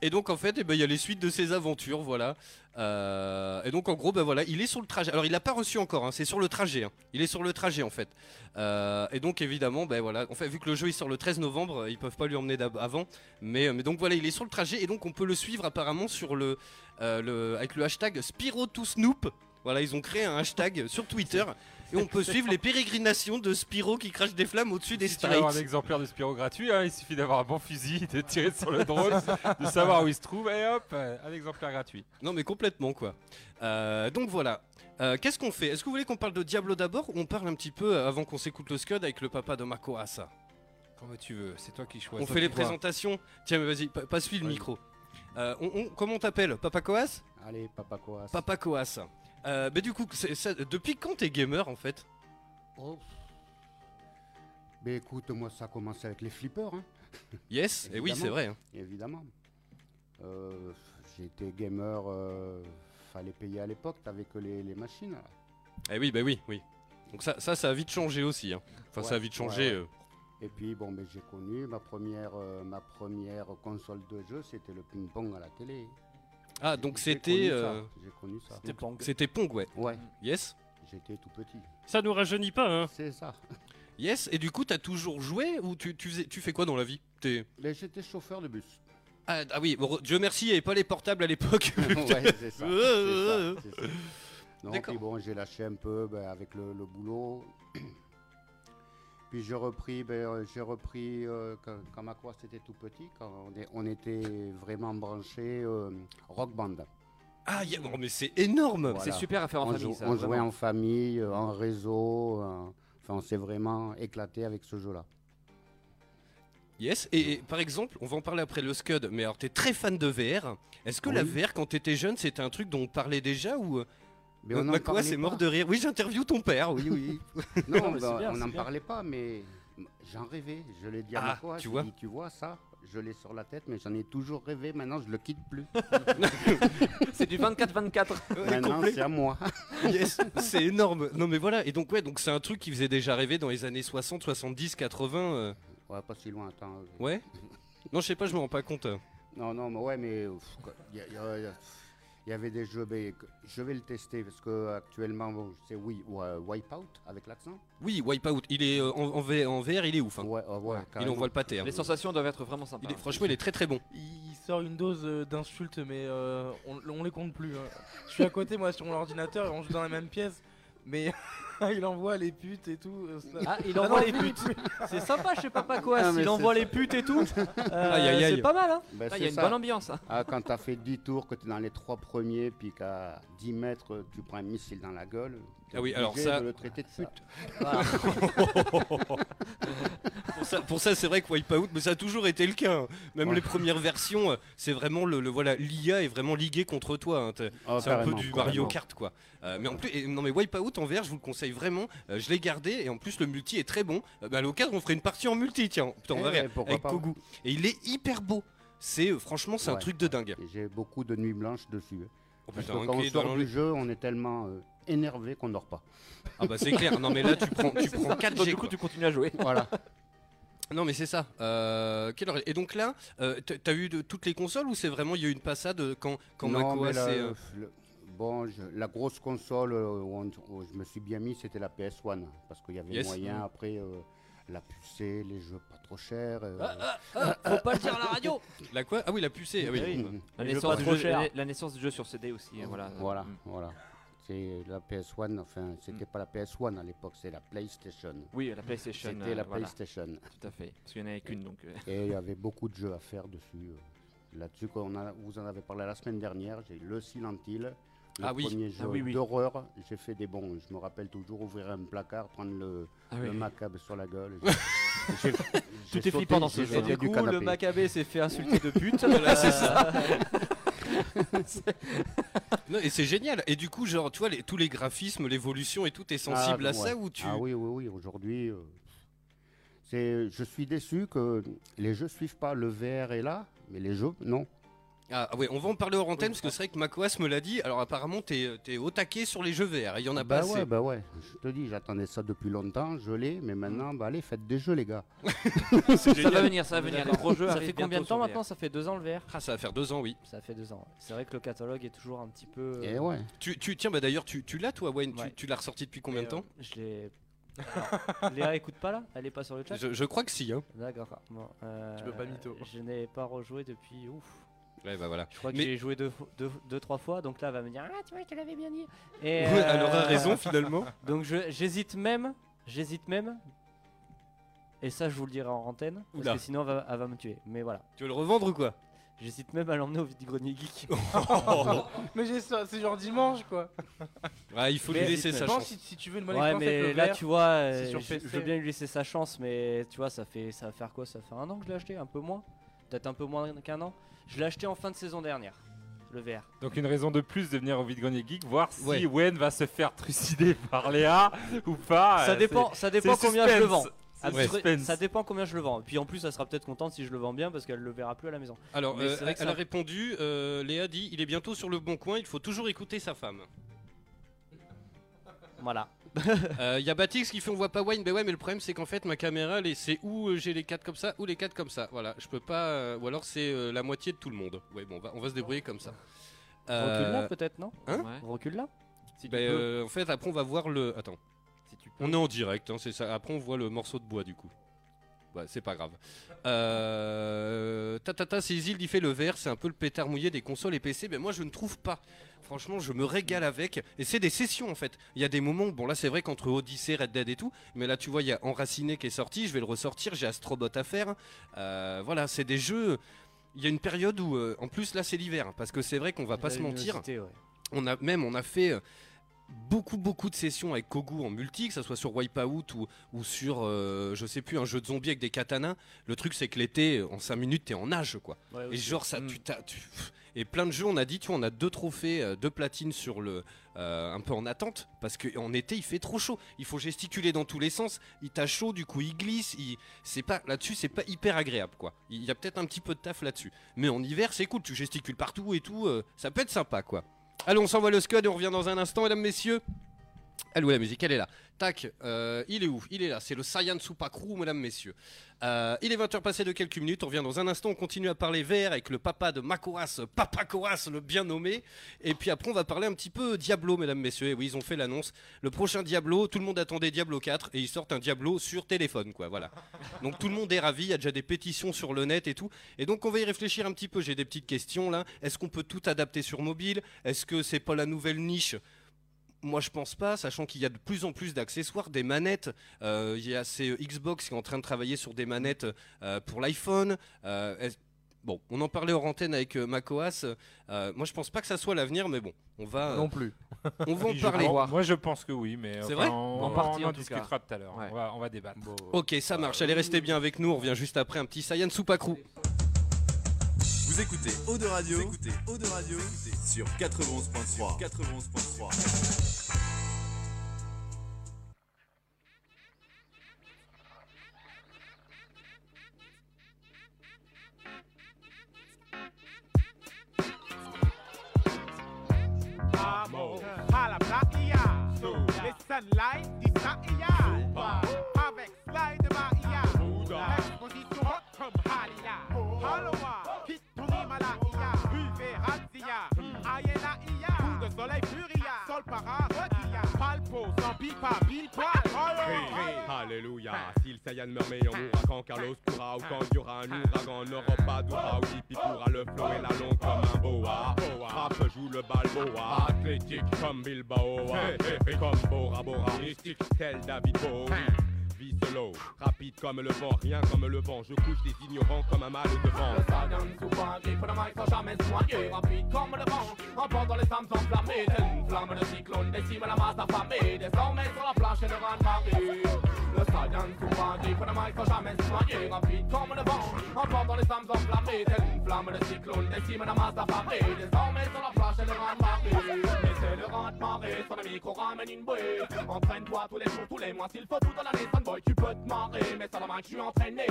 Et donc en fait, eh ben, il y a les suites de ses aventures, voilà. Euh, et donc en gros, ben voilà, il est sur le trajet. Alors il l'a pas reçu encore, hein, c'est sur le trajet. hein. Il est sur le trajet en fait. Euh, et donc évidemment, ben voilà, en fait, vu que le jeu il sort le 13 novembre, euh, ils peuvent pas lui emmener avant. Mais, euh, mais donc voilà, il est sur le trajet et donc on peut le suivre apparemment sur le, euh, le avec le hashtag Spiro2Snoop. Voilà, ils ont créé un hashtag sur Twitter et on peut suivre les pérégrinations de Spiro qui crache des flammes au-dessus des Si tu veux avoir un exemplaire de Spyro gratuit, hein, il suffit d'avoir un bon fusil, de tirer sur le drone, de savoir où il se trouve, et hop, un exemplaire gratuit. Non mais complètement quoi. Euh, donc voilà. Euh, Qu'est-ce qu'on fait? Est-ce que vous voulez qu'on parle de Diablo d'abord ou on parle un petit peu avant qu'on s'écoute le Scud avec le papa de Mako Asa Comme tu veux, c'est toi qui choisis. On fait les présentations. Tiens mais vas-y, pa- passe-lui le micro. Euh, on- on- comment on t'appelle Papa Koas Allez, papa Koas. Papa Koas. Euh, bah du coup, c'est- ça- depuis quand t'es gamer en fait Oh. Ben écoute, moi ça a commencé avec les flippers, hein, Yes Et oui Évidemment. c'est vrai. hein. évidemment. Euh, J'étais gamer, euh, fallait payer à l'époque, t'avais que les, les machines. là. Eh oui bah oui, oui. Donc ça, ça, ça a vite changé aussi. hein. Enfin ça a vite changé. ouais. Et puis bon, ben, j'ai connu ma première, euh, ma première console de jeu, c'était le ping-pong à la télé. Ah donc J'ai c'était... euh, J'ai connu ça. C'était Pong. C'était Pong ouais. Ouais, Yes j'étais tout petit. Ça nous rajeunit pas, hein C'est ça. Yes, et du coup, t'as toujours joué ou tu, tu, faisais- tu fais quoi dans la vie? T'es- Mais j'étais chauffeur de bus. ah, ah oui, bon, Dieu merci, il n'y avait pas les portables à l'époque. ouais, c'est ça. Ça, ça. Non, puis bon, j'ai lâché un peu ben, avec le, le boulot. Puis j'ai repris, ben, euh, j'ai repris euh, quand, quand ma croix était tout petit, quand on, est- on était vraiment branchés euh, rock band. ah, y a- oh, mais c'est énorme Voilà. C'est super à faire en on famille jou- ça. on jouait vraiment. en famille, euh, en réseau. euh, enfin, on s'est vraiment éclaté avec ce jeu-là. Yes, et, et par exemple, on va en parler après le Scud, mais alors t'es très fan de VR. Est-ce que la Oui. VR, quand t'étais jeune, c'était un truc dont on parlait déjà ou euh, Mais on parlait c'est mort de rire Oui, j'interview ton père, oui, oui. Non, mais c'est bien, on n'en parlait pas, mais j'en rêvais. Je l'ai dit à Ah, ma quoi, tu vois. dit, tu vois ça, je l'ai sur la tête, mais j'en ai toujours rêvé. Maintenant, je le quitte plus. C'est du 24-24. Maintenant, c'est à moi. Yes, c'est énorme. Non mais voilà, et donc ouais, donc c'est un truc qui faisait déjà rêver dans les années 60, 70, 80. euh, Ouais, pas si loin, attends. Ouais Non, je sais pas, je me rends pas compte. euh. Non, non, mais ouais, mais pff, quoi, il y, a- il y a- il y a- il y avait des jeux. ben, je vais le tester parce que actuellement, bon, c'est oui, ouais, Wipeout avec l'accent. Oui, Wipeout, il est euh, en, en V- en VR, il est ouf. hein. Ouais, ouais, ouais, Il envoie le pâté. hein. Les sensations doivent être vraiment sympas. Il est- franchement, il est très très bon. Il sort une dose euh, d'insultes, mais euh, on, on les compte plus. hein. Je suis à côté, moi, sur mon ordinateur, et on joue dans la même pièce. Mais il envoie les putes et tout. euh, ça- Ah, il Ah envoie non, les putes. C'est sympa chez Papa Coas, Ah, il envoie les putes et tout. Euh, Aïe, aïe, aïe. C'est pas mal, hein. Ben, Ah, il y c'est a une ça. bonne ambiance. hein. Ah, quand t'as fait 10 tours, que t'es dans les trois premiers, puis qu'à 10 mètres, tu prends un missile dans la gueule. Ah oui, alors ça- de le traiter de pute. Voilà. Pour ça, pour ça, c'est vrai que Wipeout, mais ça a toujours été le cas. hein. Même Ouais. les premières versions, euh, c'est vraiment le, le- voilà, l'IA est vraiment liguée contre toi. hein. Ah, c'est un peu du. Mario Kart quoi. Euh, mais en plus, et- non mais Wipeout en VR, je vous le conseille vraiment. Euh, je l'ai gardé et en plus le multi est très bon. Euh, bah, à l'occasion, on ferait une partie en multi, tiens. Putain, on Eh va ouais, rire, pourquoi avec pas. Kogu. Et il est hyper beau. C'est euh, franchement, c'est un truc de dingue. Et J'ai beaucoup de nuits blanches dessus. hein. Oh, Parce putain, que quand on dans sort du jeu, on est tellement euh, énervé qu'on dort pas. Ah bah c'est clair. Non mais là, tu prends, tu prends 4 Donc, G. du coup, quoi. tu continues à jouer. Voilà. Non mais c'est ça. Euh, quelle heure est- Et donc là, euh, t'as eu de toutes les consoles ou c'est vraiment il y a eu une passade euh, quand quand Non, macOS mais la, est, euh, le- bon, je- la grosse console euh, où, on- où je me suis bien mis, c'était la PS1. Parce qu'il y avait Yes. moyen après euh, la pucer, les jeux pas trop chers. euh, Ah, Faut pas le dire à la radio. La quoi? Ah oui, la pucée. Ah oui. Ah oui. La Les jeux naissance, pas du trop jeu, chers. la- la naissance du jeu sur CD aussi. hein, voilà. Voilà, Mm. voilà. C'est la PS1, enfin, c'était pas la PS1 à l'époque, c'est la PlayStation. Oui, la PlayStation. C'était euh, la voilà, PlayStation. Tout à fait. Parce qu'il n'y en avait qu'une. Donc, euh, Et il y avait beaucoup de jeux à faire dessus. euh. Là-dessus, qu'on a- vous en avez parlé la semaine dernière, j'ai le Silent Hill. Le Ah oui. premier jeu Ah oui, oui. d'horreur, j'ai fait des bons. Je me rappelle toujours ouvrir un placard, prendre le, Ah le macabre sur la gueule. Tout est flippant dans ce jeu, du coup, le. Maccabée s'est fait insulter de pute. Voilà, c'est Euh, ça. Non, et c'est génial. Et du coup, genre, tu vois, les- tous les graphismes, l'évolution et tout, est sensible Ah, à ça ou tu Ah oui, oui, oui. Aujourd'hui, euh, c'est, je suis déçu que les jeux suivent pas. Le VR est là, mais les jeux, non. Ah ouais, on va en parler hors antenne parce que c'est vrai que macOS me l'a dit. Alors apparemment, t'es es au taquet sur les jeux VR. Il y en a bah pas ouais, assez. bah ouais. Je te dis, j'attendais ça depuis longtemps, je l'ai, mais maintenant, bah allez, faites des jeux, les gars. ça va venir, ça va venir. Les gros jeux Ça fait combien de temps VR. maintenant Ça fait deux ans le VR Ah, ça va faire deux ans, oui. Ça fait deux ans. C'est vrai que le catalogue est toujours un petit peu. Et euh, ouais. Tu, tu tiens, bah d'ailleurs, tu, tu l'as toi, Wayne. Tu- Ouais. Tu, l'as ressorti depuis combien de euh, temps Je l'ai. Alors, Léa écoute pas là? Elle est pas sur le chat? Je, je crois que si. Hein. D'accord. Bon, euh, Tu peux pas mytho. Je n'ai pas rejoué depuis. Ouf. Ouais, bah voilà. Je crois que Mais- j'ai joué deux, deux, deux, trois fois, donc là elle va me dire Ah, tu vois, je te l'avais bien dit. Et, Ouais, elle aura euh, raison finalement. Donc je- j'hésite même, j'hésite même. Et ça, je vous le dirai en antenne, parce Oula. que sinon elle va, elle va me tuer. Mais voilà. Tu veux le revendre ou quoi? J'hésite même à l'emmener au vide-grenier geek. Mais j'ai ça, c'est genre dimanche quoi. Il faut Mais lui laisser sa chance. si, si tu veux une bonne ouais, avec mais le là, tu vois, euh, sur je, PC. je veux bien lui laisser sa chance, mais tu vois, ça fait, ça va faire quoi? Ça fait un an que je l'ai acheté, un peu moins Peut-être un peu moins qu'un an Je l'ai acheté en fin de saison dernière, le VR. Donc une raison de plus de venir au Vide Grenier Geek, voir si Ouais. Wen va se faire trucider par Léa ou pas. ça euh, dépend, ça dépend combien je le vends. Ah. Ça dépend combien je le vends. Et puis en plus, elle sera peut-être contente si je le vends bien parce qu'elle le verra plus à la maison. Alors, Mais euh, c'est vrai que elle ça- a répondu. euh, Léa dit il est bientôt sur le bon coin. Il faut toujours écouter sa femme. Voilà. Il y a Batix qui fait on voit pas Wayne. Ben ouais, mais le problème c'est qu'en fait ma caméra, elle est- c'est où euh, j'ai les 4 comme ça ou les 4 comme ça. Voilà, je peux pas. euh, ou alors c'est euh, la moitié de tout le monde. Ouais, bon, on va, on va se débrouiller comme ça. Euh, Recule là peut-être, non? Hein? Ouais. Recule là Si ben, euh, en fait, après on va voir le. Attends. Si tu peux. On est en direct, hein, c'est ça. Après, on voit le morceau de bois du coup. Ouais, c'est pas grave. Euh... Tatata, c'est Isilde, il fait le vert, c'est un peu le pétard mouillé des consoles et PC. Mais moi, je ne trouve pas. Franchement, je me régale avec. Et c'est des sessions en fait. Il y a des moments, bon là, c'est vrai qu'entre Odyssey, Red Dead et tout. Mais là, tu vois, il y a Enraciné qui est sorti. Je vais le ressortir. J'ai Astrobot à faire. Euh, voilà, c'est des jeux. Il y a une période où, euh, en plus, là, c'est l'hiver. Parce que c'est vrai qu'on va pas se mentir. Ouais. On a même on a fait euh, beaucoup beaucoup de sessions avec Kogu en multi, que ça soit sur Wipeout ou, ou sur euh, je sais plus un jeu de zombies avec des katanas. Le truc c'est que l'été en 5 minutes t'es en nage quoi. Ouais, Et genre ça Mm. tu tu- et plein de jeux on a dit tu vois on a deux trophées, euh, deux platines sur le euh, un peu en attente parce qu'en été il fait trop chaud. Il faut gesticuler dans tous les sens. Il t'a chaud du coup il glisse. C'est pas là-dessus c'est pas hyper agréable quoi. Il y a peut-être un petit peu de taf là-dessus. Mais en hiver c'est cool. Tu gesticules partout et tout. euh, ça peut être sympa quoi. Allez, on s'envoie le scud et on revient dans un instant, mesdames, messieurs. Elle la musique Elle est là. Tac, euh, il est où? Il est là. C'est le Saiyan Supakru, mesdames, messieurs. Euh, il est 20h passé de quelques minutes. On revient dans un instant. On continue à parler vert avec le papa de Makoas, Papa le bien nommé. Et puis après, on va parler un petit peu Diablo, mesdames, messieurs. Et oui, ils ont fait l'annonce. Le prochain Diablo, tout le monde attendait Diablo 4 et ils sortent un Diablo sur téléphone, quoi. Voilà. Donc tout le monde est ravi. Il y a déjà des pétitions sur le net et tout. Et donc on va y réfléchir un petit peu. J'ai des petites questions là. Est-ce qu'on peut tout adapter sur mobile? Est-ce que c'est pas la nouvelle niche? Moi je pense pas, sachant qu'il y a de plus en plus d'accessoires, des manettes. Euh, Il y a ces Xbox qui est en train de travailler sur des manettes euh, pour l'iPhone. Euh, bon, on en parlait hors antenne avec euh, Macoas. Euh, moi je pense pas que ça soit l'avenir, mais bon, on va. euh, Non plus. On va en parler. Moi, je pense que oui, mais C'est enfin, vrai on, En partie, on en en discutera tout à l'heure. Ouais. On, va, on va débattre. Ok, ça marche. Allez, restez bien avec nous. On revient juste après un petit Saiyan Soupacrou. Vous écoutez Eau de Radio, vous écoutez Eau de Radio sur 91.3. 91.3. sunlight, die staat. Avec slide maar ideaal. Expositie hot from Halia. Haloa, hit to Himalaya. Vive Hazia, Ayena Ia. De soleil Palpo, sans pipa, pile poil. Alléluia. Si le Saiyan meurt, mais on mourra quand Carlos courra ou quand il y aura un ouragan. On n'aura pas d'oura ou Hippie pourra le flow et la longue comme un boa. Rap joue le balboa. Athlétique comme Bilbao. Et comme Bora Bora. Mystique tel David Bowie. Rapide comme le vent, rien comme le vent. Je couche des ignorants comme un mal de vent. Le Saiyan souvent grippe le mic sans jamais noyer Rapide comme le vent, emportant les femmes enflammées. Telle une flamme de cyclone décime la masse affamée. Désormais sur la plage et le rang marée. Le Saiyan souvent grippe le mic sans jamais noyer Rapide comme le vent, emportant les femmes enflammées. Telle une flamme de cyclone décime la masse affamée. Désormais sur la plage et le rang le de marée, sur le micro ramène une bouée. Entraîne-toi tous les jours, tous les mois S'il faut tout dans l'année, fanboy, tu peux te marrer. Mais ça la main que je suis entraîné.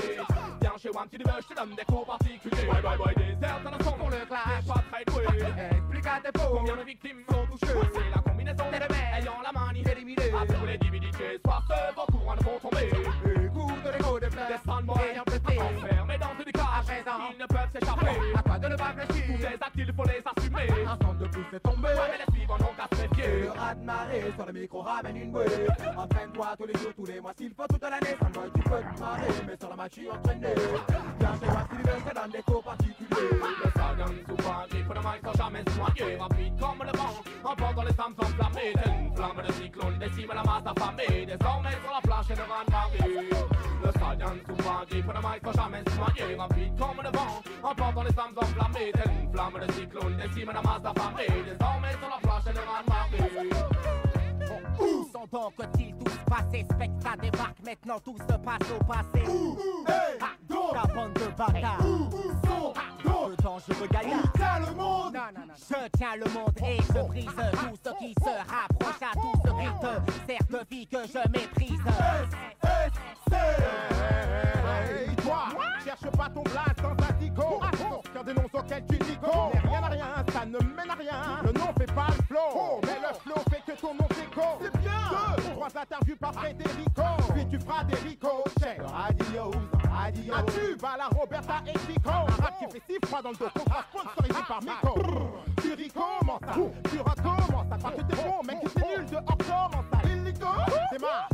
Viens chez si tu veux, je te donne des cours particuliers. Bye bye bye, dans le son pour le clash. Pas très doué, explique à tes faux Combien de victimes sont touchées. C'est la combinaison des rebelles Ayant la manie éliminée À tous les divinités, soir se vont courants vont tomber Fleurs Des fanboys ayant blessé Enfermés dans une cage À présent, ils ne peuvent s'échapper. À toi de ne pas fléchir? Tous ces actes, il faut les assumer. Un centre de plus est tombé. Ouais, mais les suivants n'ont qu'à se méfier. Le raz de marée sur le micro ramène une bouée. Entraîne-toi tous les jours, tous les mois S'il faut toute l'année, fanboy, tu peux te marrer Mais sur la match, suis entraîné. Viens chez moi, si tu veux, je te donne des cours particuliers. Le Saiyan souvent grippe le mic sans jamais noyer. Rapide comme le vent, emportant les femmes enflammées. Une flamme de cyclone décime la masse affamée. Désormais sur la plage et le rang de marée Le Saiyan souvent grippe le mic sans jamais se noyer Rapide comme le vent, emportant les femmes enflammées Telle une flamme de cyclone. Décime la masse affamée Désormais sur la plage et le rang de marée Où sont donc ils tous passés Spectre débarque, maintenant tout se passe au passé. Ah, Ta bande de bâtards. Le dangereux gaillard. Le monde? Je tiens le monde et je brise tout ce qui se rapproche à tout ce qui te de vie que je méprise. Hey, pas ton blast dans un dico. Qu'un des noms auxquels tu dis go. Mais rien à rien, ça ne mène à rien. Le nom fait pas le flow. Mais le flow fait que ton nom s'écho C'est bien. Deux, trois interviews par Federico Puis tu feras des ricochets Adios, adios Un tube à la Roberta et Chico. Un rap qui fait si froid dans le dos. Sera sponsorisé par Miko Tu recommences ça, tu recommences ça Parce que t'es bon mec, c'est nul dehors. Comment ça Illico, c'est marre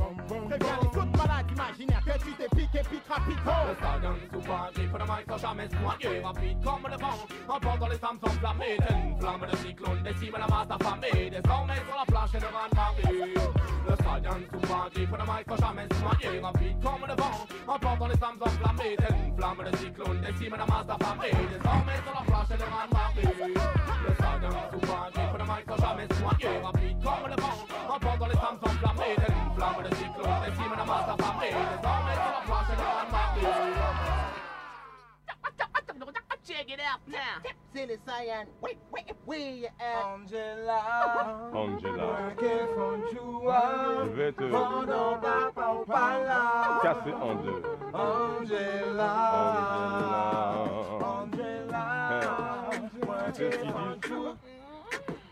tu t'es piqué, pique rapido Le grippe le mic sans jamais se noyer Rapide comme le vent, emportant les femmes enflammées Telle une flamme de cyclone décime la masse affamée Désormais sur la plage et le rang de marée Le grippe le mic sans jamais se noyer Rapide comme le vent, emportant les femmes enflammées Telle une flamme de cyclone décime la masse affamée Désormais sur la plage et le rang de marée Le grippe le mic sans jamais se noyer Rapide comme le vent, emportant les femmes enflammées Telle une flamme de cyclone décime la masse affamée Check it out now. Silly Cyan. Wait, wait, we at Angela. Angela. Working from Jua. Je vais te casser en deux. Angela. Angela. Angela. C'est ce.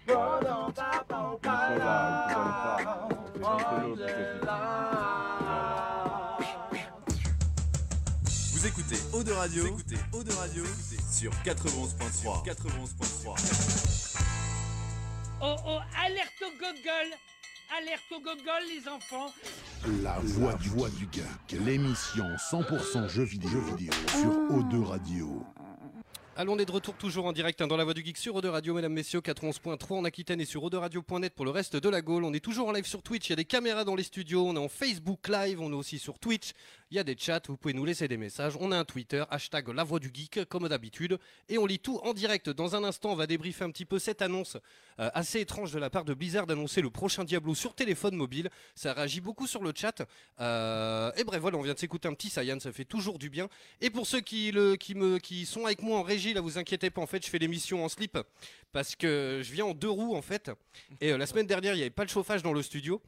Pendant là, Vous écoutez Eau de Radio, vous écoutez Eau de Radio sur 91.3. 91.3. Oh oh, alerte au gogol Alerte au gogol, les enfants La voix du, voix du geek, l'émission 100% jeux vidéo, jeux vidéo sur O2 Radio. Allons, on est de retour toujours en direct hein, dans la voix du geek sur Ode Radio, mesdames, messieurs, 91.3 en Aquitaine et sur Radio.net pour le reste de la Gaule. On est toujours en live sur Twitch, il y a des caméras dans les studios, on est en Facebook Live, on est aussi sur Twitch, il y a des chats, vous pouvez nous laisser des messages. On a un Twitter, hashtag la voix du geek, comme d'habitude, et on lit tout en direct. Dans un instant, on va débriefer un petit peu cette annonce euh, assez étrange de la part de Blizzard d'annoncer le prochain Diablo sur téléphone mobile. Ça réagit beaucoup sur le chat. Euh, et bref, voilà, on vient de s'écouter un petit Saiyan, ça fait toujours du bien. Et pour ceux qui, sont avec moi en régie, là, vous inquiétez pas, en fait, je fais l'émission en slip parce que je viens en deux roues, en fait. Et euh, la semaine dernière, il n'y avait pas de chauffage dans le studio.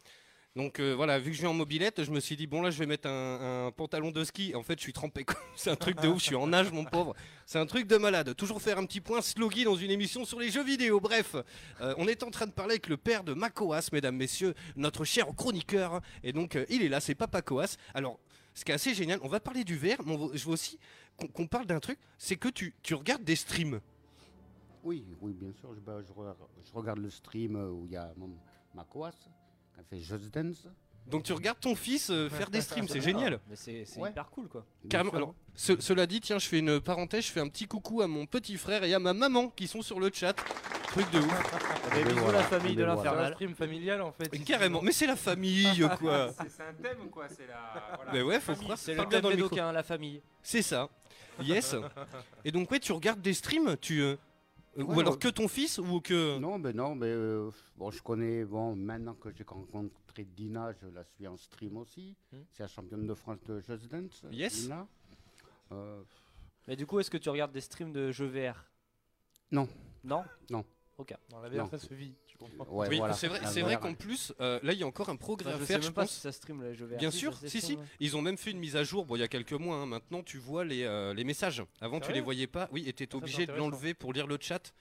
Donc euh, voilà, vu que je viens en mobilette, je me suis dit, bon là, je vais mettre un, pantalon de ski. En fait, je suis trempé. C'est un truc de ouf, je suis en nage, mon pauvre. C'est un truc de malade. Toujours faire un petit point sloggy dans une émission sur les jeux vidéo. Bref, euh, on est en train de parler avec le père de Macoas, mesdames, messieurs, notre cher chroniqueur. Et donc, euh, il est là, c'est Papa Coas. Alors, ce qui est assez génial, on va parler du verre, mais je veux aussi qu'on parle d'un truc, c'est que tu, tu regardes des streams. Oui, oui, bien sûr. Je, bah, regarde, je regarde le stream où il y a mon, a fait Just Dance. Donc tu regardes ton fils euh, faire des streams, c'est génial. Mais c'est c'est Ouais. hyper cool quoi. Carrément. Alors, ce- cela dit, tiens, je fais une parenthèse, je fais un petit coucou à mon petit frère et à ma maman qui sont sur le chat. Truc de ouf. Et bisous la famille de C'est un l'infernal. stream familial en fait. Carrément, mais c'est la famille, quoi. C'est un thème ou quoi C'est la. voilà. Mais ouais, faut croire. C'est le Parle bien thème dans le micro. médocain, la famille. C'est ça. Yes. Et donc, ouais, tu regardes des streams, tu. euh, euh, ou alors que ton fils ou que. Non, mais non, mais euh, bon, je connais, bon, maintenant que j'ai rencontré Dina, je la suis en stream aussi. Hmm. C'est la championne de France de Just Dance. Yes. Dina. Euh, Mais du coup, est-ce que tu regardes des streams de jeux VR non, Non? Non. Ok. Dans la VR, Non. ça se vit. Ouais, oui, voilà. c'est vrai, c'est vrai VR. qu'en plus, euh, là, il y a encore un progrès Enfin, à je faire, sais je pas pense. si ça stream les jeux VR. Bien sûr, si, si. Ils ont même fait une mise à jour, bon, il y a quelques mois. hein, Maintenant, tu vois les, euh, les messages. Avant, tu les voyais pas. Oui, et tu étais Ah, obligé de l'enlever pour lire le chat.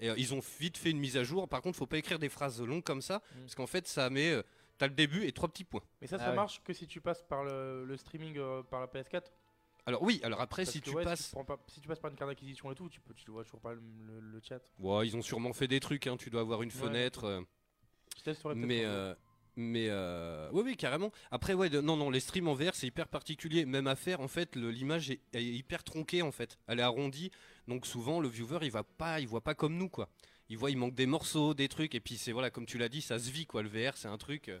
Et euh, ils ont vite fait une mise à jour. Par contre, faut pas écrire des phrases longues comme ça. Mm. Parce qu'en fait, ça met. euh, T'as le début et trois petits points. Mais ça, Ah ça ouais. marche que si tu passes par le, le streaming euh, par la PS4. Alors, oui, alors après, Parce si que, tu ouais, passes. pas- si tu passes par une carte d'acquisition et tout, tu, peux, tu vois toujours pas le, le- le chat. Ouais, ils ont sûrement fait des trucs. hein, Tu dois avoir une Ouais. fenêtre. euh, Je testerai. Mais, euh, mais euh, oui, oui, carrément. Après, ouais, de- non, non, les streams en VR, c'est hyper particulier. Même à faire, en fait, l'image est, est hyper tronquée, en fait. Elle est arrondie. Donc souvent, le viewer, il va pas, il voit pas comme nous, quoi. Il voit, il manque des morceaux, des trucs. Et puis, c'est voilà, comme tu l'as dit, ça se vit, quoi. Le VR, c'est un truc. euh,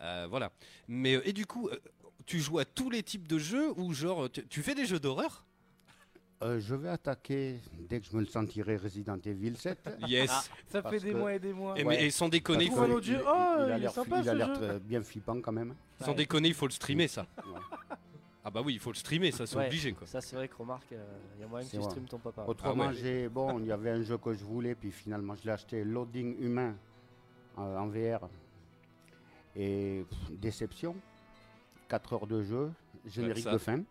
euh, voilà. Mais, euh, et du coup, euh, tu joues à tous les types de jeux ou genre, tu, tu fais des jeux d'horreur? Euh, je vais attaquer dès que je me le sentirai Resident Evil 7. Yes. ça fait des mois et des mois. Et, Ouais. mais- et sans déconner, il faut. Oh, il il a l'air bien flippant quand même. sans déconner, il faut le streamer, ça. Ouais. Ah bah oui, il faut le streamer, ça, c'est Ouais, obligé, quoi. Ça, c'est vrai que remarque, il y a moyen que tu vrai. ton papa. Autrement, Ah ouais. j'ai bon, il y avait un jeu que je voulais, puis finalement je l'ai acheté, Loading Humain euh, en VR. Et pff, déception, 4 heures de jeu, générique ça- de fin.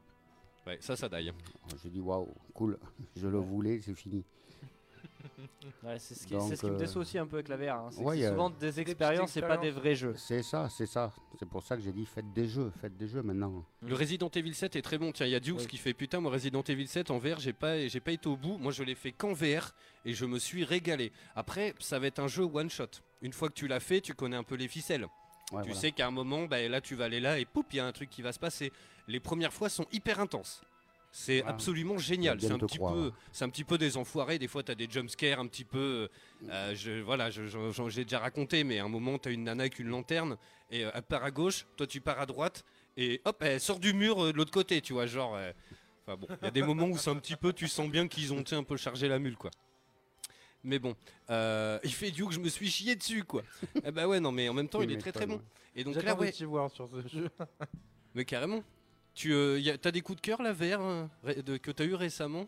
Ouais, ça, ça daille. J'ai dit waouh, cool, je le voulais, c'est fini. Ouais, c'est ce qui, Donc, c'est ce qui me euh, déçoit aussi un peu avec la VR. hein, c'est ouais, a- souvent des expériences et pas des vrais jeux. C'est ça, c'est ça. C'est pour ça que j'ai dit faites des jeux, faites des jeux maintenant. Le Resident Evil 7 est très bon. Tiens, il y a Dukes qui fait putain, moi Resident Evil 7 en VR, j'ai pas, j'ai pas été au bout. Moi, je l'ai fait qu'en VR et je me suis régalé. Après, ça va être un jeu one shot. Une fois que tu l'as fait, tu connais un peu les ficelles. Ouais, tu voilà. sais qu'à un moment, bah, là, tu vas aller là et poup, il y a un truc qui va se passer. Les premières fois sont hyper intenses. C'est Ah. absolument génial. C'est un, petit croire, peu, c'est un petit peu des enfoirés. Des fois, tu as des jumpscares un petit peu. euh, je, voilà, je- je- j'en- j'ai déjà raconté, mais à un moment, tu as une nana avec une lanterne et euh, elle part à gauche, toi, tu pars à droite et hop, elle sort du mur euh, de l'autre côté, tu vois. Genre, euh, enfin bon, il y a des moments où c'est un petit peu, tu sens bien qu'ils ont un peu chargé la mule, quoi. Mais bon, euh, il fait du que je me suis chié dessus, quoi. eh bah ouais, non, mais en même temps, Tu il est très très bon. Et donc là, ouais, voir sur ce jeu. mais carrément. Tu euh, y a- t'as des coups de cœur là VR hein, de- que t'as eu récemment?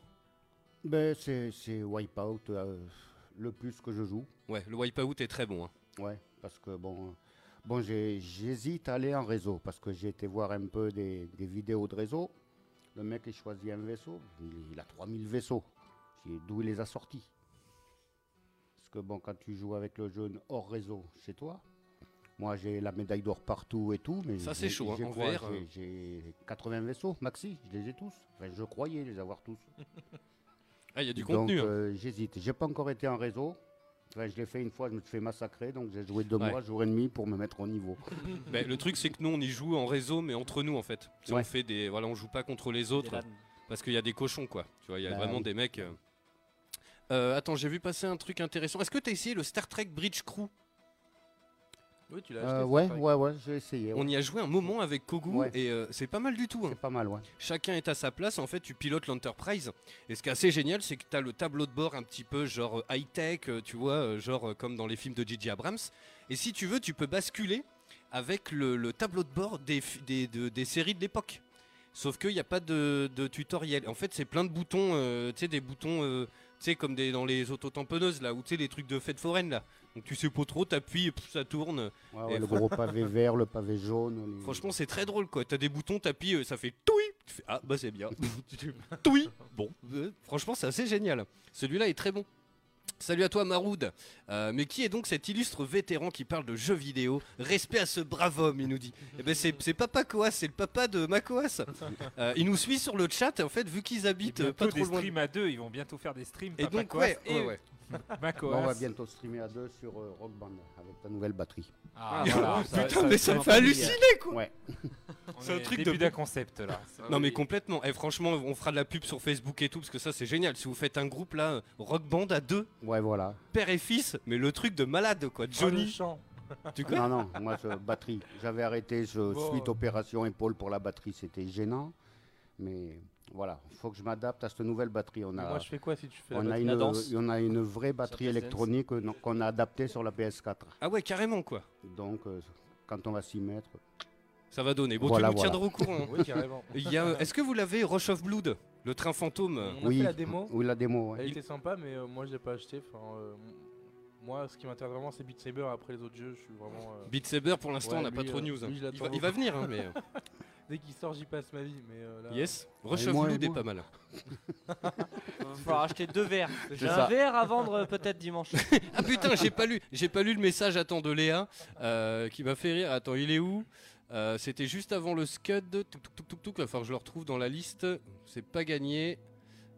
Ben, c'est c'est Wipeout euh, le plus que je joue. Ouais, le Wipeout est très bon. hein. Ouais, parce que bon, euh, bon j'hésite à aller en réseau parce que j'ai été voir un peu des, des vidéos de réseau. Le mec il choisit un vaisseau, il, il a 3000 vaisseaux. D'où il les a sortis que bon, quand tu joues avec le jeune hors réseau chez toi, moi j'ai la médaille d'or partout et tout, mais Ça, j'ai- c'est chaud, hein, j'ai quoi J'ai- euh. J'ai 80 vaisseaux, maxi, je les ai tous. Enfin, je croyais les avoir tous. Ah, il y a du Donc, contenu. hein. euh, j'hésite. J'ai pas encore été en réseau. Enfin, je l'ai fait une fois, je me suis fait massacrer, donc j'ai joué deux Ouais. mois, jour et demi pour me mettre au niveau. Ben, le truc c'est que nous on y joue en réseau mais entre nous en fait. Ouais. On fait des voilà on joue pas contre les autres parce qu'il y a des cochons quoi. Tu vois il y a Bah vraiment oui. des mecs. euh, Euh, attends, j'ai vu passer un truc intéressant. Est-ce que t'as essayé le Star Trek Bridge Crew? Oui, tu l'as Euh, acheté. ouais, c'est ouais, ouais, j'ai essayé. On y a joué un moment avec Kogu Ouais. et euh, c'est pas mal du tout. hein. C'est pas mal, ouais. Chacun est à sa place, en fait tu pilotes l'Enterprise. Et ce qui est assez génial, c'est que tu as le tableau de bord un petit peu genre euh, high-tech, euh, tu vois, euh, genre euh, comme dans les films de J.J. Abrams. Et si tu veux, tu peux basculer avec le, le tableau de bord des, des, de- des séries de l'époque. Sauf qu'il n'y a pas de, de tutoriel. En fait, c'est plein de boutons, euh, tu sais, des boutons, euh, tu sais, comme des, dans les autotamponneuses, là, ou tu sais, les trucs de fête foraine, là. Donc tu sais pas trop, t'appuies, et pff, ça tourne. Ouais, ouais, Et le gros pavé vert, le pavé jaune. les- Franchement, c'est très drôle quoi. T'as des boutons, t'appuies, euh, ça fait toui. Tu fais, ah bah c'est bien. toui. Bon, euh, franchement, c'est assez génial. Celui-là est très bon. Salut à toi Maroud. Euh, mais qui est donc cet illustre vétéran qui parle de jeux vidéo? Respect à ce brave homme, il nous dit. Eh ben c'est c'est Papa Coas, c'est le papa de Macoas. Euh, il nous suit sur le chat. En fait, vu qu'ils habitent euh, pas trop des loin. streams à deux, ils vont bientôt faire des streams. Et Papa donc Coas ouais, et ouais, ouais. Bon, on va bientôt streamer à deux sur euh, Rock Band avec ta nouvelle batterie. Ah, voilà, ça- Putain, ça- mais ça me fait halluciner quoi. Ouais. C'est un truc début de d'un concept là. Non mais complètement. Et franchement, on fera de la pub sur Facebook et tout parce que ça c'est génial. Si vous faites un groupe là, Rock Band à deux, Ouais, voilà. père et fils, mais le truc de malade quoi. Oh, Johnny, tu Non, non, moi, je, batterie. J'avais arrêté je, Bon. suite opération épaule pour la batterie, c'était gênant. Mais voilà, il faut que je m'adapte à cette nouvelle batterie. On a, Moi, je fais quoi si tu fais on la a, batterie une, on a une vraie batterie électronique euh, qu'on a adaptée sur la PS4. Ah ouais, carrément quoi. Donc, euh, quand on va s'y mettre. Ça va donner. Bon, Voilà, tu nous voilà. tiendras au courant. Oui, carrément. Il y a, Est-ce que vous l'avez, Rush of Blood, le train fantôme? On a oui, fait la démo. Oui, la démo. ouais. Elle était sympa, mais euh, moi je l'ai pas acheté. Enfin, euh, moi, ce qui m'intéresse vraiment, c'est Beat Saber. Après les autres jeux, je suis vraiment. euh, Beat Saber pour l'instant, Ouais, on n'a pas trop de euh, news. hein. lui, il, va, il va beaucoup. venir, hein, mais. euh, Dès qu'il sort, j'y passe ma vie. Mais euh, là, Yes. Blood est pas mal. Il va falloir acheter deux verres. J'ai ça. un verre à vendre euh, peut-être dimanche. Ah putain, j'ai pas lu, j'ai pas lu le message attends de Léa euh, qui m'a fait rire. Attends, il est où? Euh, C'était juste avant le scud. Touc, touc, touc, touc, je le retrouve dans la liste. C'est pas gagné.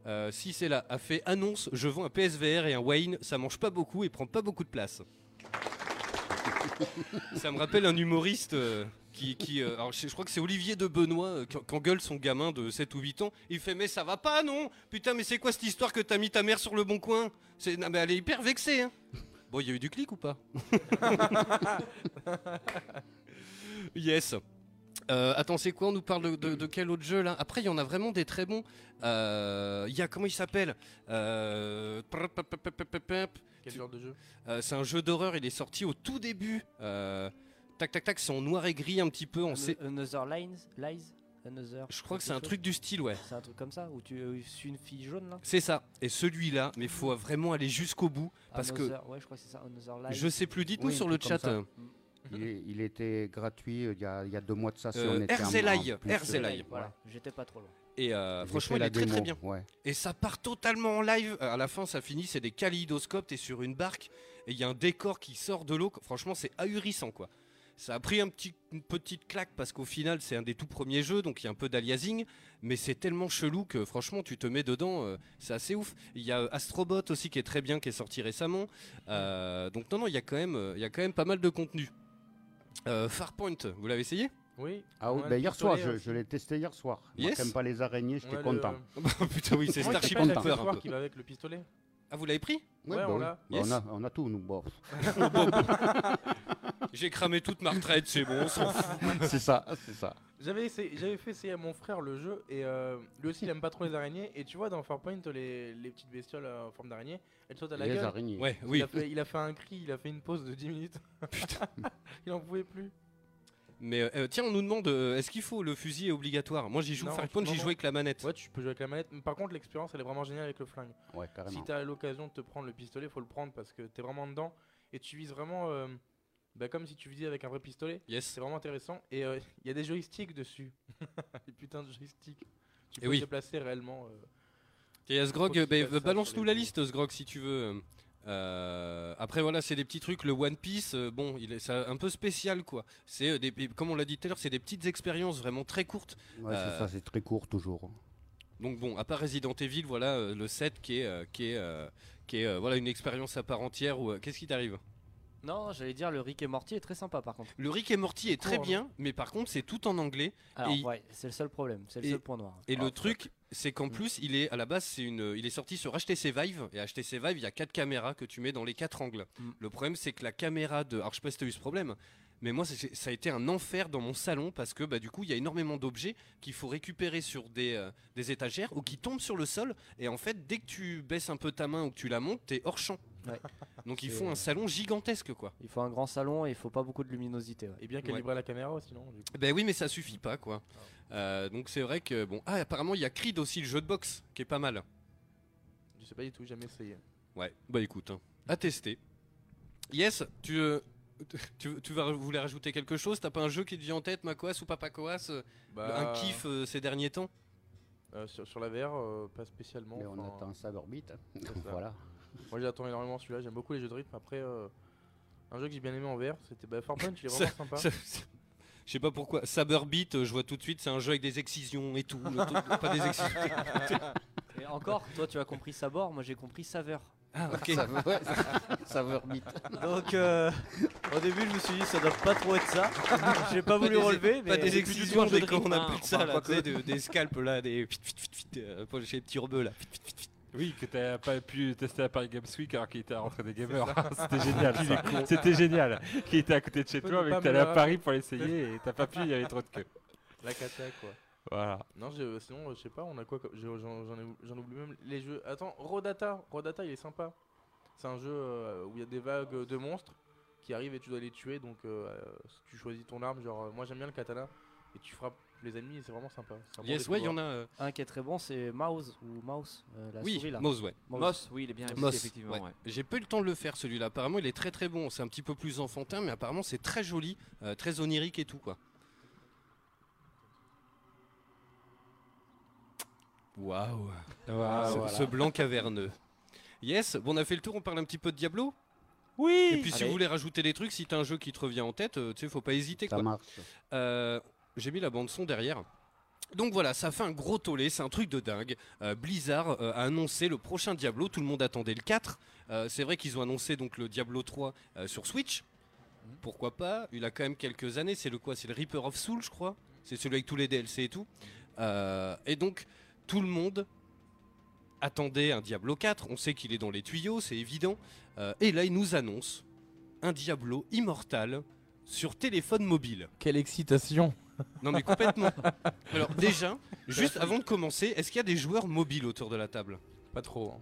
Euh, si c'est là, a fait annonce. Je vends un PSVR et un Wayne. Ça mange pas beaucoup et prend pas beaucoup de place. ça me rappelle un humoriste euh, qui, qui, euh, alors je, je crois que c'est Olivier de Benoît euh, qui, qui engueule son gamin de 7 ou 8 ans. Il fait mais ça va pas non Putain mais c'est quoi cette histoire que t'as mis ta mère sur le bon coin C'est non, mais elle est hyper vexée. Hein. Bon, il y a eu du clic ou pas Yes. Euh, attends, c'est quoi On nous parle de, de- de quel autre jeu là Après, il y en a vraiment des très bons. Euh, Il y a comment il s'appelle Euh, quel genre de jeu euh, C'est un jeu d'horreur. Il est sorti au tout début. Euh, tac, tac, tac. C'est en noir et gris un petit peu. On sait. Another Lines, Lies, Another. Je crois que c'est un truc du style, ouais. C'est un truc comme ça où tu euh, suis une fille jaune là. C'est ça. Et celui-là, mais faut vraiment aller jusqu'au bout parce que Another- ouais, je crois que c'est ça. Another Lies. je sais plus. Dites-nous Oui, sur le chat. euh, Il, était gratuit euh, il y, a, il y a deux mois de ça. si on était Voilà, j'étais pas trop loin. Et euh, franchement, il est très très bien. ouais. Et ça part totalement en live. À la fin, ça finit, c'est des kaléidoscopes. T'es sur une barque et il y a un décor qui sort de l'eau. Franchement, c'est ahurissant quoi. Ça a pris un petit, une petite claque parce qu'au final, c'est un des tout premiers jeux, donc il y a un peu d'aliasing. Mais c'est tellement chelou que franchement, tu te mets dedans. euh, c'est assez ouf. Il y a Astrobot aussi qui est très bien, qui est sorti récemment. Euh, donc non, non, il y a quand même, euh, il y a quand même pas mal de contenu. Euh, Farpoint, vous l'avez essayé? Oui. Ah oui, On ben le hier soir, pistolet je, l'ai testé hier soir. Moi Yes. qui aime pas les araignées, j'étais Ouais, le- content. Putain, oui, c'est Starship Trooper un peu. qui va avec le pistolet? Ah, vous l'avez pris? Ouais, bah on oui. l'a. Bah, Yes. on, a, on a tout, nous. Bon. J'ai cramé toute ma retraite, c'est bon, on s'en fout. c'est ça, c'est ça. J'avais essayé- j'avais fait essayer à mon frère le jeu et euh, lui aussi il aime pas trop les araignées et tu vois dans Farpoint les, les petites bestioles euh, en forme d'araignée elles sautent à la Les gueule. araignées. Ouais, Il oui. a, fait, il a fait un cri, il a fait une pause de 10 minutes. Putain. il en pouvait plus. Mais euh, euh, tiens, on nous demande euh, est-ce qu'il faut le fusil est obligatoire? Moi j'y joue Non, Farpoint, j'y joue avec la manette. Ouais, tu peux jouer avec la manette. Mais par contre, l'expérience elle est vraiment géniale avec le flingue. Ouais, Si carrément. t'as l'occasion de te prendre le pistolet, faut le prendre parce que t'es vraiment dedans et tu vises vraiment euh, bah, comme si tu visais avec un vrai pistolet. Yes. C'est vraiment intéressant. Et euh, il y a des joysticks dessus. des putains de joysticks. Tu Et peux oui. te déplacer réellement. euh. Et à Sgrog, bah, balance-nous la liste, Sgrog, si tu veux. Euh, après voilà, c'est des petits trucs. Le One Piece, euh, bon, il est c'est un peu spécial quoi. C'est des, comme on l'a dit tout à l'heure, c'est des petites expériences vraiment très courtes. Ouais, Euh, c'est ça, c'est très court toujours. Donc bon, à part Resident Evil, voilà euh, le 7 qui est, euh, qui est, euh, qui est euh, voilà une expérience à part entière. Où, euh, Qu'est-ce qui t'arrive? Non, j'allais dire le Rick et Morty est très sympa par contre. Le Rick et Morty est très court, bien, mais par contre c'est tout en anglais. Alors Et- ouais, c'est le seul problème, c'est le et- seul point noir. Et Ah, le truc, c'est qu'en plus, il est à la base, c'est une, il est sorti sur HTC Vive et HTC Vive, il y a quatre caméras que tu mets dans les quatre angles. Mm. Le problème, c'est que la caméra de, alors je sais pas si t'as eu ce problème, mais moi, ça a été un enfer dans mon salon parce que bah, du coup, il y a énormément d'objets qu'il faut récupérer sur des, euh, des étagères ou qui tombent sur le sol. Et en fait, dès que tu baisses un peu ta main ou que tu la montes, t'es hors champ. Ouais. Donc il faut un salon gigantesque, quoi. Il faut un grand salon et il faut pas beaucoup de luminosité. ouais. Et bien calibrer la caméra aussi, non du coup? Ben oui, mais ça suffit pas, quoi. Euh, donc c'est vrai que bon, ah apparemment il y a Creed aussi, le jeu de boxe, qui est pas mal. Je sais pas du tout, jamais essayé. Ouais, bah écoute, hein, à tester. Yes, tu, euh, tu, tu vas voulais rajouter quelque chose? T'as pas un jeu qui te vient en tête, Macoas ou Papa Coas euh, Bah, Un kiff euh, ces derniers temps? Euh, sur, sur la VR, euh, pas spécialement. Mais on enfin, attend Cyberbeat. hein. voilà. Moi j'attends énormément celui-là, j'aime beaucoup les jeux de rythme. Après, euh, un jeu que j'ai bien aimé en VR, c'était bah, Farpoint, il est vraiment sympa. Je sais pas pourquoi. Saberbeat, euh, je vois tout de suite, c'est un jeu avec des excisions et tout. pas des excisions. Et encore, toi tu as compris sabord, moi j'ai compris saveur. Ah, ok. Ouais, saveur beat. Donc euh, au début je me suis dit ça doit pas trop être ça. J'ai pas voulu des- relever, mais Pas des excisions, un jeu des de quand on rythme, a plus de ça, là, quoique- tu sais, de- des scalps là, des euh, pour chez les petits rebeux là. Oui, que t'as pas pu tester à Paris Games Week alors qu'il était à la rentrée des gamers. C'était génial. C'était génial. Qui était à côté de chez toi, mais que t'allais à Paris pour l'essayer et t'as pas pu, il y avait trop de queue. La cata quoi. Voilà. Non, j'ai- sinon, euh, je sais pas, on a quoi J'en j'en ai- j'en oublie même les jeux. Attends, Rodata, Rodata il est sympa. C'est un jeu euh, où il y a des vagues de monstres qui arrivent et tu dois les tuer. Donc euh, euh, tu choisis ton arme. Genre, euh, moi j'aime bien le katana et tu frappes les ennemis et c'est vraiment sympa. Bon Yes, ouais, il y en a. euh, Un qui est très bon, c'est Mouse ou Mouse, euh, la Oui, souris là. Mouse, ouais. Moss, oui, il est bien Moss, effectivement. ouais. ouais. J'ai pas eu le temps de le faire celui-là. Apparemment, il est très très bon. C'est un petit peu plus enfantin, mais apparemment, c'est très joli, euh, très onirique et tout quoi. Waouh. Waouh, ce, blanc caverneux. Yes, bon, on a fait le tour. On parle un petit peu de Diablo? Oui. Et puis si vous voulez rajouter des trucs, si t'as un jeu qui te revient en tête, euh, tu sais, faut pas hésiter Ça quoi. marche. Euh, J'ai mis la bande son derrière. Donc voilà, ça fait un gros tollé, c'est un truc de dingue. Euh, Blizzard euh, a annoncé le prochain Diablo, tout le monde attendait le 4. Euh, c'est vrai qu'ils ont annoncé donc le Diablo 3 euh, sur Switch. Pourquoi pas? Il a quand même quelques années, c'est le quoi? C'est le Reaper of Soul, je crois. C'est celui avec tous les DLC et tout. Et donc tout le monde attendait un Diablo 4, on sait qu'il est dans les tuyaux, c'est évident. Euh, et là, il nous annonce un Diablo immortal sur téléphone mobile. Quelle excitation Non mais complètement. Alors déjà, juste avant de commencer, est-ce qu'il y a des joueurs mobiles autour de la table? Pas trop. hein.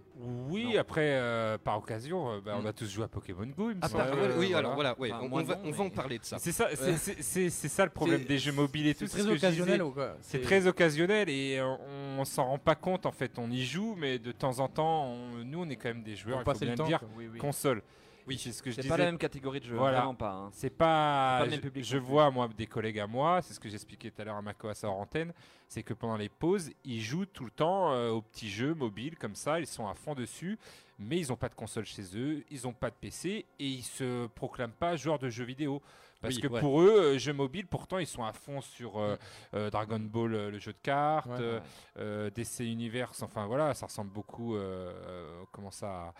Oui, Non. après, euh, par occasion, euh, bah, on Mm. a tous joué à Pokémon Go. il me Ah, semble. par- Euh, oui, alors voilà, ouais, Enfin, on, on va, non, on va en parler de ça. C'est ça, c'est- ça le problème des jeux mobiles et tout. C'est c'est très occasionnel disais. ou quoi C'est très occasionnel et on s'en rend pas compte en fait. On y joue, mais de temps en temps, on- nous on est quand même des joueurs, Pour il faut bien le dire. Oui, oui. console. Oui, c'est ce que je C'est disais. pas la même catégorie de jeu, Voilà. vraiment pas. hein. C'est pas. pas le même je- public Je vois moi des collègues à moi, c'est ce que j'expliquais tout à l'heure à Mako à sa antenne, c'est que pendant les pauses, ils jouent tout le temps euh, aux petits jeux mobiles comme ça, ils sont à fond dessus, mais ils n'ont pas de console chez eux, ils n'ont pas de PC et ils se proclament pas joueurs de jeux vidéo. Parce Oui, que ouais. pour eux, euh, jeux mobiles, pourtant, ils sont à fond sur euh, euh, Dragon Ball, euh, le jeu de cartes, Ouais. DC Universe, enfin voilà, ça ressemble beaucoup, euh, euh, comment ça,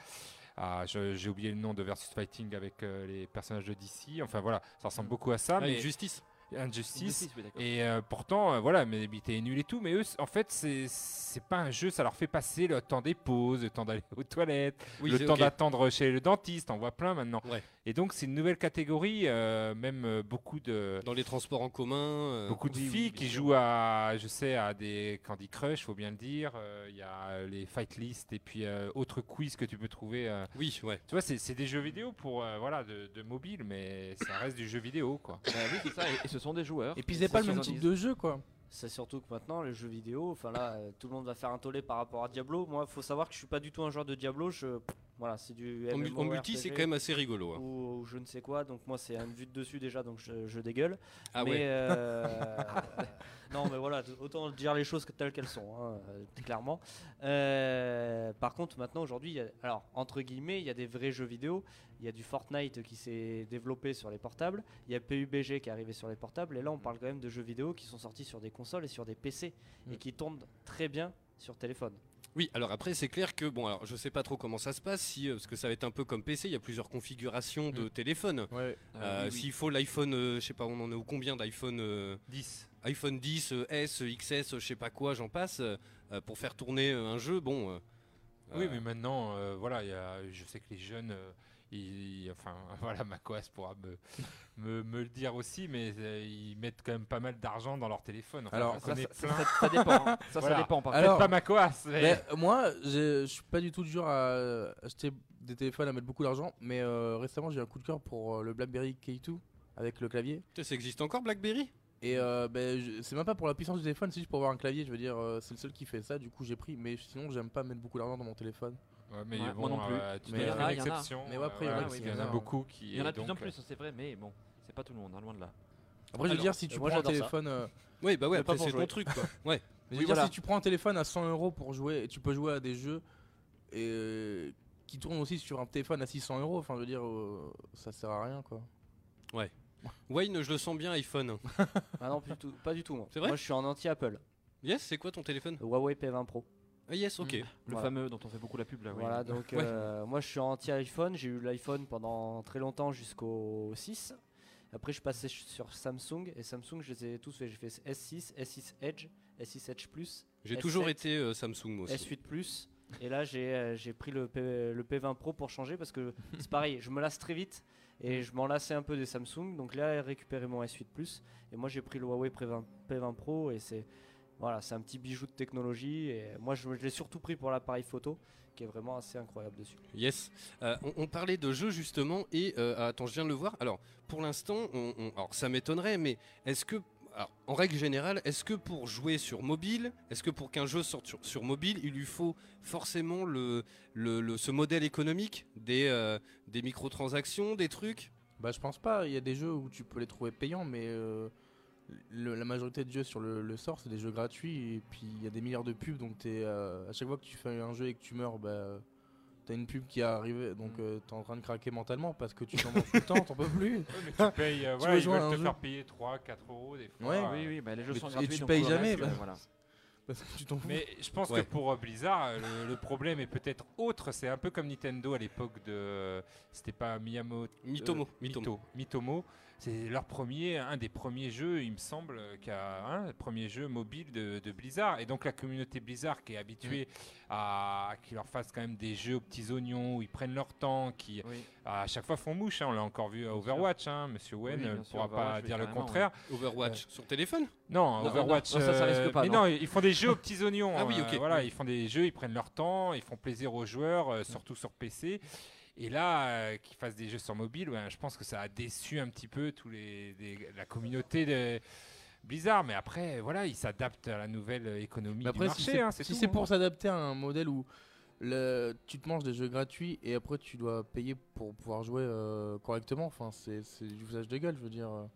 à- je- j'ai oublié le nom de Versus Fighting avec euh, les personnages de DC, enfin voilà, ça ressemble beaucoup à ça. Ah, mais Injustice. Injustice. Oui. Et euh, pourtant, euh, voilà, mais est nul et tout. Mais eux, en fait, c'est c'est pas un jeu. Ça leur fait passer le temps des pauses, le temps d'aller aux toilettes, Oui, le temps d'attendre chez le dentiste. On voit plein maintenant. Ouais. Et donc, c'est une nouvelle catégorie. euh, même euh, beaucoup de Dans les transports en commun. euh, beaucoup de oui, filles qui jouent à, je sais, à des Candy Crush, faut bien le dire. Euh, Il y a les Fight List et puis euh, autres quiz que tu peux trouver. euh. Oui, ouais. Tu vois, c'est des jeux vidéo pour euh, voilà de, de mobile, mais ça reste du jeu vidéo quoi. Bah oui, c'est ça, et, et ce sont des joueurs. Et puis c'est pas le même type de jeu quoi. C'est surtout que maintenant, les jeux vidéo, enfin là, euh, tout le monde va faire un tollé par rapport à Diablo. Moi, faut savoir que je suis pas du tout un joueur de Diablo. Je, voilà, c'est du En, mu- en multi, c'est quand même assez rigolo. hein. ou, ou je ne sais quoi. Donc moi, c'est une vue de dessus déjà, donc je, je dégueule. Ah mais, ouais. euh, non, mais voilà, autant dire les choses telles qu'elles sont, hein, clairement. Euh, par contre, maintenant, aujourd'hui, il y a- alors entre guillemets, il y a des vrais jeux vidéo. Il y a du Fortnite qui s'est développé sur les portables. Il y a PUBG qui est arrivé sur les portables. Et là, on parle quand même de jeux vidéo qui sont sortis sur des consoles et sur des PC et Mm. qui tournent très bien sur téléphone. Oui, alors après c'est clair que bon, alors je sais pas trop comment ça se passe, si euh, parce que ça va être un peu comme PC, il y a plusieurs configurations de téléphone. Ouais. Euh, oui, oui. S'il faut l'iPhone, euh, je sais pas, on en est au combien d'iPhone euh, 10. iPhone 10, euh, S, XS, je sais pas quoi, j'en passe, pour faire tourner un jeu, bon. Oui, mais maintenant, voilà, il y a- je sais que les jeunes, euh, enfin, voilà, Macos pourra me, me, me le dire aussi, mais euh, ils mettent quand même pas mal d'argent dans leur téléphone. Enfin, Alors, Ça, connais ça- plein. ça- ça dépend. hein. Ça, dépend. Par. Alors- pas Macos, mais... Mais moi, je suis pas du tout du genre à acheter des téléphones à mettre beaucoup d'argent, mais euh, récemment j'ai eu un coup de cœur pour euh, le BlackBerry K2 avec le clavier. putain, ça existe encore BlackBerry? Et euh, ben, c'est même pas pour la puissance du téléphone, c'est juste pour avoir un clavier. Je veux dire, euh, c'est le seul qui fait ça. Du coup, j'ai pris. Mais sinon, j'aime pas mettre beaucoup d'argent dans mon téléphone. Ouais, mais Ouais, bon, moi non plus. euh, tu Mais il y en a, y en. Mais ouais, il y y en beaucoup qui. Il y en a de plus en euh, plus, c'est vrai, mais bon, c'est pas tout le monde, hein, loin de là. Après, je veux dire, si tu moi, prends un téléphone. euh, Oui, bah ouais, Mais après c'est ton truc quoi. Ouais. je veux Oui, dire, voilà. si tu prends un téléphone à 100 euros pour jouer, et tu peux jouer à des jeux et, euh, qui tournent aussi sur un téléphone à 600 euros. Enfin, je veux dire, euh, ça sert à rien quoi. Wayne, je le sens bien iPhone. Ah non, plus du tout, pas du tout moi. C'est vrai Moi je suis en anti-Apple. Yes, c'est quoi ton téléphone? Huawei P20 Pro. Ah yes, ok. Le Voilà. fameux dont on fait beaucoup la pub là. oui. Voilà, donc Ouais. euh, moi je suis anti-iPhone. J'ai eu l'iPhone pendant très longtemps jusqu'au 6. Après je ch- sur Samsung et Samsung je les ai tous fait. J'ai fait S6, S6 Edge, S6 Edge Plus, J'ai S7, toujours été euh, Samsung moi aussi. S8 Plus. Et là j'ai euh, j'ai pris le, P- le P20 Pro pour changer parce que c'est pareil, je me lasse très vite et je m'en lassais un peu des Samsung. Donc là j'ai récupéré mon S8 Plus et moi j'ai pris le Huawei P20, P20 Pro et c'est voilà, c'est un petit bijou de technologie et moi je, l'ai surtout pris pour l'appareil photo qui est vraiment assez incroyable dessus. Yes. Euh, on, on parlait de jeux justement et euh, attends, je viens de le voir. Alors, pour l'instant, on, on- alors ça m'étonnerait, mais est-ce que, alors, en règle générale, est-ce que pour jouer sur mobile, est-ce que pour qu'un jeu sorte sur, sur mobile, il lui faut forcément le, le, le- ce modèle économique des, euh, des microtransactions, des trucs? Bah, je pense pas. Il y a des jeux où tu peux les trouver payants, mais euh, le- la majorité de jeux sur le, le sort, c'est des jeux gratuits. Et puis il y a des milliards de pubs, donc t'es, euh, à chaque fois que tu fais un jeu et que tu meurs, bah, t'as une pub qui est arrivée, donc euh, t'es en train de craquer mentalement parce que tu t'en manges tout le temps, t'en peux plus. Ouais, mais tu payes, euh, Tu voilà, veux ils veulent te jeu. faire payer 3, 4 euros des fois. Ouais. euh, Oui, oui, bah, les jeux Mais sont tu- et gratuits. tu donc payes jamais, bah. voilà. Parce que tu t'en fous. Mais je pense Ouais. que pour euh, Blizzard, le, le problème est peut-être autre. C'est un peu comme Nintendo à l'époque de. C'était pas Miyamoto. Mitomo, euh, Mitomo. Mito- Mitomo. C'est leur premier, un des premiers jeux, il me semble, euh, qui a un premier jeu mobile de, de Blizzard. Et donc la communauté Blizzard qui est habituée à qu'ils leur fassent quand même des jeux aux petits oignons où ils prennent leur temps, qui Oui. à chaque fois font mouche. hein. on l'a encore vu à. Overwatch. Hein. Monsieur Wen Oui, ne sûr, pourra pas dire le contraire. Overwatch sur téléphone? Non, Non, Overwatch. non, non, ça, ça risque euh, pas, Mais non. non, ils font des jeux aux petits oignons. Ah oui, euh, ok. Voilà, ils font des jeux, ils prennent leur temps, ils font plaisir aux joueurs, euh, surtout sur PC. Et là, euh, qu'ils fassent des jeux sur mobile, ouais, je pense que ça a déçu un petit peu tous les, les- la communauté de Blizzard. Mais après, voilà, ils s'adaptent à la nouvelle économie Mais après, du si c'est hein, si c'est hein. pour s'adapter à un modèle où le, tu te manges des jeux gratuits et après tu dois payer pour pouvoir jouer euh, correctement, enfin c'est du usage de gueule, je veux dire. euh.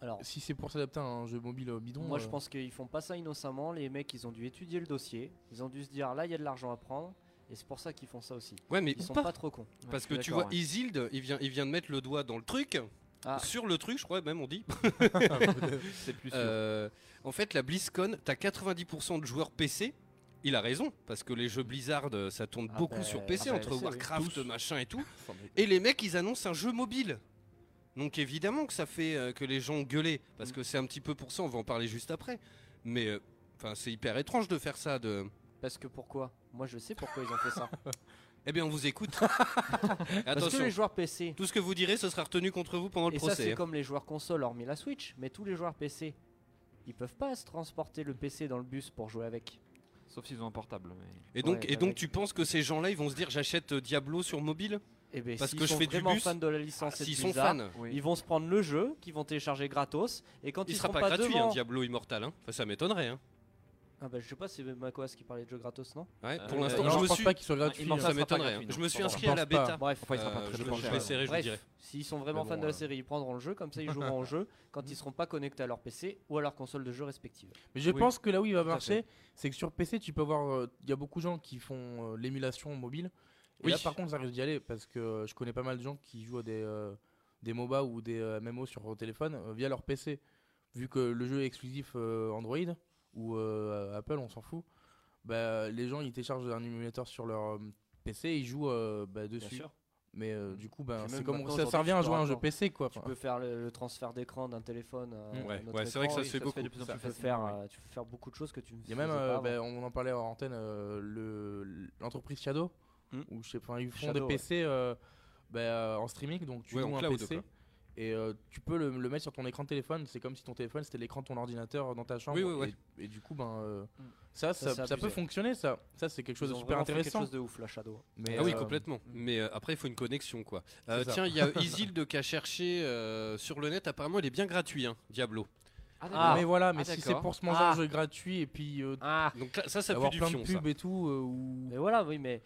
Alors Si c'est pour s'adapter à un jeu mobile bidon. Moi, euh, je pense qu'ils font pas ça innocemment. Les mecs, ils ont dû étudier le dossier. Ils ont dû se dire là, il y a de l'argent à prendre. Et c'est pour ça qu'ils font ça aussi. Ouais, mais Ils sont pas. pas trop cons. Parce que tu vois, ouais. Isild, il vient, il vient de mettre le doigt dans le truc. Ah. Sur le truc, je crois même on dit. C'est plus sûr. Euh, en fait, la BlizzCon, t'as 90% de joueurs PC. Il a raison, parce que les jeux Blizzard, euh, ça tourne Ah beaucoup bah, sur PC, ah bah, entre oui. Warcraft, machin et tout. Et les mecs, ils annoncent un jeu mobile. Donc évidemment que ça fait euh, que les gens gueulaient, parce Mm. que c'est un petit peu pour ça, on va en parler juste après. Mais euh, c'est hyper étrange de faire ça. De... Parce que pourquoi? Moi, je sais pourquoi ils ont fait ça. Eh bien, on vous écoute. Parce que Attention, les joueurs PC. tout ce que vous direz, ce sera retenu contre vous pendant le Et ça, procès. c'est hein. comme les joueurs console, hormis la Switch. Mais tous les joueurs PC, ils peuvent pas se transporter le PC dans le bus pour jouer avec. Sauf s'ils ont un portable. mais- Et donc, Ouais, et donc avec- tu penses que ces gens-là, ils vont se dire j'achète euh, Diablo sur mobile Et ben, Parce s'ils que je sont fais du vraiment bus. fans de la licence et de S'ils sont Blizzard, fans, Oui. ils vont se prendre le jeu, qu'ils vont télécharger gratos. Et quand il ils sera seront pas pas, gratuit, devant... hein, Diablo Immortal. Hein. Enfin, ça m'étonnerait. Hein. Ah bah, je sais pas, c'est Macoas qui parlait de jeux gratos, non Ouais, pour euh, l'instant, non, je me pense suis. pas qu'il soit gratuit. Immortal hein. Ça sera pas m'étonnerait. gratuit, hein. Je me suis je inscrit à la pas. bêta. Bref, Enfin, il sera pas Euh, très, je, je vais essayer, je vous Bref, dirai. s'ils sont vraiment Mais fans bon, de la euh. série, ils prendront le jeu, comme ça ils joueront au jeu quand ils seront pas connectés à leur PC ou à leur console de jeu respective. Mais je Oui, pense que là où il va à marcher, c'est que sur PC, tu peux avoir. euh, Il y a beaucoup de gens qui font euh, l'émulation mobile. Et Oui. là, par contre, ça risque d'y aller parce que euh, je connais pas mal de gens qui jouent à des, euh, des MOBA ou des euh, MMO sur leur téléphone euh, via leur PC. Vu que le jeu est exclusif euh, Android ou euh, Apple, on s'en fout. bah, les gens ils téléchargent un émulateur sur leur euh, PC et ils jouent euh, bah, dessus. sûr. Mais euh, du coup, bah, c'est même comme ça, revient à jouer à un jeu PC quoi. Tu peux faire le, le transfert d'écran d'un téléphone. à Mm. Ouais, c'est vrai que ça se fait de beaucoup. plus en Ça, plus. Tu peux faire, ouais. tu peux faire beaucoup de choses que tu ne Il y a même, faisais euh, pas bah, on en parlait en antenne, euh, le- l'entreprise Shadow, où je sais pas, ils font Shadow, des ouais. PC euh, bah, euh, en streaming, donc tu en loues un cloud, PC quoi. Et euh, tu peux le, le mettre sur ton écran de téléphone. C'est comme si ton téléphone c'était l'écran de ton ordinateur dans ta chambre. Oui, oui, ouais. Et, et du coup, ben euh, Mm. ça, Ça, ça, ça peut fonctionner. Ça, ça c'est quelque chose de super fait quelque intéressant. chose de ouf, la Shadow. Mais, ah oui, euh, complètement. Mais euh, après, il faut une connexion, quoi. Euh, ça. tiens, il y a Isilde qui a cherché euh, sur le net. Apparemment, il est bien gratuit, hein, Diablo. Ah, mais voilà, mais Ah, si c'est pour se manger Ah. un jeu gratuit et puis euh, Donc là, ça, ça avoir pue du plein fion, de ça. pubs et tout, euh, ou Mais voilà, oui, mais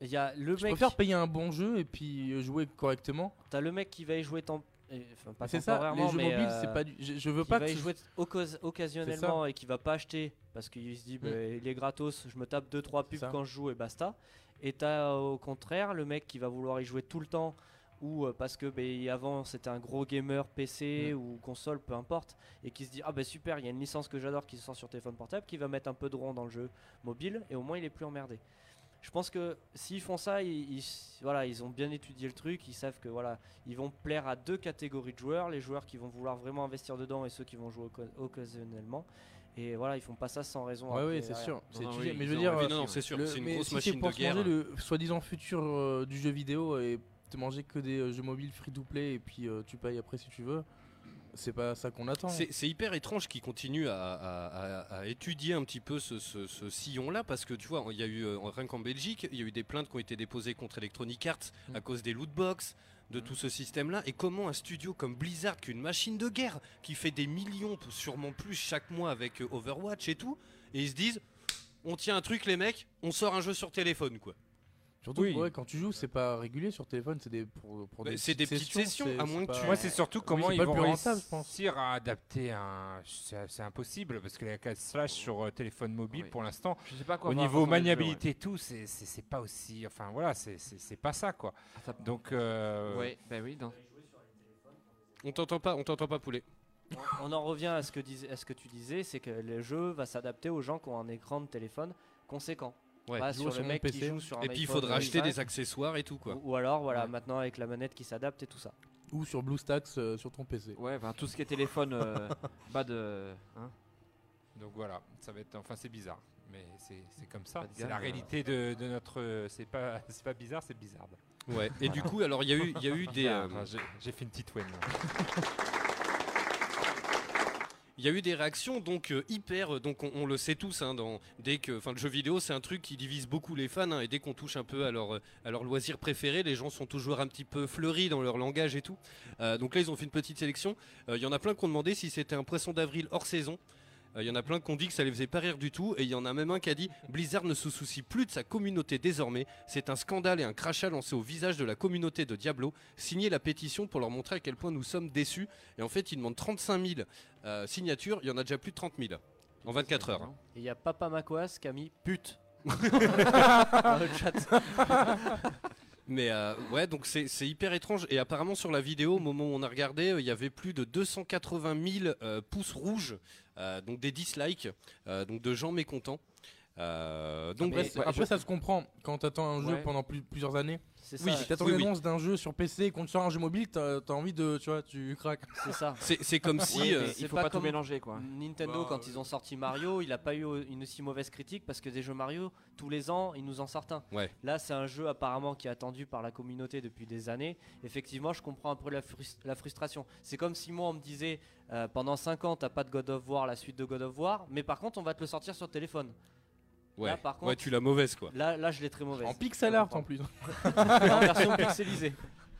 il y a le je mec. préfère payer un bon jeu et puis euh, jouer correctement. T'as le mec qui va y jouer temps. et- Enfin, pas C'est ça, les jeux mais, mobiles, euh, c'est pas du- je- je veux qui pas va que y jouer occas- occasionnellement et qui va pas acheter parce qu'il se dit bah, Mm. il est gratos, je me tape 2-3 pubs ça. quand je joue et basta. Et t'as euh, au contraire le mec qui va vouloir y jouer tout le temps ou euh, parce que bah, avant c'était un gros gamer PC Mm. ou console, peu importe, et qui se dit ah bah super, il y a une licence que j'adore qui sort sur téléphone portable, qui va mettre un peu de rond dans le jeu mobile et au moins il est plus emmerdé. Je pense que s'ils font ça, ils, ils- voilà, ils ont bien étudié le truc, ils savent que voilà, ils vont plaire à deux catégories de joueurs, les joueurs qui vont vouloir vraiment investir dedans et ceux qui vont jouer occa- occasionnellement. Et voilà, ils font pas ça sans raison. Ouais, après, oui, c'est sûr. C'est non, oui, mais je veux dire, envie, euh, non, non, c'est sûr, le- c'est une mais grosse si machine c'est pour de se manger guerre. le soi-disant futur euh, du jeu vidéo et te manger que des euh, jeux mobiles free-to-play et puis euh, tu payes après si tu veux, c'est pas ça qu'on attend. C'est hyper étrange qu'ils continuent à, à- à- à étudier un petit peu ce, ce- ce sillon-là parce que tu vois, il y a eu euh, rien qu'en Belgique, il y a eu des plaintes qui ont été déposées contre Electronic Arts Mm. à cause des loot box, de tout ce système-là. Et comment un studio comme Blizzard, qui est une machine de guerre, qui fait des millions, sûrement plus chaque mois avec euh, Overwatch et tout, et ils se disent, on tient un truc les mecs, on sort un jeu sur téléphone quoi. Surtout ouais, quand tu joues, c'est pas régulier sur téléphone, c'est des pour, des petites sessions, c'est- à moins que tu- Moi, c'est surtout comment ils vont rentable, réussir à adapter un. C'est impossible parce que la case slash sur euh, téléphone mobile, pour l'instant, Je sais pas à quoi au niveau maniabilité et tout, c'est pas aussi. Enfin voilà, c'est- pas ça quoi. Donc. euh, Ouais, bah oui, non. On t'entend pas, on t'entend pas poulet. On- en revient à ce que, disais- à ce que tu disais, c'est que le jeu va s'adapter aux gens qui ont un écran de téléphone conséquent. Ouais. Pas Jouer sur sur le mon mec qui PC. joue sur un Et puis, il faudra acheter 5. des accessoires et tout, quoi. Ou, ou alors voilà, maintenant avec la manette qui s'adapte et tout ça. Ou sur BlueStacks euh, sur ton PC. Ouais, enfin tout ce qui est téléphone, euh, bas de. Hein Donc voilà, ça va être. Enfin, c'est bizarre, mais c'est c'est comme ça. C'est la euh. réalité de, de notre. C'est pas, c'est pas bizarre, c'est bizarre. Ouais. Et du coup, alors il y a eu, il y a eu des. euh, j'ai- J'ai fait une petite win. Il y a eu des réactions donc euh, hyper, euh, donc on, le sait tous, hein, dans, dès que, enfin le jeu vidéo c'est un truc qui divise beaucoup les fans hein, et dès qu'on touche un peu à leur, euh, à leur loisir préféré, les gens sont toujours un petit peu fleuris dans leur langage et tout. Donc là ils ont fait une petite sélection. Il y en a plein qui ont demandé si c'était un poisson d'avril hors saison. Euh, Il y en a plein qui ont dit que ça les faisait pas rire du tout et il y en a même un qui a dit Blizzard ne se soucie plus de sa communauté désormais. C'est un scandale et un crachat lancé au visage de la communauté de Diablo. Signez la pétition pour leur montrer à quel point nous sommes déçus. Et en fait, ils demandent 35 000 euh, signatures. Il y en a déjà plus de 30 000 en 24 heures. hein. Et il y a Papa Macoas qui a mis pute. Dans le chat. Mais euh, ouais, donc c'est hyper étrange. Et apparemment, sur la vidéo, au moment où on a regardé, euh, il y avait plus de 280 000 euh, pouces rouges, euh, donc des dislikes, donc de gens mécontents. Donc, ouais, c'est- après, je- ça se comprend quand t'attends un jeu Ouais. pendant plus- plusieurs années. C'est Oui, Si t'attends oui, oui. l'annonce d'un jeu sur PC et qu'on te sort un jeu mobile, t'as as envie de, tu vois, tu craques. C'est ça. C'est c'est comme si. Oui, euh, il faut pas tout mélanger, quoi. Nintendo, Bah, quand ils ont sorti Mario, il a pas eu une aussi mauvaise critique parce que des jeux Mario, tous les ans, ils nous en sortent un. Ouais. Là, c'est un jeu apparemment qui est attendu par la communauté depuis des années. Effectivement, je comprends un peu la, frus- la frustration. C'est comme si moi, on me disait euh, pendant 5 ans, t'as pas de God of War, la suite de God of War, mais par contre, on va te le sortir sur téléphone. Ouais. Là, par contre, ouais, tu l'as mauvaise quoi. Là, là, je l'ai très mauvaise. En pixel art en plus. en version pixelisée.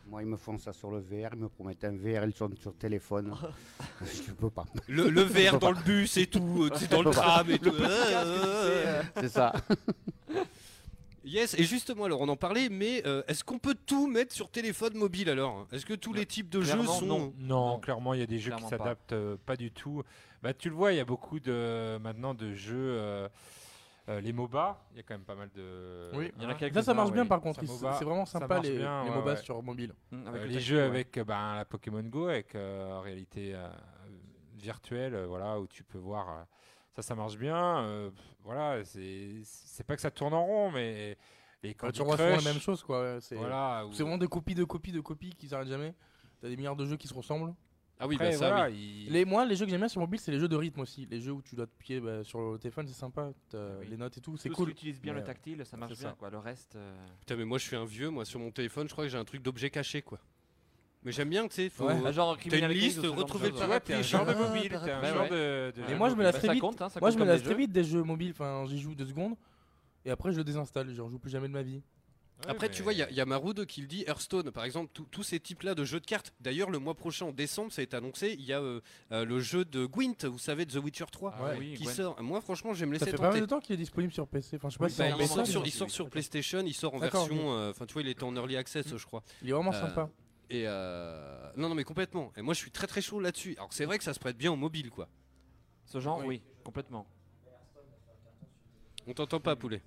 Moi, ils me font ça sur le VR, ils me promettent un VR, ils sont sur téléphone. je peux pas. Le, le peux dans pas. le bus et tout, euh, tu sais, dans le tram et tout. euh, C'est ça. Yes, et justement, alors on en parlait, mais euh, est-ce qu'on peut tout mettre sur téléphone mobile alors? Est-ce que tous les types de jeux sont. non. Non, clairement, il y a des jeux qui Clairement pas. s'adaptent euh, pas. du tout. Bah, tu le vois, il y a beaucoup de maintenant de jeux. euh, euh, les MOBA, il y a quand même pas mal de. Oui. Il y en a quelques- Ça, ça marche oui. bien par contre. C'est vraiment sympa les, bien, les ouais, MOBA ouais. sur mobile. Hum, Euh, le les jeux ouais. avec ben, la Pokémon Go, avec euh, réalité euh, virtuelle, voilà, où tu peux voir. Ça, ça marche bien. euh, voilà, c'est c'est pas que ça tourne en rond, mais les Candy tu souvent la même chose quoi. C'est Voilà, vraiment des copies de copies de copies qui s'arrêtent jamais. T'as des milliards de jeux qui se ressemblent. Ah oui, Après, bah ça, voilà, oui. il- Les, moi, les jeux que j'aime bien sur mobile, c'est les jeux de rythme aussi. Les jeux où tu dois te pied bah, sur le téléphone, c'est sympa. T'as Les notes et tout, c'est Tout ce cool. qui utilise bien Mais, le euh, tactile, ça marche c'est bien. Quoi. Le reste. euh, Putain, mais moi je suis un vieux, moi sur mon téléphone, je crois que j'ai un truc d'objet caché quoi. Mais j'aime bien, tu sais, faut. Ouais. Bah, genre T'as Criminal une Case liste, ou ce genre de retrouver le choses, ouais. parapluie. T'es un genre de mobile, Ah, t'es un ouais, genre ouais. de- de- Mais moi, je me lasse Bah, très ça vite. compte, hein, ça moi, compte je me comme lasse des très jeux. vite des jeux mobiles. Enfin, j'y joue deux secondes et après, je le désinstalle. Genre, je joue plus jamais de ma vie. Après, tu vois, il y a- il y, a Maroud qui le dit, Hearthstone, par exemple, tous- ces types-là de jeux de cartes. D'ailleurs, le mois prochain, en décembre, ça a été annoncé, il y a euh, euh, le jeu de Gwent, vous savez, de The Witcher 3, Ah qui sort. Moi, franchement, je vais me Ça laisser fait pas mal de temps qu'il est disponible sur PC. Enfin, je sais pas Oui, si bah, il, sort sur, il sort sur PlayStation, il sort en version. euh, Enfin, tu vois, il était en early access, je crois. Il est vraiment Euh, sympa. Et euh, non, non, mais complètement. Et moi, je suis très très chaud là-dessus. Alors, c'est vrai que ça se prête bien au mobile, quoi. Ce genre, oui, complètement. On t'entend pas, poulet.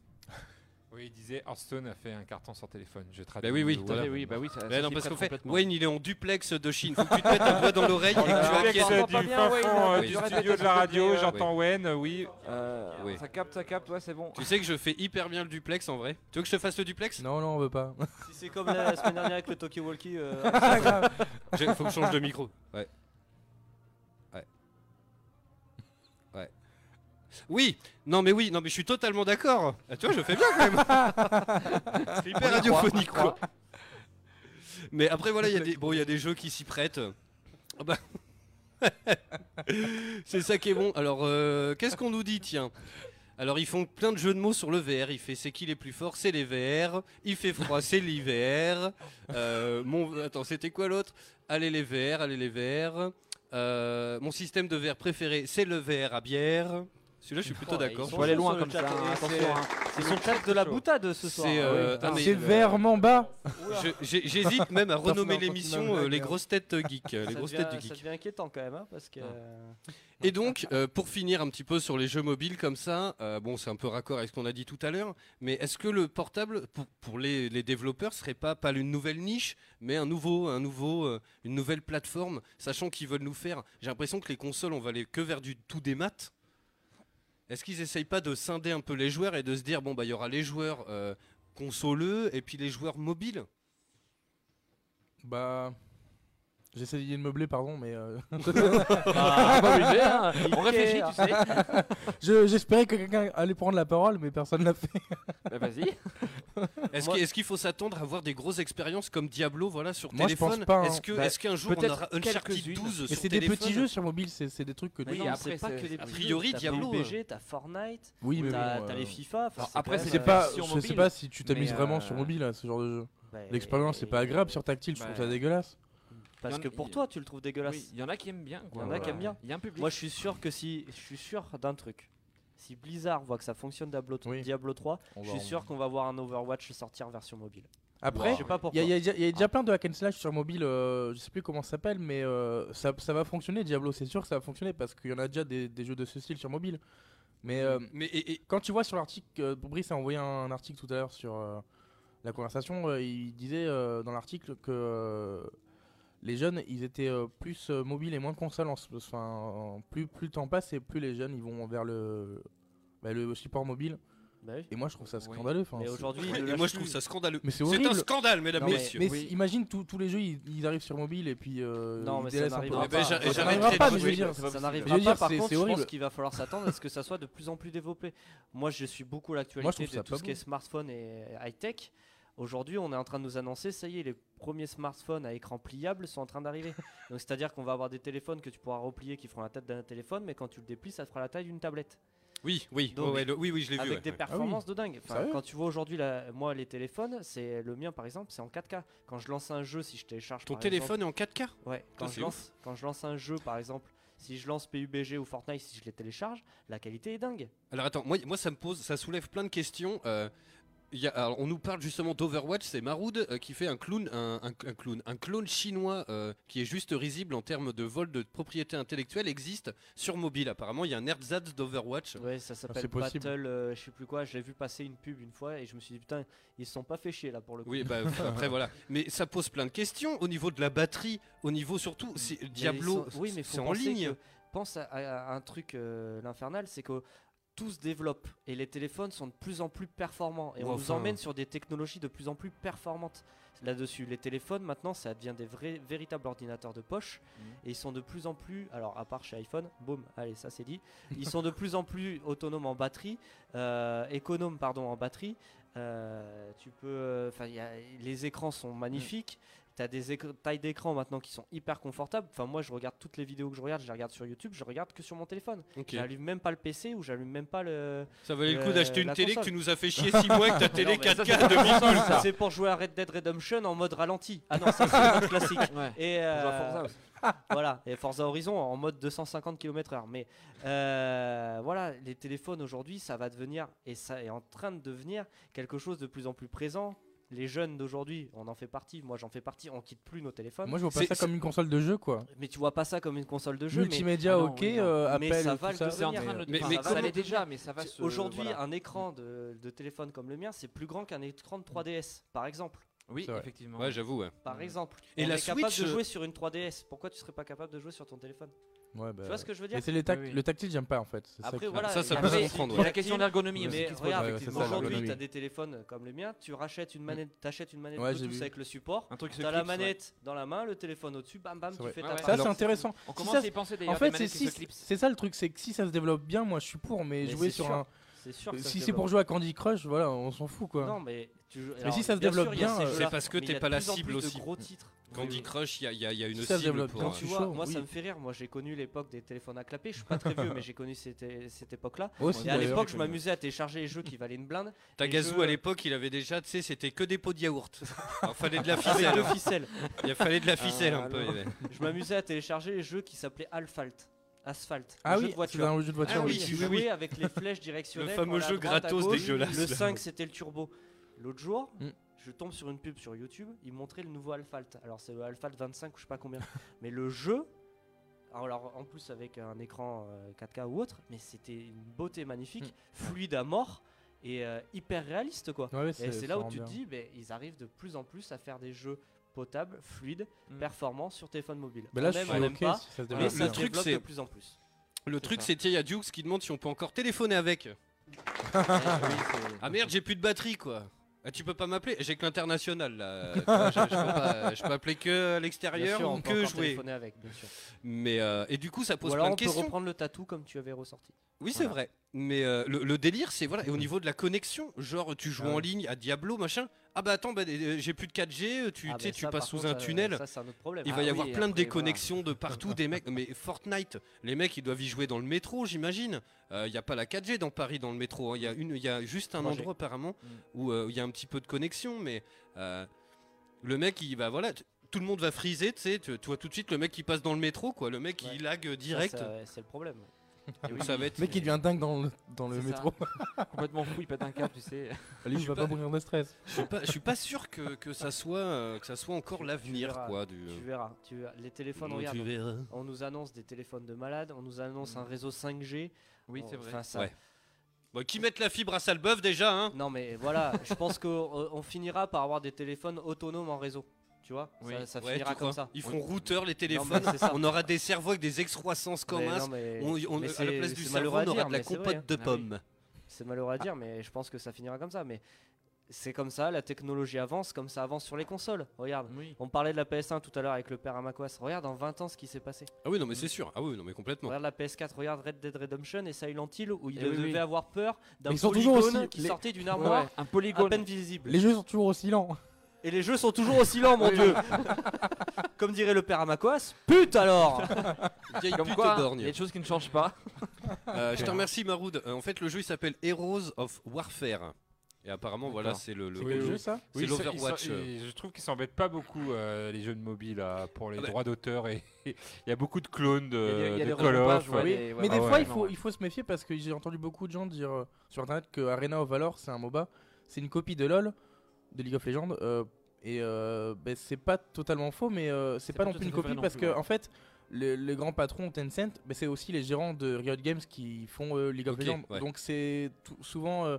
Oui, il disait Hearthstone a fait un carton sur téléphone. Je traduis. Bah oui, oui, voilà. oui, bah oui, ça- Mais ça non, parce qu'en fait. Wayne, il est en duplex de Chine. Faut que tu te mettes un doigt dans l'oreille et que tu acquières du fin fond euh, du studio de la radio, j'entends Oui. Wen, oui. Euh, Oui. Ça capte, ça capte, ouais, c'est bon. Tu sais que je fais hyper bien le duplex en vrai. Tu veux que je te fasse le duplex? Non, non, on veut pas. Si c'est comme la semaine dernière avec le Tokyo Walkie. euh, Il faut que je change de micro. Ouais. Oui, non mais oui, non mais je suis totalement d'accord. Ah, tu vois, je fais bien quand même. C'est hyper radiophonique quoi. Mais après voilà, il y a des bon, il y a des jeux qui s'y prêtent. Ah bah. C'est ça qui est bon. Alors euh, qu'est-ce qu'on nous dit tiens? Alors ils font plein de jeux de mots sur le VR. Il fait c'est qui les plus forts? C'est les VR. Il fait froid, c'est l'hiver. Euh, mon attends, c'était quoi l'autre? Allez les VR, allez les VR. Euh, mon système de verre préféré, c'est le verre à bière. Celui-là, je suis plutôt Oh, d'accord. sont Faut aller loin comme ça, hein, c'est- hein. C'est le chat de la boutade ce soir. C'est Ah euh, ah, vraiment bas. Je- J'hésite même à renommer l'émission les grosses têtes geeks. euh, Les Ça grosses têtes du Ça geek. devient inquiétant quand même, hein, parce que. Et donc, euh, pour finir un petit peu sur les jeux mobiles comme ça, euh, bon, c'est un peu raccord avec ce qu'on a dit tout à l'heure, mais est-ce que le portable, pour, pour les, les développeurs, serait pas pas une nouvelle niche, mais un nouveau, un nouveau, euh, une nouvelle plateforme, sachant qu'ils veulent nous faire. J'ai l'impression que les consoles, on va aller que vers du tout des maths. Est-ce qu'ils essayent pas de scinder un peu les joueurs et de se dire bon bah il y aura les joueurs euh, consoleux et puis les joueurs mobiles? Bah. J'essaie d'y de meubler, pardon, mais. euh, Ah, hein. On réfléchit, tu sais. Je- J'espérais que quelqu'un allait prendre la parole, mais personne l'a fait. Bah, vas-y. Est-ce Moi- qu'il faut s'attendre à avoir des grosses expériences comme Diablo voilà, sur Moi, téléphone? pas, hein. Est-ce que- Bah, est-ce qu'un jour on peut-être aura Uncharted quelques-unes. 12 Mais sur c'est des petits jeux sur mobile, c'est c'est des trucs que tu. Après, pas que des a priori, Diablo, PUBG, t'as Fortnite, Oui, mais t'as euh, les FIFA. après, c'est pas- euh, je sais pas si tu t'amuses vraiment sur mobile, là, ce genre de jeu. bah, L'expérience, c'est pas agréable sur tactile, je trouve bah, ça dégueulasse. Parce que pour toi, tu le trouves dégueulasse. Oui, il y en a qui aiment bien. Il y en a qui aiment bien. Il y a un public. Moi, je suis sûr que si. Je suis sûr d'un truc. Si Blizzard voit que ça fonctionne Diablo, Oui. Diablo 3, On je suis en- sûr qu'on va voir un Overwatch sortir version mobile. Après, il y, a- y a déjà- y a déjà plein de hack and slash sur mobile, euh, je sais plus comment ça s'appelle, mais euh, ça, ça va fonctionner. Diablo, c'est sûr que ça va fonctionner parce qu'il y en a déjà des, des jeux de ce style sur mobile. Mais euh, Mais et- et- quand tu vois sur l'article, euh, Brice a envoyé un, article tout à l'heure sur euh, la conversation, euh, il disait euh, dans l'article que euh, les jeunes, ils étaient euh, plus euh, mobiles et moins consoles. En, ce- enfin, en- plus, plus le temps passe et plus les jeunes ils vont vers le, bah, le support mobile. Bah oui. Et moi je trouve ça scandaleux. enfin, Mais aujourd'hui, et moi je trouve ça scandaleux. Mais c'est un scandale, mesdames, mais, messieurs. mais Oui. imagine tous les jeux ils, ils arrivent sur mobile et puis euh, Non, mais ça délaissent un peu. n'arrivera Eh ben, pas. Ça n'arrivera pas, mais je veux dire, Ça Je n'arrivera veux dire, pas. Par c'est- contre, je pense qu'il va falloir s'attendre à ce que ça soit de plus en plus développé. Moi, je suis beaucoup Moi, je l'actualité de tout pas ce qui est smartphone et high-tech. Aujourd'hui, on est en train de nous annoncer, ça y est, les premiers smartphones à écran pliable sont en train d'arriver. Donc, c'est-à-dire qu'on va avoir des téléphones que tu pourras replier qui feront la tête d'un téléphone, mais quand tu le déplies, ça te fera la taille d'une tablette. Oui, oui, Donc, ouais, ouais, le- oui, oui, je l'ai vu. Avec ouais, des ouais. performances de dingue. Enfin, quand tu vois aujourd'hui, moi, les téléphones, c'est le mien par exemple, c'est en 4K. Quand je lance un jeu, si je télécharge Ton par téléphone est en 4K exemple- ouais, quand c'est je lance, quand je lance un jeu par exemple, si je lance PUBG ou Fortnite, si je les télécharge, la qualité est dingue. Alors attends, moi, moi ça me pose, ça soulève plein de questions. euh, y a- alors, on nous parle justement d'Overwatch, c'est Maroud euh, qui fait un clown, un, un- un clown, un clone chinois euh, qui est juste risible en termes de vol de propriété intellectuelle existe sur mobile. Apparemment, il y a un ersatz d'Overwatch. Ouais, ça s'appelle possible. Battle, euh, je sais plus quoi. Je l'ai vu passer une pub une fois et je me suis dit putain, ils se sont pas fait chier là pour le coup. Oui, bah après voilà. Mais ça pose plein de questions au niveau de la batterie, au niveau surtout, Diablo, sont- oui, c'est en ligne. que pense à, à un truc, euh, l'infernal, c'est que tout se développe et les téléphones sont de plus en plus performants et on nous enfin- emmène sur des technologies de plus en plus performantes là-dessus. Les téléphones maintenant ça devient des vrais véritables ordinateurs de poche Mhm. et ils sont de plus en plus, alors à part chez iPhone, boum, allez ça c'est dit, ils sont de plus en plus autonomes en batterie, euh, économes pardon en batterie. Euh, tu peux, euh, enfin les écrans sont magnifiques. Tu as des tailles d'écran maintenant qui sont hyper confortables. Enfin, moi, je regarde toutes les vidéos que je regarde, je les regarde sur YouTube, je regarde que sur mon téléphone. Ok. J'allume même pas le PC ou j'allume même pas le. Ça valait le coup d'acheter une télé que tu nous as fait chier six mois avec ta télé non, mais ça, 4K c'est de pas 1000 console, boules, ça, C'est pour jouer à Red Dead Redemption en mode ralenti. Ah non, ça c'est classique. Ouais. Et euh, Forza aussi. voilà, et Forza Horizon en mode 250 km/h. Mais euh, voilà, les téléphones aujourd'hui, ça va devenir, et ça est en train de devenir quelque chose de plus en plus présent. Les jeunes d'aujourd'hui, on en fait partie, moi j'en fais partie, on quitte plus nos téléphones. Moi, je vois pas ça comme une console de jeu, quoi. Mais tu vois pas ça comme une console de jeu. Multimédia, mais... ok, euh, mais appel, ça tout va le ça. Devenir. Mais- mais ça l'est déjà, mais ça va se. Aujourd'hui, voilà. un écran de, de téléphone comme le mien, c'est plus grand qu'un écran de 3DS, par exemple. Oui, effectivement. Ouais, j'avoue, ouais. Par exemple. Et on la est capable Switch, de euh, jouer sur une 3DS. Pourquoi tu serais pas capable de jouer sur ton téléphone? Ouais, bah, Tu vois ce que je veux dire Mais c'est les tac- Oui, oui. le tactile, j'aime pas en fait. C'est ça Après, qui- voilà, Ça, ça peut se comprendre, ouais. la question d'ergonomie Ouais, aussi Mais regarde, ça, aujourd'hui, l'ergonomie. tu as des téléphones comme le mien, tu rachètes une manette, t'achètes une manette Ouais, j'ai Bluetooth vu. avec le support, tu as la manette dans la main, le téléphone au-dessus, bam bam, C'est tu vrai. fais ta ouais. Ça, c'est intéressant. On commence ça- à y penser d'ailleurs. En fait, c'est ça le truc, c'est que si ça se développe bien, moi je suis pour, mais, jouer sur un. C'est sûr que ça Si c'est pour jouer à Candy Crush, voilà, on s'en fout quoi. Non, mais tu joues- Mais alors, si ça se développe sûr, il bien, euh, C'est parce que il t'es pas la cible aussi. gros titres. Candy Crush, il y a, il y a- il y a une ça cible développe pour. bien, euh, Tu vois, chaud, moi oui. ça me fait rire. Moi j'ai connu l'époque des téléphones à clapper. Je suis pas très vieux, mais j'ai connu cette, cette époque-là. Aussi, Et à l'époque, je m'amusais à télécharger les jeux qui valaient une blinde. Ta Les gazou jeux- à l'époque, il avait déjà, tu sais, c'était que des pots de yaourt. Alors fallait de la ficelle. Il fallait de la ficelle Ah, un peu. il. Je m'amusais à télécharger les jeux qui s'appelaient Asphalt. Asphalt. Ah le jeu oui, de c'est voiture. un jeu de voiture. Ah oui, Et tu oui, jouais oui. avec les flèches directionnelles. Le fameux jeu gratos gauche. dégueulasse, Le là. 5 c'était le turbo. L'autre jour, Mm. je tombe sur une pub sur YouTube, ils montraient le nouveau Alphalt. Alors c'est le Alphalt 25 ou je sais pas combien. mais le jeu, alors en plus avec un écran euh, 4K ou autre, mais c'était une beauté magnifique, Mm. fluide à mort et euh, hyper réaliste quoi. Ouais, Et c'est là où tu te dis, ben, ils arrivent de plus en plus à faire des jeux potables, fluides, Mm. performants sur téléphone mobile. Bah là, on je aime, suis on pas, si ça se mais ça se truc, c'est- de plus en plus. Le truc, c'est qu'il y a Dukes qui demande si on peut encore téléphoner avec. Eh Ah merde, j'ai plus de batterie quoi. Ah, tu peux pas m'appeler J'ai que l'international là. Vois, je, je peux pas- je peux appeler que à l'extérieur ou que jouer. téléphoner avec, bien sûr. Mais euh, et du coup, ça pose Ou alors plein on de peut questions. reprendre le tatou comme tu avais ressorti. Oui, c'est Voilà. vrai. Mais euh, le, le délire, c'est voilà. Et au niveau de la connexion, genre tu joues Ah en ouais. ligne à Diablo, machin. Ah bah attends, bah, euh, j'ai plus de 4G. Tu Ah, tu sais, tu ça, passes sous contre, un tunnel. Ça, un autre problème. Il Ah va y avoir oui, plein de déconnexions de partout des mecs. Mais Fortnite, les mecs ils doivent y jouer dans le métro, j'imagine. Il n'y a pas la 4G dans Paris dans le métro. hein. Il y a une, il y a juste un 3G. endroit apparemment Mm. où euh, il y a un petit peu de connexion, mais euh, le mec il va voilà. Tout le monde va friser, tu sais, tu vois tout de suite le mec qui passe dans le métro, quoi. Le mec Ouais. il lag euh, direct. C'est le problème. Donc ça va être. Le mec, il devient dingue dans le, dans le métro. Complètement fou, il pète un câble, tu sais. Lui, il va pas mourir de stress. Je suis pas, je suis pas sûr que, que ça soit euh, que ça soit encore l'avenir tu verras, quoi du. Tu verras, tu verras. Les téléphones, regarde. tu verras. On nous annonce des téléphones de malades, on nous annonce un réseau 5G. Oui, c'est vrai. enfin, ça- Ouais. Bon, qui mettent la fibre à Salbeuf déjà, hein? Non mais voilà, je pense qu'on on finira par avoir des téléphones autonomes en réseau. Tu vois Oui. Ça, ça Ouais, finira tu comme crois ça. Ils feront routeur les téléphones. on aura des cerveaux avec des X300 comme Mais as. non, mais- On, on- mais à la c'est- place du c'est cerveau, malheureux à on aura dire, de la compote vrai, de Ah oui. pommes. C'est malheureux à dire, mais je pense que ça finira comme ça. Mais c'est comme ça, la technologie avance, comme ça avance sur les consoles. Regarde, Oui. on parlait de la PS1 tout à l'heure avec le père Amaquas. Regarde en 20 ans ce qui s'est passé. Ah oui, non, mais c'est sûr. Ah oui, non, mais complètement. Regarde la PS4, regarde Red Dead Redemption et Silent Hill où il Eh oui, devait oui. avoir peur d'un Ils polygone qui les- sortait d'une armoire Ouais, un à polygone. peine visible. Les jeux sont toujours aussi lents. Et les jeux sont toujours aussi lents, mon dieu Comme dirait le père Amaquas, pute alors Vieille Comme pute quoi, il y a des choses qui ne changent pas. Euh, je te remercie, Maroud. Euh, en fait, le jeu il s'appelle Heroes of Warfare. Et apparemment, voilà, c'est le. le- Oui, oui. jeu ça C'est Oui, l'Overwatch. et je trouve qu'ils s'embêtent pas beaucoup euh, les jeux de mobile euh, pour les Ah bah. droits d'auteur et il y a beaucoup de clones de, des- de des Call of. ouais, euh, Oui, des- ouais, mais des ah fois, ouais, il, faut, il faut se méfier parce que j'ai entendu beaucoup de gens dire euh, sur internet que Arena of Valor, c'est un MOBA. C'est une copie de LoL, de League of Legends. euh, et euh, ben, c'est pas totalement faux, mais euh, c'est pas pas non plus une copie parce plus, que, ouais. en fait, le, les grands patrons Tencent, ben, c'est aussi les gérants de Riot Games qui font euh, League of Legends. ouais. Donc c'est souvent. euh,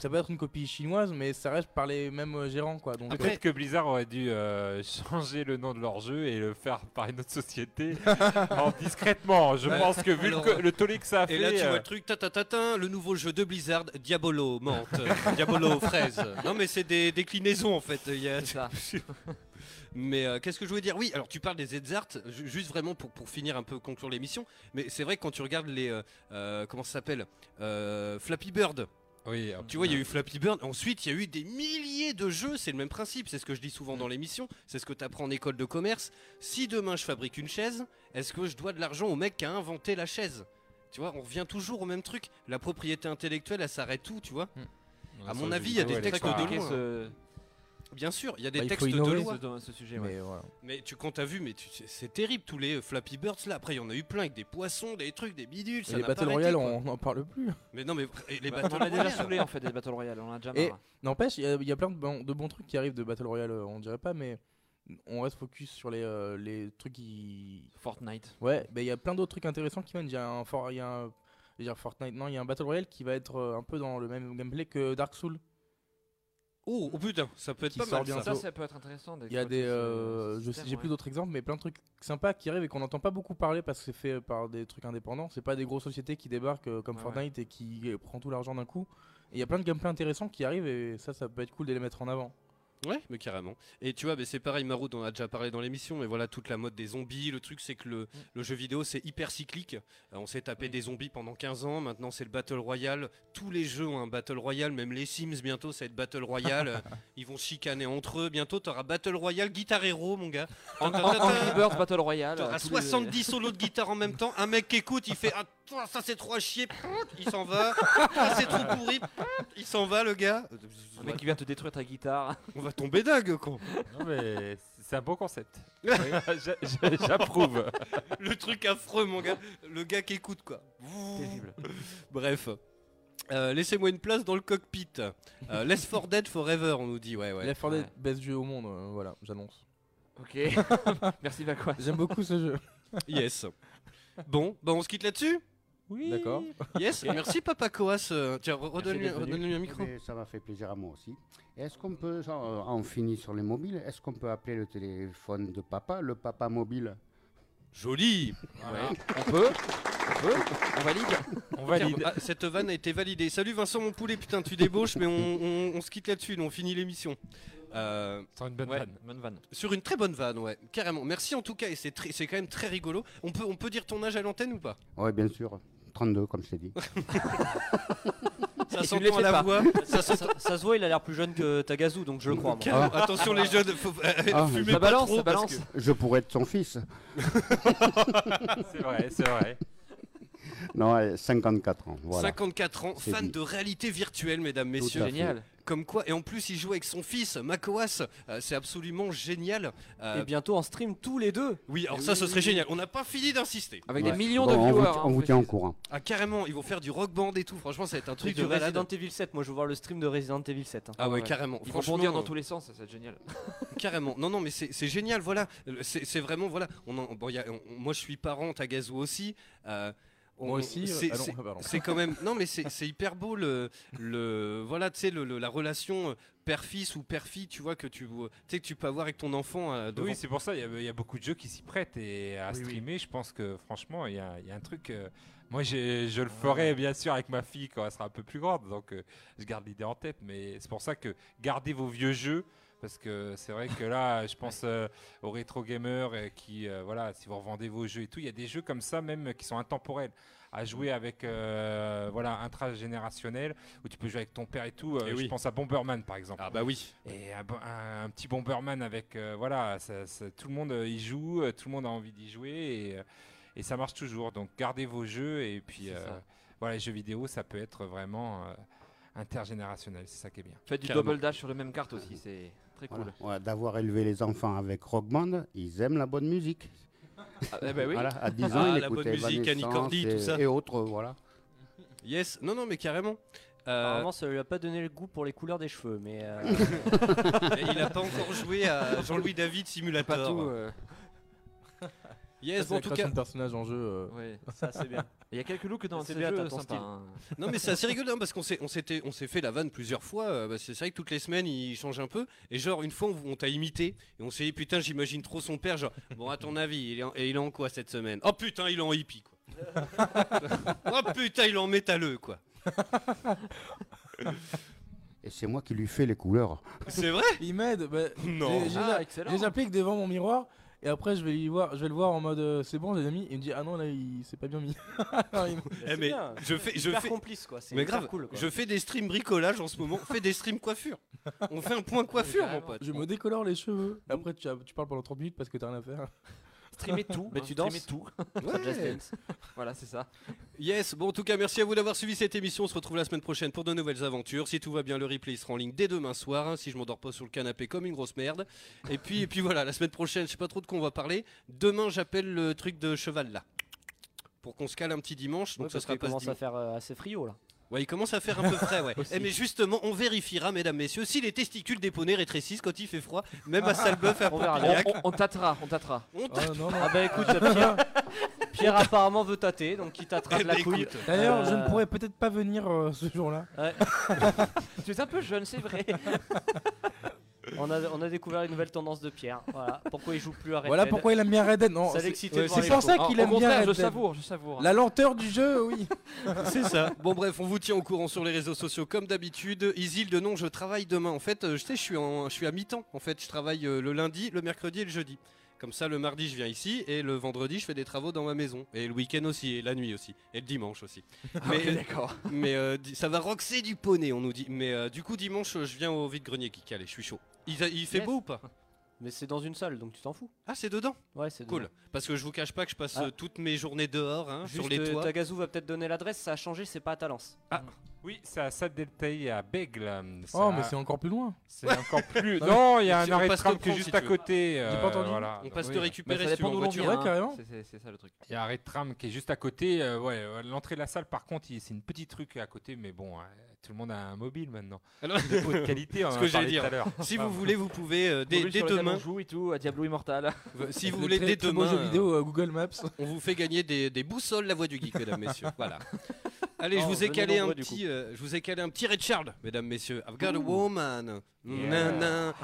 ça peut être une copie chinoise, mais ça reste par les mêmes euh, gérants quoi. Donc Peut-être que Blizzard aurait dû euh, changer le nom de leur jeu et le faire par une autre société en discrètement. Je Ouais. pense que vu Alors, le, le tollé que ça a fait. Et là, tu euh, vois le truc, ta ta ta ta, le nouveau jeu de Blizzard, Diabolo, menthe, euh, Diabolo, fraise. Non, mais c'est des déclinaisons en fait. Il y a... mais euh, qu'est-ce que je voulais dire? Oui, alors tu parles des Zart, ju- juste vraiment pour, pour finir un peu, conclure l'émission. Mais c'est vrai que quand tu regardes les. euh, euh, comment ça s'appelle? Euh, Flappy Bird. Oui, tu vois, il y a eu Flappy Bird. Ensuite, il y a eu des milliers de jeux. C'est le même principe. C'est ce que je dis souvent dans l'émission. C'est ce que tu apprends en école de commerce. Si demain je fabrique une chaise, est-ce que je dois de l'argent au mec qui a inventé la chaise? Tu vois, on revient toujours au même truc. La propriété intellectuelle, elle s'arrête tout, tu vois? À sur mon avis, il y a des textes de compliqué, loi. ce- Bien sûr, il y a des Bah, textes de loi. Dans ce sujet, Mais ouais. voilà. Mais tu quand t'as vu, mais tu- c'est- c'est terrible tous les euh, Flappy Birds là. Après, il y en a eu plein avec des poissons, des trucs, des bidules. Et ça les Battle Royale, on n'en parle plus. Mais non, mais les Bah, Battle on en a déjà Royale. saoulé en fait des Battle Royale, on en a déjà marre. n'empêche, il y, a- il y a plein de bons, de bons trucs qui arrivent de Battle Royale, euh, on dirait pas, mais on reste focus sur les, euh, les trucs qui. Fortnite. Ouais, mais il y a plein d'autres trucs intéressants qui viennent. Il y a un, for- il y a un- je vais dire Fortnite, non, il y a un Battle Royale qui va être un peu dans le même gameplay que Dark Souls. Oh, oh putain, ça peut être pas mal ça. Ça, ça peut être intéressant. Il y a des, euh, je sais, j'ai plus d'autres exemples, mais plein de trucs sympas qui arrivent et qu'on n'entend pas beaucoup parler parce que c'est fait par des trucs indépendants. C'est pas des grosses sociétés qui débarquent euh, comme Ouais, Fortnite et qui euh, prend tout l'argent d'un coup. Et il y a plein de gameplay intéressants qui arrivent et ça, ça peut être cool de les mettre en avant. Ouais, mais carrément. Et tu vois, mais c'est pareil, Maroud, on a déjà parlé dans l'émission, mais voilà, toute la mode des zombies. Le truc, c'est que le, le jeu vidéo, c'est hyper cyclique. Euh, on s'est tapé des zombies pendant 15 ans, maintenant c'est le Battle Royale. Tous les jeux ont un Battle Royale, même les Sims, bientôt, ça va être Battle Royale. Ils vont chicaner entre eux. Bientôt, t'auras Battle Royale, Guitar Hero, mon gars. En- Battle Royale, T'auras euh, tous les- 70 solos de guitare en même temps. Un mec qui écoute, il fait Ah, toi, ça c'est trop à chier. Il s'en va. C'est trop pourri. Il s'en va, le gars. Un mec qui vient te détruire ta guitare. On va tomber dingue, con. Non, mais c'est un bon concept. J'a- j'a- J'approuve. Le truc affreux, mon gars. Le gars qui écoute, quoi. Terrible. Bref. Euh, Laissez-moi une place dans le cockpit. Euh, Left 4 Dead Forever, on nous dit. Ouais, ouais. Left 4 Dead, best jeu au monde, euh, voilà, j'annonce. Ok. Merci Vaquois. J'aime beaucoup ce jeu. Yes. Bon, bah on se quitte là-dessus? Oui. D'accord. Yes. Merci, Papa Coas. Euh, Tiens, re- redonne-lui redonne-lui un micro. Mais ça m'a fait plaisir à moi aussi. Est-ce qu'on peut, genre, euh, on finit sur les mobiles, est-ce qu'on peut appeler le téléphone de papa le papa mobile? Joli. On peut On peut On valide On valide. Ah, cette vanne a été validée. Salut Vincent, mon poulet. Putain, tu débauches, mais on, on- on se quitte là-dessus. nous, On finit l'émission. Euh, Sur une bonne Ouais, vanne. bonne vanne. sur une très bonne vanne, ouais, carrément. Merci en tout cas, et c'est très- c'est quand même très rigolo. On peut, on peut dire ton âge à l'antenne ou pas? Oui, bien sûr. 32, comme je t'ai dit. Ça Et tu s'entend ne les à fais la pas. voix. ça, ça- ça se voit, il a l'air plus jeune que Tagazu, donc je le crois. moi. Carrément. Attention les jeunes, faut, euh, Ah, fumez ça pas balance, trop ça parce balance. que- Je pourrais être son fils. C'est vrai, c'est vrai. Non, ouais, 54 ans. Voilà. 54 ans, fan dit. de réalité virtuelle, mesdames, Tout messieurs. Génial. Comme quoi, et en plus, il joue avec son fils, Makoas. Euh, c'est absolument génial. Euh, Et bientôt en stream tous les deux. oui, alors ça, oui, ce serait oui. génial. On n'a pas fini d'insister. Avec Ouais. des millions Bon, de on vous, viewers. hein, on vous tient au courant. Ah, carrément, ils vont faire du rock band et tout. Franchement, ça va être un truc de de malade. Resident Evil 7, moi je veux voir le stream de Resident Evil 7. hein. Ah ouais, Ouais. carrément. Ils vont bondir dans tous les sens, ça va être génial. Carrément. Non, non, mais c'est génial, voilà. Euh, C'est vraiment, voilà. On en- bon, il y a- on- moi, je suis parent, Tagazu aussi. Euh, on- Moi aussi, c'est- euh, ah c'est- quand même. Non, mais c'est hyper beau le, le voilà, tu sais, le- le- la relation euh, père-fils ou père-fille, tu vois que tu, sais que tu peux avoir avec ton enfant. euh, Oui, c'est pour ça, il y, a- il y a beaucoup de jeux qui s'y prêtent et à Oui, oui. streamer, je pense que franchement, il y a, il y a un truc. euh, moi, je le ferai bien sûr avec ma fille quand elle sera un peu plus grande, donc euh, je garde l'idée en tête. Mais c'est pour ça que gardez vos vieux jeux. Parce que c'est vrai que là, je pense euh, aux rétro gamers euh, qui, euh, voilà, si vous revendez vos jeux et tout, il y a des jeux comme ça même qui sont intemporels à jouer avec, euh, voilà, intragénérationnel où tu peux jouer avec ton père et tout. Euh, Eh je oui. pense à Bomberman par exemple. Ah bah oui. Et un, bo- un- un petit Bomberman avec, euh, voilà, ça- ça- tout le monde euh, y joue, euh, tout le monde a envie d'y jouer et, euh, et ça marche toujours. Donc gardez vos jeux et puis euh, voilà, les jeux vidéo, ça peut être vraiment euh, intergénérationnel, c'est ça qui est bien. Faites du Carrément. double dash sur le même carte aussi, c'est très cool. Voilà. Ouais, D'avoir élevé les enfants avec Rock Band, ils aiment la bonne musique. Ah, eh ben oui. Voilà, à 10 ans, Ah, ils la bonne musique, Annie Cordy, et, tout ça. et autres, voilà. Yes. Non, non, mais carrément. Euh, Apparemment, ça lui a pas donné le goût pour les couleurs des cheveux, mais. euh, il a pas encore joué à Jean-Louis David Simulator. Pas tout. euh, Yes, Ça, bon, en la tout cas. de personnages en jeu. euh, Ouais. Ça, c'est bien. Il y a quelques looks dans C'est ce bien, jeu t'as ton sympa, hein. Non mais c'est assez rigolo hein, parce qu'on s'est on s'était on s'est fait la vanne plusieurs fois. euh, bah, c'est vrai que toutes les semaines il change un peu. Et genre une fois on, t'a imité et on s'est dit putain j'imagine trop son père genre bon à ton avis il est en, et il est en quoi cette semaine? Oh putain il est en hippie quoi. oh putain il est en métalleux quoi. Et c'est moi qui lui fais les couleurs. C'est vrai? Il m'aide. bah, Non. Ah, J'applique devant mon miroir. Et après, je vais, lui voir, je vais le voir en mode euh, c'est bon, j'ai mis. Il me dit ah non, là, il s'est pas bien mis. Alors, il me- Eh, mais bien. je fais je fais complice quoi. C'est mais hyper grave cool. Quoi. je fais des streams bricolage en ce moment. On fait des streams coiffure. On fait un point coiffure mon pote. je me décolore les cheveux. Après, tu, as- tu parles pendant 30 minutes parce que t'as rien à faire. Streamer tout. Mais hein, tu danses. tout. Ouais. Just Dance. Voilà, c'est ça. Yes, bon en tout cas merci à vous d'avoir suivi cette émission, on se retrouve la semaine prochaine pour de nouvelles aventures. Si tout va bien, le replay sera en ligne dès demain soir, hein, si je m'endors pas sur le canapé comme une grosse merde. Et puis, et puis voilà, la semaine prochaine, je sais pas trop de quoi on va parler. Demain j'appelle le truc de cheval là. Pour qu'on se cale un petit dimanche, donc Ouais, ça parce sera qu'il pas ce commence à dimanche. faire euh, assez frio là. Ouais, il commence à faire un peu frais, ouais. Eh, mais justement, on vérifiera, mesdames, messieurs, si les testicules des poneys rétrécissent quand il fait froid, même à Salbeuf à On verra. On, on tâtera, on tâtera. On Ah, non, non. Ah bah écoute, Pierre, Pierre apparemment veut tâter, donc il tâtera Eh de la bah, couille. D'ailleurs, je ne Euh, pourrais peut-être pas venir euh, ce jour-là. Ouais. Tu es un peu jeune, c'est vrai. On a, on a découvert une nouvelle tendance de Pierre. Voilà. Pourquoi il joue plus à Red Voilà Dead. pourquoi il aime bien Red Dead. Non, Ça c'est- l'excitait ouais, de voir c'est les pour ça photos. qu'il Au aime bien contraire, Red je Dead. savoure, je savoure. La lenteur du jeu, oui. C'est ça. Bon bref, on vous tient au courant sur les réseaux sociaux comme d'habitude. Isilde, non, je travaille demain. En fait, euh, je sais, je suis en, je suis à mi-temps. En fait, je travaille euh, le lundi, le mercredi et le jeudi. Comme ça, le mardi, je viens ici et le vendredi, je fais des travaux dans ma maison. Et le week-end aussi, et la nuit aussi, et le dimanche aussi. Mais, Ok, d'accord. mais euh, ça va roxer du poney, on nous dit. Mais euh, du coup, dimanche, je viens au vide-grenier qui calait. Je suis chaud. Il, fait Yes. beau ou pas? Mais c'est dans une salle, donc tu t'en fous. Ah, c'est dedans Ouais, c'est Cool. dedans. Parce que je vous cache pas que je passe Ah. euh, toutes mes journées dehors, hein, sur Juste, les euh, toits. Tagazu va peut-être donner l'adresse, ça a changé, c'est pas à Talence. Oui, c'est à Sadeltay à Bègle. Oh, mais c'est encore plus loin. C'est encore plus. Non, il y a si un on arrêt de passe tram qui est juste si à tu veux. côté. J'ai euh, pas entendu. Voilà. On passe Oui. te récupérer si tu veux en voiture. hein. carrément. C'est- C'est c'est ça le truc. Il y a un arrêt de tram qui est juste à côté. euh, ouais, euh, l'entrée de la salle, par contre, il- c'est une petite truc à côté, mais bon, euh, tout le monde a un mobile maintenant. Alors- De haute qualité, on Ce en que j'allais dire. tout à l'heure. Si vous voulez, vous pouvez euh, dès, dès demain. on joue et tout, à Diablo Immortal. Si vous Le voulez, dès demain, vidéo euh, Google Maps. on vous fait gagner des, des boussoles la voix du geek, mesdames, messieurs. Voilà. Allez, je vous ai calé un petit, euh, je vous ai calé un petit Richard, mesdames, messieurs. I've got a woman.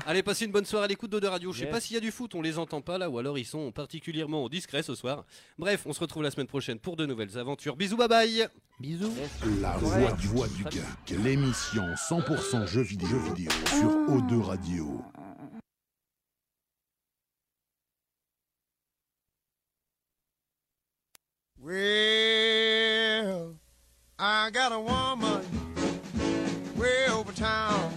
Allez, passez une bonne soirée à l'écoute de Radio. Je sais Yes. pas s'il y a du foot, on les entend pas là, ou alors ils sont particulièrement discrets ce soir. Bref, on se retrouve la semaine prochaine pour de nouvelles aventures. Bisous, bye bye. Bisous. La voix du, voix du geek, l'émission 100% jeux vidéo, jeux vidéo sur O2 Radio. Well, I got a woman way over town